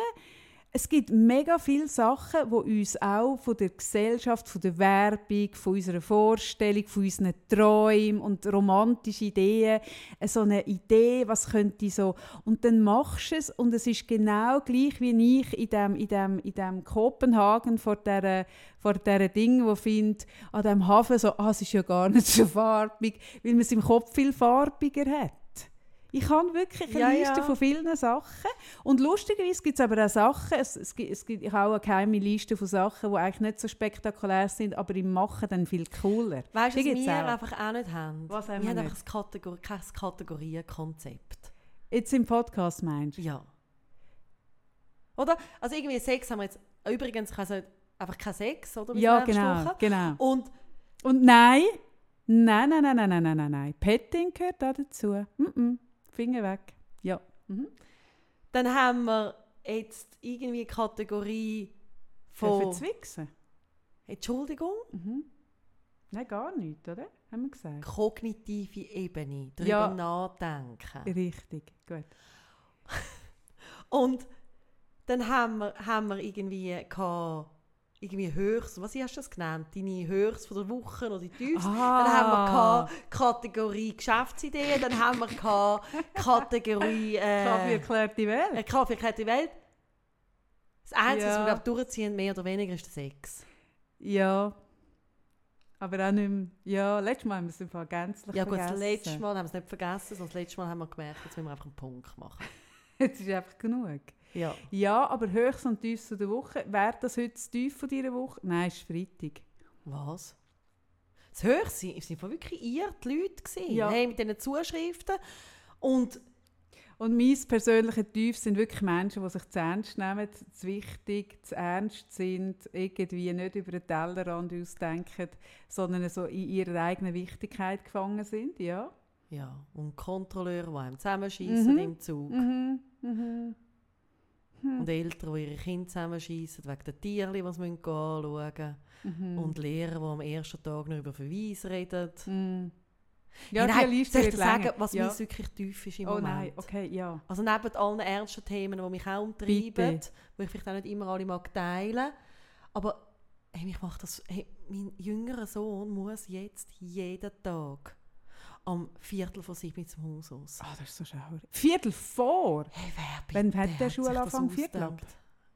Es gibt mega viele Sachen, die uns auch von der Gesellschaft, von der Werbung, von unserer Vorstellung, von unseren Träumen und romantischen Ideen, äh, so eine Idee, was könnte so... Und dann machst du es und es ist genau gleich wie ich in dem, in dem, in dem Kopenhagen vor dieser, vor dieser Ding, wo findet an dem Hafen so, ah, es ist ja gar nicht so farbig, weil man es im Kopf viel farbiger hat. Ich habe wirklich eine ja, Liste ja. von vielen Sachen. Und lustigerweise gibt es aber auch Sachen, es, es, gibt, es gibt, auch eine geheime Liste von Sachen, die eigentlich nicht so spektakulär sind, aber im Machen dann viel cooler. Weißt du, was wir auch. einfach auch nicht haben? Was haben wir, wir haben nicht? einfach Kategor kein Kategorienkonzept. Jetzt im Podcast meinst du? Ja. Oder? Also irgendwie Sex haben wir jetzt, übrigens einfach kein Sex, oder? Ja, genau, genau. Und, Und nein, nein, nein, nein, nein, nein, nein, nein. Petting gehört auch dazu. Mm -mm. Finger weg. Ja. Mhm. dann haben wir jetzt irgendwie die Kategorie Von von... Verzwichsen? Entschuldigung? Mhm. Nein, gar nicht, oder? Haben wir gesagt. Kognitive Ebene. Darüber Ja. nachdenken. Richtig, gut. Und dann haben wir, haben wir irgendwie gehabt, irgendwie Höchst, was hast du das genannt? Deine Höchst von der Woche oder die Tiefst? Ah. Dann haben wir Kategorie Geschäftsideen, dann haben wir Kategorie Kaffee äh, erklärt die Welt. äh, Kaffee erklärt die Welt. Das Einzige, was Ja. wir glaub, durchziehen, mehr oder weniger, ist der Sex. Ja. Aber auch nicht mehr. Ja, letztes Mal haben wir es im Fall gänzlich Ja gut, vergessen. das letzte Mal haben wir es nicht vergessen, sondern das letzte Mal haben wir gemerkt, jetzt müssen wir einfach einen Punkt machen. Jetzt ist einfach genug. Ja. Ja, aber höchst und tiefst der Woche. Wäre das heute das Tief von dieser Woche? Nein, es ist Freitag. Was? Das Höchste es waren wirklich ihr, die Leute, gewesen, Ja. hey, mit diesen Zuschriften. Und Und mein persönlicher Tief sind wirklich Menschen, die sich zu ernst nehmen, zu wichtig, zu ernst sind, irgendwie nicht über den Tellerrand ausdenken, sondern so in ihrer eigenen Wichtigkeit gefangen sind. Ja. Ja, und Kontrolleure, die einem zusammenschießen Mhm. im Zug. Mhm. Mhm. Und Eltern, die ihre Kinder zusammenschießen wegen der Tiere, die sie müssen anschauen müssen. Mhm. Und Lehrer, die am ersten Tag noch über Verweis reden. Mhm. Ja, nein, Liste soll ich dir sagen, was ja. mir wirklich tief ist im Oh Moment? nein, okay, ja. Also neben allen ernsten Themen, die mich auch umtreiben, Bitte. die ich vielleicht auch nicht immer alle mag teilen, aber hey, mich macht das, hey, mein jüngerer Sohn muss jetzt jeden Tag am Viertel vor sieben zum Haus aus. Ah, das ist so schauer. Viertel vor? Hey, wer Wann bitte hat der Schulanfang? Viertel ab?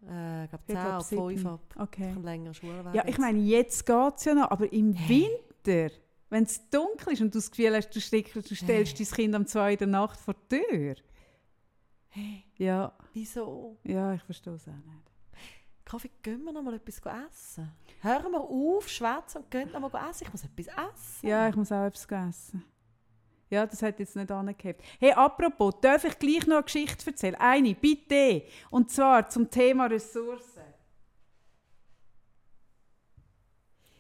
Äh, ich glaube Viertel 10 ab ab 5 sieben. ab. Okay. Ein längerer Schulweg. Ja, ich meine, jetzt geht es ja noch, aber im Hey. Winter, wenn es dunkel ist und du das Gefühl hast, du, steckst, du stellst dein Kind zwei in der Nacht vor die Tür. Hey, Ja, wieso? ja, ich verstehe es auch nicht. Kaffee, gehen wir noch mal etwas essen? Hören wir auf, schwätzen und gehen noch mal essen. Ich muss etwas essen. Ja, ich muss auch etwas essen. Ja, das hat jetzt nicht angehabt. Hey, apropos, darf ich gleich noch eine Geschichte erzählen? Eine, bitte. Und zwar zum Thema Ressourcen.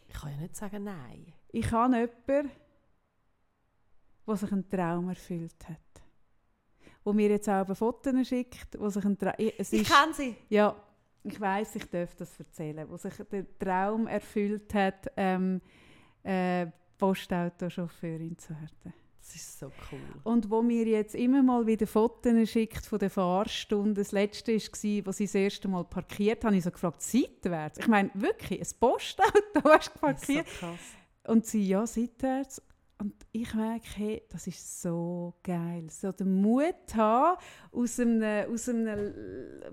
Ich kann ja nicht sagen Nein. Ich habe jemanden, der sich einen Traum erfüllt hat. Wo mir jetzt auch Fotos schickt, wo sich ein Traum... Ich kenne sie. ja, ich weiß, ich darf das erzählen. Wo sich der Traum erfüllt hat, ähm, äh, Postautochauffeurin zu werden. Das ist so cool. Und wo mir jetzt immer mal wieder Fotos schickt von der Fahrstunde. Das letzte war, wo sie das erste Mal parkiert habe ich so gefragt, seitwärts? Ich meine, wirklich, ein Postauto hast du Das ist so parkiert. krass. Und sie, ja, seitwärts. Und ich merke, hey, das ist so geil. So den Mut haben, aus einem, aus einem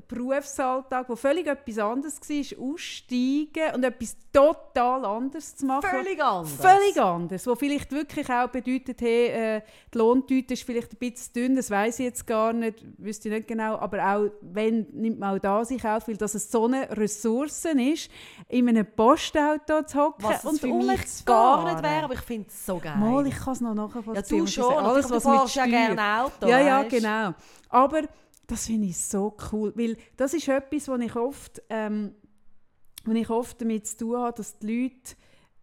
Berufsalltag, der völlig etwas anderes war, aussteigen und etwas total anderes zu machen. Völlig anders. Völlig anders. Wo vielleicht wirklich auch bedeutet, hey, äh, die Lohntüte ist vielleicht ein bisschen dünn, das weiß ich jetzt gar nicht, wüsste ich nicht genau, aber auch wenn, nimmt man auch da sich auf, weil das es so eine Ressource ist, in einem Postauto zu hocken Was und für mich gar nicht wäre, aber ich finde es so geil. Mal, Mal, ich kann es noch nachvollziehen. Ja, du schon. sagen. Alles, Alles, du was mit ja gerne Auto, Ja, ja, weisst. genau. Aber das finde ich so cool, weil das ist etwas, was ich oft, ähm, wo ich oft damit zu tun habe, dass die Leute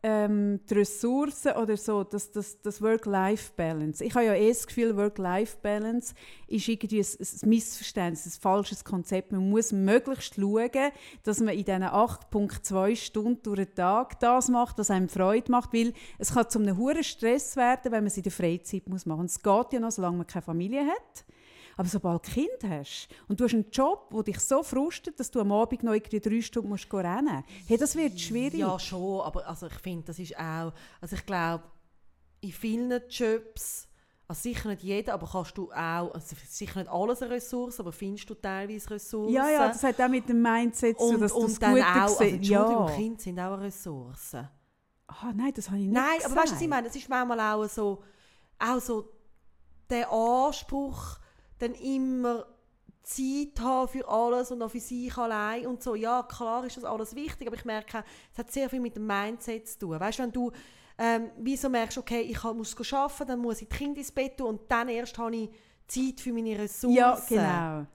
ähm, die Ressourcen oder so, das, das, das Work-Life-Balance. Ich habe ja eh das Gefühl, Work-Life-Balance ist irgendwie ein, ein Missverständnis, ein falsches Konzept. Man muss möglichst schauen, dass man in diesen 8,2 Stunden durch den Tag das macht, was einem Freude macht, weil es kann zu einem hohen Stress werden, wenn man es in der Freizeit machen muss. Es geht ja noch, solange man keine Familie hat. Aber sobald du ein Kind hast und du hast einen Job, der dich so frustet, dass du am Abend noch irgendwie drei Stunden musst rennen musst, hey, das wird schwierig. Ja, schon, aber also ich finde, das ist auch, also ich glaube, in vielen Jobs, also sicher nicht jeder, aber kannst du auch, also sicher nicht alles eine Ressource, aber findest du teilweise Ressourcen. ja, ja, das hat auch mit dem Mindset zu tun, und, dass du das und dann Gute auch, also. Entschuldigung, ja. Kinder sind auch eine Ressource. Ah, nein, das habe ich nicht Nein, gesagt. aber weißt du, was ich meine? Es ist manchmal auch so, auch so der Anspruch, dann immer Zeit haben für alles und auch für sich allein und so. Ja, klar ist das alles wichtig, aber ich merke, es hat sehr viel mit dem Mindset zu tun. Weißt du, wenn du ähm, wieso merkst, okay, ich muss arbeiten, dann muss ich die Kinder ins Bett tun und dann erst habe ich Zeit für meine Ressourcen. Ja, genau.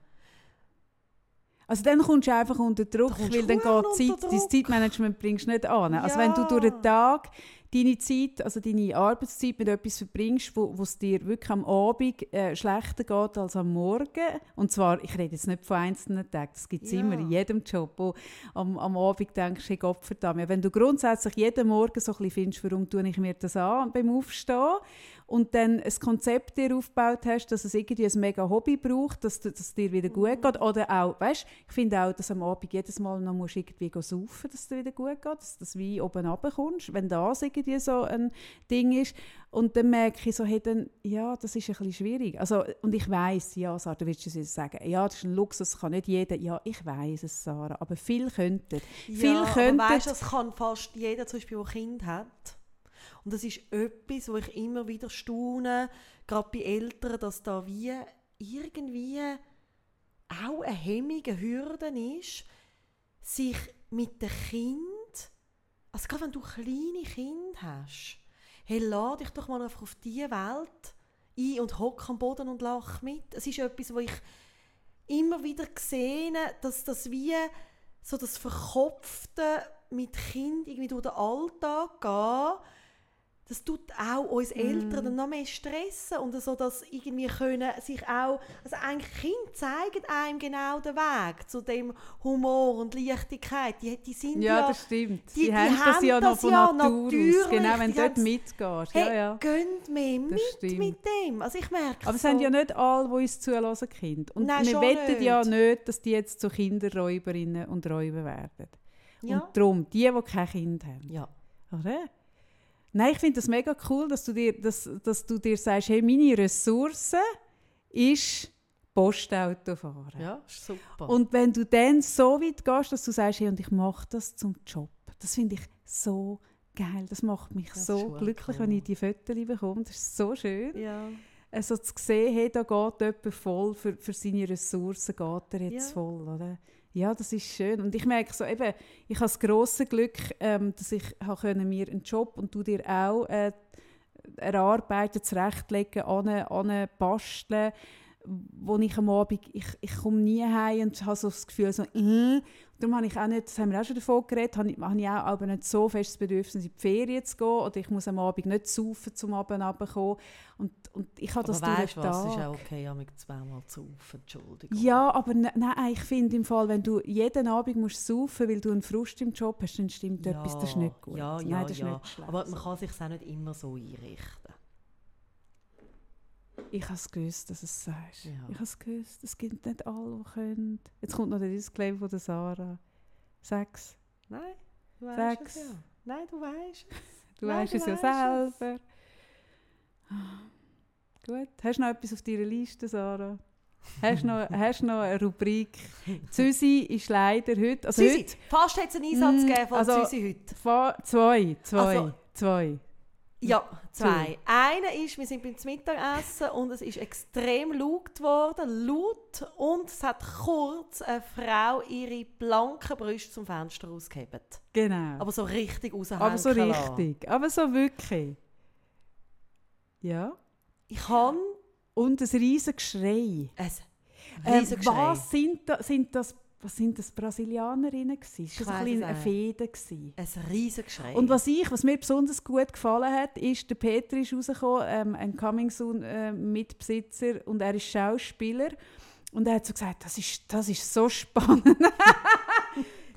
Also dann kommst du einfach unter Druck, kommst weil dann geht Zeit, dein. Zeitmanagement bringst du nicht an. Also wenn du Ja. durch den Tag deine Zeit, also deine Arbeitszeit mit etwas verbringst, wo wo es dir wirklich am Abend äh, schlechter geht als am Morgen, und zwar, ich rede jetzt nicht von einzelnen Tagen, das gibt es Ja. immer in jedem Job, wo am, am Abend denkst, hey Gott verdammt, wenn du grundsätzlich jeden Morgen so ein bisschen findest, warum tue ich mir das an beim Aufstehen und dann ein Konzept dir aufgebaut hast, dass es irgendwie ein mega Hobby braucht, dass du- dass es dir wieder gut geht. Oder auch, weißt ich finde auch, dass am Abend jedes Mal noch musst irgendwie go saufen, dass es dir wieder gut geht, dass das Wein oben runterkommst, wenn das irgendwie so ein Ding ist. Und dann merke ich so, hey, dann, ja, das ist ein bisschen schwierig. Also, und ich weiß, ja, Sarah, du willst es jetzt sagen, ja, das ist ein Luxus, das kann nicht jeder. Ja, ich weiß es, Sarah, aber viele könnten. Ja, aber könnten... weißt, du, das kann fast jeder, zum Beispiel, der Kind hat. Und das ist etwas, wo ich immer wieder staune, gerade bei Eltern, dass da wie irgendwie auch eine Hemmung, eine Hürde ist, sich mit dem Kind, also gerade wenn du kleine Kinder hast, hey, lade dich doch mal einfach auf diese Welt ein und hock am Boden und lach mit. Es ist etwas, wo ich immer wieder gesehen dass das wie so das Verkopfte mit Kind irgendwie durch den Alltag gehen, das tut auch uns Eltern dann noch mehr stressen und so, dass irgendwie können sich auch, also eigentlich Kinder zeigen einem genau den Weg zu dem Humor und Leichtigkeit. Die, die sind Ja, ja, das stimmt. die- Die, die haben das ja noch das von ja Natur aus. Genau, wenn du dort mitgehst. hey, ja, ja. gönnt mir mit stimmt. mit dem. Also ich merke Aber es so, sind ja nicht alle, die uns zulassen, Kinder. Und Nein, wir wettet ja nicht. nicht, dass die jetzt zu Kinderräuberinnen und Räuber werden. ja. Und darum, die, die kein Kind haben. ja. Oder? Nein, ich finde das mega cool, dass du dir, dass, dass du dir sagst, hey, meine Ressource ist Postauto fahren. ja, ist super. Und wenn du dann so weit gehst, dass du sagst, hey, und ich mache das zum Job, das finde ich so geil. Das macht mich Das so glücklich, cool. wenn ich die Fotos bekomme. Das ist so schön. ja. Also zu sehen, hey, da geht jemand voll, für, für seine Ressourcen geht er jetzt Ja. voll. Oder? Ja, das ist schön. Und ich merke so, eben, ich habe das grosse Glück, ähm, dass ich können mir einen Job und du dir auch äh, erarbeiten, zurechtlegen, an, an basteln, wo ich am Abend, ich, ich komme nie heim und habe so das Gefühl, so, äh. darum habe ich auch nicht, das haben wir auch schon davon geredet, habe ich, habe ich auch aber nicht so fest das Bedürfnis, in die Ferien zu gehen oder ich muss am Abend nicht saufen, zum Abend runterkommen. Und, und ich habe Aber das weißt durch du den was, es ist Tag. auch okay, ja, mit zweimal zu saufen, Entschuldigung. Ja, aber ne, nein, ich finde im Fall, wenn du jeden Abend musst saufen, weil du einen Frust im Job hast, dann stimmt etwas, das ist nicht gut. Ja, ja, nein, das ist ja. nicht schlecht. Aber man kann sich auch nicht immer so einrichten. Ich habe es gewusst, dass du es sagst. Ja. Ich habe es gewusst. Es gibt nicht alle, die können. Jetzt kommt noch der Disclaimer von der Sarah. Sechs. Nein, du weißt Sechs. es ja. Nein, du weißt es. Du Nein, weißt du es ja weisst es. selber. Gut. Hast du noch etwas auf deiner Liste, Sarah? Hast du noch, hast noch eine Rubrik? Susi ist leider heute... Also Susi, heute fast hat es einen Einsatz Mm, gegeben von also- Susi heute. zwei. Zwei. Also- zwei. Ja, zwei. Einer ist, wir sind beim Mittagessen und es ist extrem laut geworden, laut und es hat kurz eine Frau ihre blanken Brüste zum Fenster ausgehebt. Genau. Aber so richtig raushängen Aber so lassen. richtig. Aber so wirklich. Ja. Ich habe Und ein riesiges Geschrei. ein riesiges was sind, da, sind das was sind das Brasilianerinnen gewesen? Das war ein bisschen es eine. Fehde. gewesen. Ein riesiges Schrei. Und was ich, was mir besonders gut gefallen hat, ist, der Peter ist rausgekommen, ähm, ein Coming Soon äh, Mitbesitzer und er ist Schauspieler und er hat so gesagt, das ist, das ist so spannend.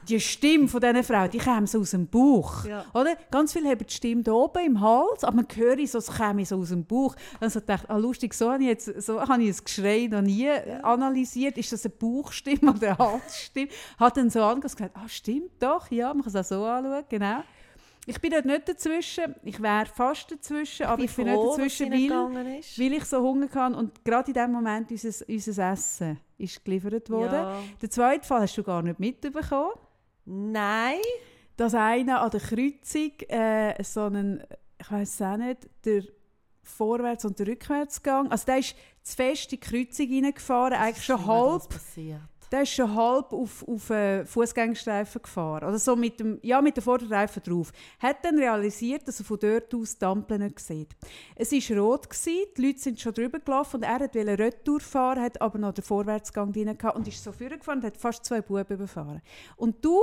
die Stimme von dieser Frau, die käme so aus dem Bauch. Ja. Oder? Ganz viele haben die Stimme hier oben im Hals, aber man höre so, es käme so aus dem Bauch. Also ich dachte, ah, lustig, so habe ich, jetzt, so habe ich das Geschrei noch nie analysiert. Ist das eine Bauchstimme oder eine Halsstimme? Hat dann so und gesagt, ah, stimmt doch, ja, man kann es auch so anschauen, genau. Ich bin dort nicht dazwischen, ich wäre fast dazwischen, aber ich bin nicht froh, dass dazwischen, weil, nicht ist. weil ich so Hunger hatte und gerade in dem Moment unser, unser Essen ist geliefert worden. Ja. Den zweiten Fall hast du gar nicht mitbekommen Nein. dass einer an der Kreuzung äh, so einen, ich weiß es auch nicht, der Vorwärts- und der Rückwärtsgang, also der ist zu fest in die Kreuzung reingefahren, eigentlich schon halb, passiert. Der ist schon halb auf, auf einen Fußgängerstreifen gefahren, oder so mit dem, ja, mit dem Vorderreifen drauf. Hat dann realisiert, dass er von dort aus die Ampel nicht sieht. Es war rot, gewesen, die Leute sind schon drüber gelaufen und er wollte Retour fahren, hat aber noch den Vorwärtsgang drin gehabt und ist so vorgefahren und hat fast zwei Buben überfahren. Und du,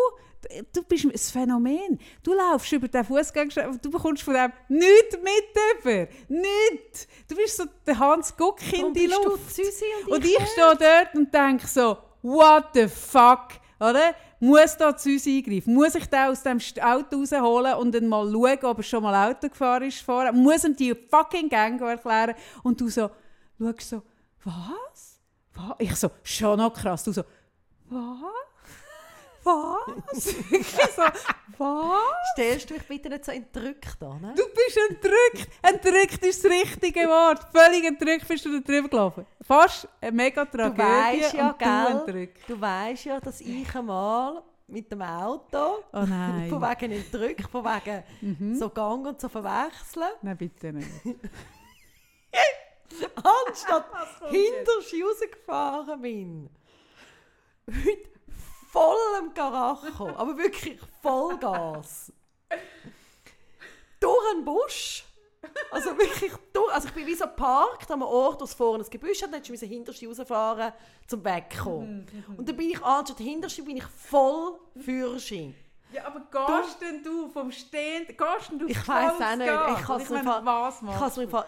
du bist ein Phänomen. Du laufst über den Fußgängerstreifen und du bekommst von dem nichts mit über. Nichts. Du bist so der Hans Guck in die Luft. Und ich stehe dort und denke so, what the fuck, oder? Muss da zu uns eingreifen? Muss ich den aus dem Auto rausholen und dann mal schauen, ob er schon mal Auto gefahren ist vorher? Muss ihm die fucking Gang erklären? Und du so, schaust so, was? was? Ich so, schon noch krass. Du so, was? Was? so, was? Stellst du mich bitte nicht so entrückt an? Ne? Du bist entrückt. Entrückt ist das richtige Wort. Völlig entrückt bist du da drüber gelaufen. Fast eine mega Tragödie weisst ja, und du gell? entrückt. Du weißt ja, dass ich einmal mit dem Auto Oh nein. von wegen entrückt, von wegen Mhm. so Gang und so verwechseln, Nein, bitte nicht. anstatt hinter sie rausgefahren bin. Heute voll am Karacho, aber wirklich Vollgas. durch einen Busch. Also wirklich durch, also ich bin wie so geparkt an einem Ort, wo es vorne ein Gebüsch hat, dann musste ich hinter sie rausfahren, zum Wegkommen. Und dann bin ich anstatt hinter sie bin ich voll sie. Ja, aber gehst denn du vom Stehen, gehst denn du Ich weiss auch nicht, ich kann's ich mir meine, fa- was Ich, machst kann's mir du?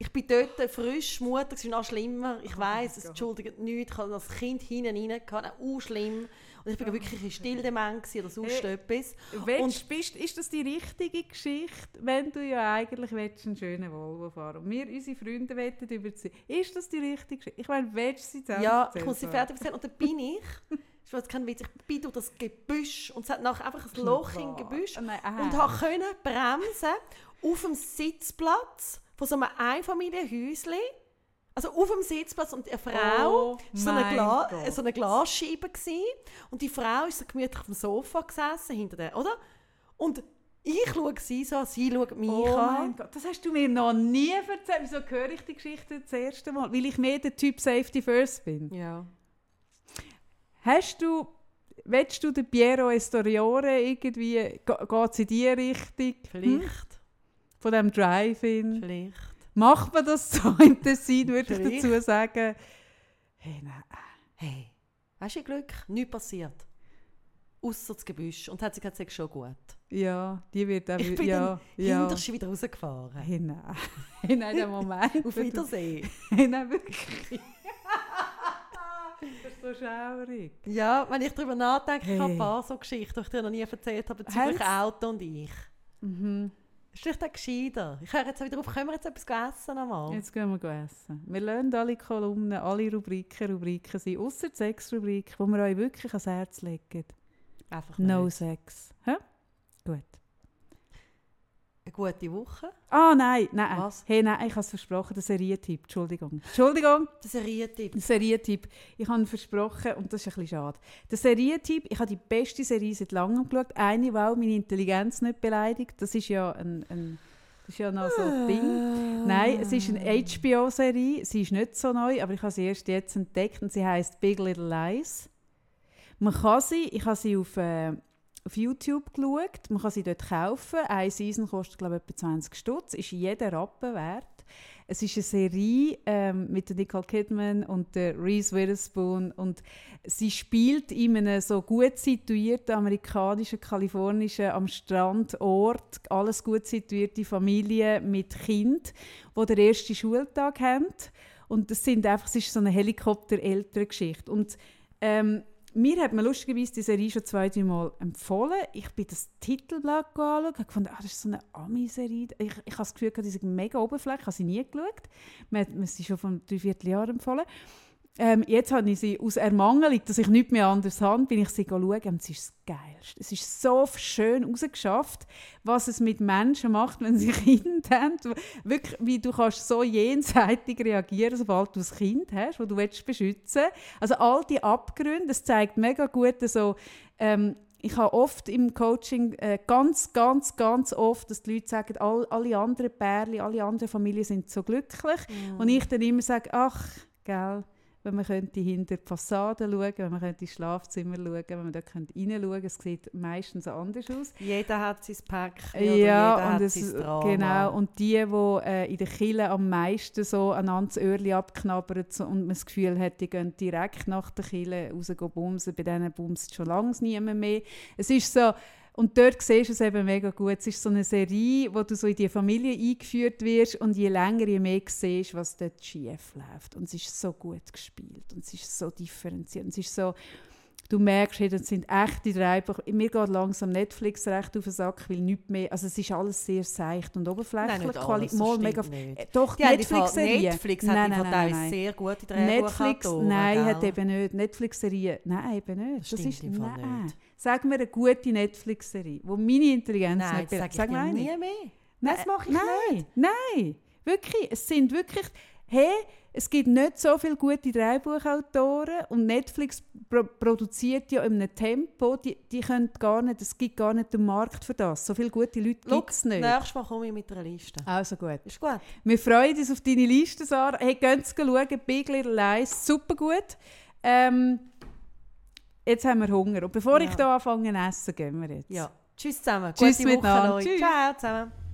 Ich bin dort frisch, Mutter, es ist noch schlimmer. Ich Oh mein es entschuldigt nichts. Ich hatte das Kind hinten rein, auch schlimm. Und ich bin wirklich ein Stilldement gewesen oder sonst Hey, etwas. Willst, bist, ist das die richtige Geschichte, wenn du ja eigentlich willst, einen schönen Volvo fahren und wir, unsere Freunde, wollen überziehen? Ist das die richtige Geschichte? Ich meine, willst du sie selbst Ja, ich muss sie fertig erzählen. Und dann bin ich, ich weiß kein Witz, ich bin durch das Gebüsch und es hat nachher einfach ein Loch im Gebüsch Oh nein, und äh. habe können bremsen auf dem Sitzplatz von so einem Einfamilienhäuschen. Also auf dem Sitzplatz und eine Frau Oh so eine, Gla Gott. so eine Glasscheibe gsi und die Frau ist so gemütlich auf dem Sofa gesessen hinter der, oder? Und ich schaue sie so, sie schaut mich Oh an. mein Gott, das hast du mir noch nie erzählt. Wieso höre ich die Geschichte das erste Mal? Weil ich mehr der Typ Safety First bin. Ja. Hast du, willst du den Piero Estoriore irgendwie, geht es in die Richtung? Hm? Von dem Drive-In? vielleicht. Macht man das so im Tessin, würde ich dazu sagen? Hey, nein. Hey, hast du Glück? Nichts passiert. Ausser das Gebüsch. Und hat sie gesagt, schon gut. Ja, die wird auch Ich bin ja, dann ja. wieder rausgefahren. Hey, nein. Hey, nein, der Moment. Auf Wiedersehen. Hey, nein, wirklich. das ist so schaurig. Ja, wenn ich darüber nachdenke, ich habe Hey. ein paar so Geschichten, die ich dir noch nie erzählt habe, bezüglich Auto und ich. Mhm. Ist vielleicht auch gescheiter. Ich höre jetzt wieder auf, können wir jetzt etwas essen einmal? Jetzt gehen wir essen. Wir lassen alle Kolumnen, alle Rubriken, Rubriken sein, außer die Sexrubrik, wo wir euch wirklich ans Herz legen. Einfach No nicht. Sex. Hä? Gut. Eine gute Woche. Ah, nein, nein. Was? Hey, nein, ich habe es versprochen, der Serientipp. Entschuldigung. Entschuldigung, Der Serientipp. der Serientipp. Ich habe versprochen und das ist ein bisschen schade. Der Serientipp, ich habe die beste Serie seit langem geschaut. Eine, die auch meine Intelligenz nicht beleidigt. Das ist ja ein, ein das ist ja noch so ein Ding. Nein, es ist eine HBO-Serie. Sie ist nicht so neu, aber ich habe sie erst jetzt entdeckt und sie heißt Big Little Lies. Man kann sie, ich habe sie auf, äh, auf YouTube geschaut. Man kann sie dort kaufen. Eine Season kostet, glaube ich, etwa 20 Stutz. Ist jeder Rappen wert. Es ist eine Serie ähm, mit Nicole Kidman und der Reese Witherspoon und sie spielt in einem so gut situierten amerikanischen, kalifornischen, am Strandort, alles gut situierte Familie mit Kind, wo der erste Schultag haben. Und das sind einfach, es ist so eine Helikopter-Elterngeschichte. Und ähm, mir hat man lustigerweise die Serie schon zwei, drei Mal empfohlen. Ich bin das Titelblatt anschauen und gefunden, ah, das ist so eine Ami-Serie. Ich, ich habe das Gefühl, die ist mega oberflächlich, ich habe sie nie geschaut. Man hat mir sie schon vor drei Vierteljahren empfohlen. Ähm, jetzt habe ich sie aus Ermangelung, dass ich nichts mehr anders habe, bin ich sie schauen und es ist das Geilste. Es ist so schön herausgeschafft, was es mit Menschen macht, wenn sie Kinder haben. Wirklich, wie du kannst so jenseitig reagieren, sobald du ein Kind hast, das du willst beschützen Also all die Abgründe, das zeigt mega gut so, ähm, ich habe oft im Coaching äh, ganz, ganz, ganz oft, dass die Leute sagen, all, alle anderen Pärchen, alle anderen Familien sind so glücklich. Mm. Und ich dann immer sage, ach, gell, wenn man könnte hinter die Fassade schauen, wenn man könnte ins Schlafzimmer schauen, wenn man da könnte reinschauen, es sieht meistens anders aus. Jeder hat sein Päckchen ja, jeder und es, genau. Und die, die äh, in der Kille am meisten so einander das Öhrchen abknabbern so, und man das Gefühl hat, die gehen direkt nach der Kille raus bumsen, bei denen bumst schon lange niemand mehr. Es ist so, und dort siehst du es eben mega gut. Es ist so eine Serie, wo du so in die Familie eingeführt wirst und je länger, je mehr siehst, was dort schief läuft. Und es ist so gut gespielt und es ist so differenziert. Und es ist so, du merkst, hey, das sind echte Drehbücher. Mir geht langsam Netflix recht auf den Sack, weil nicht mehr, also es ist alles sehr seicht und oberflächlich. Nein, alles, Mal mega, nicht. Doch, die Netflix-Serie. Netflix hat nein, nein, nein, nein. sehr gute Drehbücher. Netflix, nein, hat eben nicht. Netflix-Serie, nein, eben nicht. Das, das ist, nein. Nicht. Sag mir eine gute Netflix-Serie, wo meine Intelligenz Nein, nicht sag, sag ich nie mehr. Das mache ich nein, nicht. Nein, wirklich. Es sind wirklich... Hey, es gibt nicht so viele gute Drehbuchautoren und Netflix pro produziert ja in einem Tempo, die, die können gar nicht, es gibt gar nicht den Markt für das. So viele gute Leute gibt es nicht. Nächstes Mal komme ich mit einer Liste. Also gut. Ist gut. Wir freuen uns auf deine Liste, Sarah. Hey, gehen Sie schauen, Big Little Lies, super gut. Ähm, jetzt haben wir Hunger. Und bevor ja. ich hier anfange zu essen, gehen wir jetzt. Ja. Tschüss zusammen. Tschüss Gute miteinander. Tschüss. Ciao zusammen.